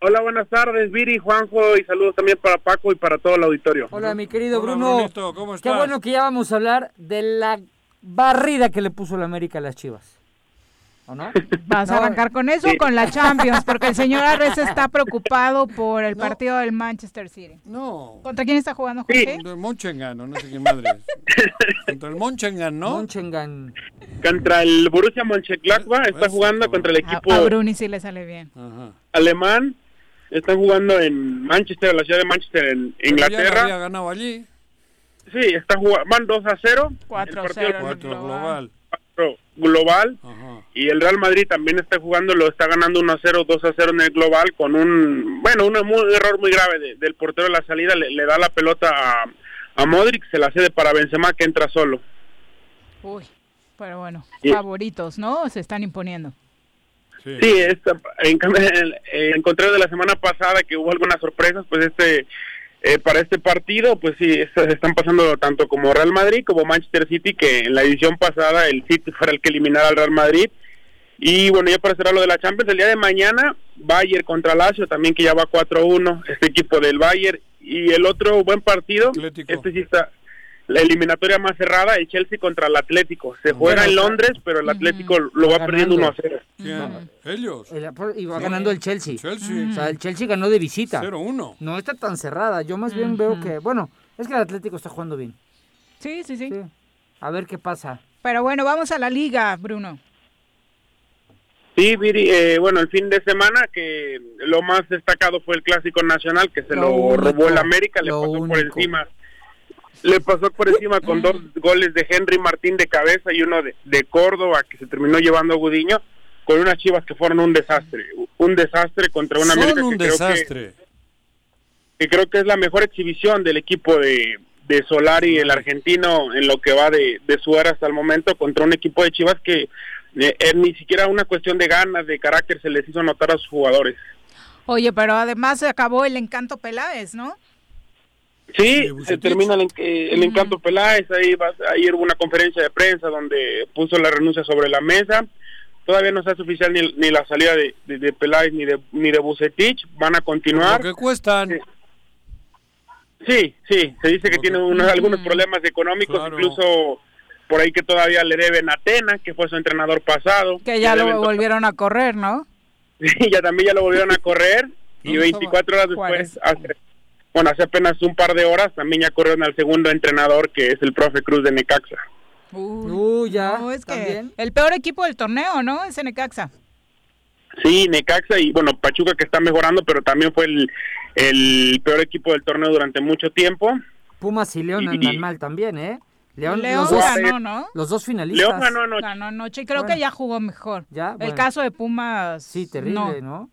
Hola, buenas tardes, Viri, Juanjo, y saludos también para Paco y para todo el auditorio. Hola, mi querido Hola, Bruno. Brunito, ¿cómo Qué estás? bueno que ya vamos a hablar de la barrida que le puso la América a las Chivas. ¿O no? *laughs* ¿Vas a arrancar con eso o con la Champions? Porque el señor Arres *laughs* está preocupado por el partido del Manchester City. No. ¿Contra quién está jugando, Jorge? De Monchengan, no sé qué madre es. *laughs* Contra el Monchengan, ¿no? Monchengan. Contra el Borussia Mönchengladbach está Eso, jugando contra el A, equipo a Bruni sí le sale bien. Ajá. alemán. Están jugando en Manchester, la ciudad de Manchester, en Pero ya Inglaterra. había ganado allí. Sí, está jugando, van 2 a 0. 4 el partido 0 Cuatro global. global. Ajá. Y el Real Madrid también está jugando, lo está ganando 1 a 0, 2 a 0 en el global con un, bueno, un, muy- error muy grave de- del portero de la salida. Le, le da la pelota a, a Modric, se la cede para Benzema que entra solo. Uy, pero bueno, Y- favoritos, ¿no? Se están imponiendo. Sí. Sí, esta- en, en contrario de la semana pasada que hubo algunas sorpresas, pues este eh, para este partido, pues sí, es- están pasando tanto como Real Madrid como Manchester City, que en la edición pasada el City fue el que eliminara al Real Madrid. Y bueno, ya para cerrar lo de la Champions, el día de mañana, Bayern contra Lazio, también que ya va 4-1, este equipo del Bayern. Y el otro buen partido, Atlético. este sí está, la eliminatoria más cerrada, el Chelsea contra el Atlético. Se juega en Londres, pero el Atlético lo va perdiendo 1-0. ¿Quién? Ellos. El- y va ganando el Chelsea. Chelsea. O sea, el Chelsea ganó de visita. 0-1. No está tan cerrada. Yo más bien veo que, bueno, es que el Atlético está jugando bien. Sí, sí, sí, Sí. A ver qué pasa. Pero bueno, vamos a la liga, Bruno. Sí, Viri, eh, bueno, el fin de semana que lo más destacado fue el Clásico Nacional que se Lo lo, único, robó el América, le pasó por encima. Le pasó por encima con dos goles de Henry Martín de cabeza y uno de, de Córdoba que se terminó llevando a Gudiño con unas chivas que fueron un desastre. Un desastre contra una América Son un que creo que- desastre. que creo que es la mejor exhibición del equipo de, de Solari, el argentino, en lo que va de, de su era hasta el momento, contra un equipo de Chivas que eh, eh, ni siquiera una cuestión de ganas, de carácter se les hizo notar a sus jugadores. Oye, pero además se acabó el encanto Peláez, ¿no? Sí, se termina el, eh, el encanto Peláez, ahí va, ayer hubo una conferencia de prensa donde puso la renuncia sobre la mesa, todavía no se hace oficial ni, ni la salida de, de, de Peláez ni de, ni de Bucetich, van a continuar. Que cuestan. Sí, sí, se dice que tiene unos, algunos problemas económicos, incluso por ahí que todavía le deben a Atena, que fue su entrenador pasado. Que ya lo volvieron a correr, ¿no? *laughs* Sí, ya también ya lo volvieron a correr *laughs* y 24 horas después, hace, bueno, hace apenas un par de horas también ya corrieron al segundo entrenador que es el profe Cruz de Necaxa. Uy, ya. es que el peor equipo del torneo, ¿no? Es Necaxa. Sí, Necaxa y bueno, Pachuca que está mejorando, pero también fue el, el peor equipo del torneo durante mucho tiempo. Pumas y León andan mal también, ¿eh? León, los dos, ganó, ¿no? Los dos finalistas. León ganó anoche. Ganó anoche y creo que ya jugó mejor. ¿Ya? El caso de Pumas. Sí, terrible, ¿no?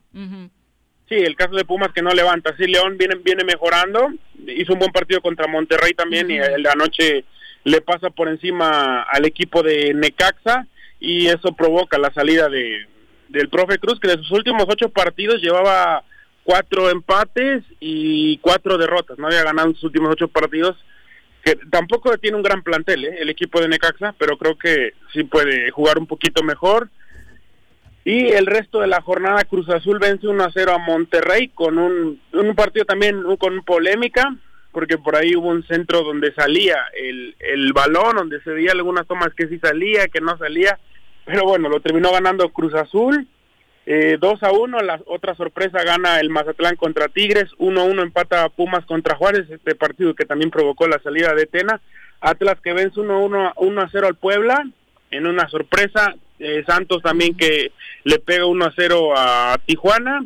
Sí, el caso de Pumas que no levanta. Sí, León viene, viene mejorando. Hizo un buen partido contra Monterrey también y el de anoche le pasa por encima al equipo de Necaxa y eso provoca la salida de, del profe Cruz que de sus últimos ocho partidos llevaba cuatro empates y cuatro derrotas. No había ganado en sus últimos ocho partidos que tampoco tiene un gran plantel ¿eh? el equipo de Necaxa, pero creo que sí puede jugar un poquito mejor. Y el resto de la jornada Cruz Azul vence 1 a 0 a Monterrey con un, partido también con polémica, porque por ahí hubo un centro donde salía el, el balón, donde se veía algunas tomas que sí salía, que no salía, pero bueno, lo terminó ganando Cruz Azul eh, 2 a 1, la otra sorpresa gana el Mazatlán contra Tigres, 1 a 1 empata Pumas contra Juárez, este partido que también provocó la salida de Tena. Atlas que vence 1 a 1, 1 a 0 al Puebla, en una sorpresa. Eh, Santos también que le pega 1 a 0 a Tijuana.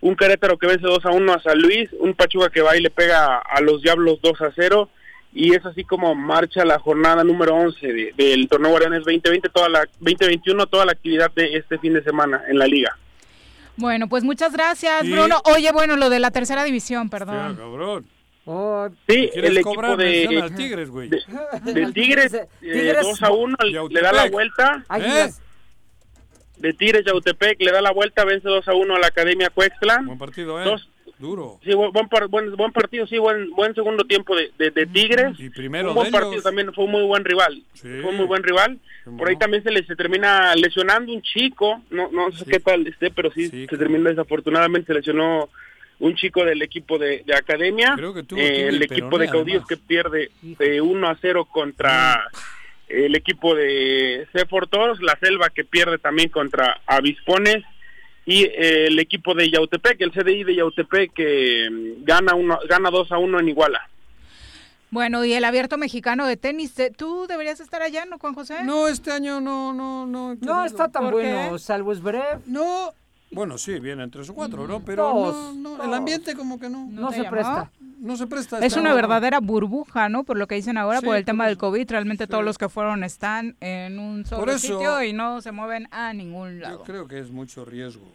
Un Querétaro que vence 2 a 1 a San Luis. Un Pachuca que va y le pega a los Diablos 2 a 0 y es así como marcha la jornada número 11 del torneo Guardianes 2020, toda la 2021, toda la actividad de este fin de semana en la liga. Bueno, pues muchas gracias, Bruno. Oye, bueno, lo de la tercera división, perdón. Sí, cabrón. Oh, sí, el equipo de, Tigres, güey. De, *laughs* Tigres, 2 eh, a 1, le da la vuelta. ¿Eh? De Tigres, Yautepec, le da la vuelta, vence 2 a 1 a la Academia Cuextla. Buen partido, ¿eh? Dos, Duro. Sí, buen, buen, buen, partido, sí, buen, buen segundo tiempo de, de, Tigres. Y primero un buen partido también, fue un muy buen rival. Fue un muy buen rival. Por ahí también se le se termina lesionando un chico, no no sé qué tal esté, pero sí, se termina desafortunadamente, se lesionó un chico del equipo de, de academia. Eh, el equipo de caudillos que pierde de 1 a 0 contra el equipo de Sefor Toros, la selva que pierde también contra Avispones y eh, el equipo de Yautepec, el CDI de Yautepec que mm, gana uno, gana 2 a 1 en Iguala. Bueno, y el abierto mexicano de tenis, ¿tú deberías estar allá, no, Juan José? No, este año no, no, no. No está tan bueno, salvo es breve. No, bueno, sí, vienen tres o cuatro, ¿no? Pero no, el ambiente como que no. No, se presta. No se presta. Es una verdadera burbuja, ¿no? Por lo que dicen ahora, por el tema del COVID. Realmente todos los que fueron están en un solo sitio y no se mueven a ningún lado. Yo creo que es mucho riesgo.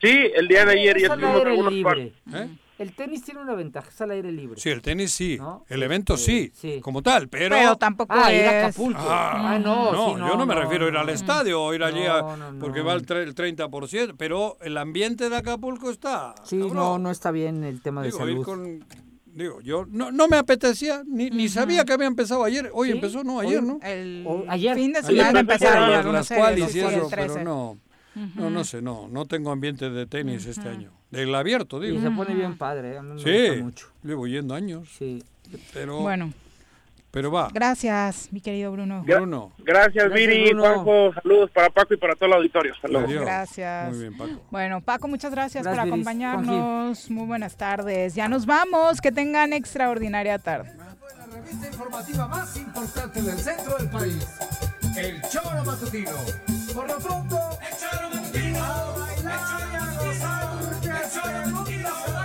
Sí, el día de ayer ya tuvimos algunos. ¿Eh? El tenis tiene una ventaja, es al aire libre. Sí, el tenis sí. El evento sí, como tal, pero... Pero tampoco ah, ir a Acapulco. Ah, ah no, no, yo no, me refiero a ir al estadio o ir allí porque va el, 30%, pero el ambiente de Acapulco está... Sí, no, no está bien el tema de salud. digo, yo no, no me apetecía, ni, ni sabía que había empezado ayer. Hoy empezó, no, ayer, ¿no? El ayer. fin de semana empezaron las cuales y eso, pero no. No, no sé, no, no tengo ambiente de tenis este año. Del abierto, digo. Y se pone bien padre, sí, llevo yendo años. Sí. Pero, bueno. Pero va. Gracias, mi querido Bruno. Bruno. Gracias, Viri, Juanjo. Saludos para Paco y para todo el auditorio. Saludos. Gracias. Muy bien, Paco. Bueno, Paco, muchas gracias, por acompañarnos. Muy buenas tardes. Ya nos vamos. Que tengan extraordinaria tarde. La revista informativa más importante del centro del país. El Choro Matutino. Por lo pronto, el Choro Matutino. A bailar y a gozar, porque el Choro Matutino se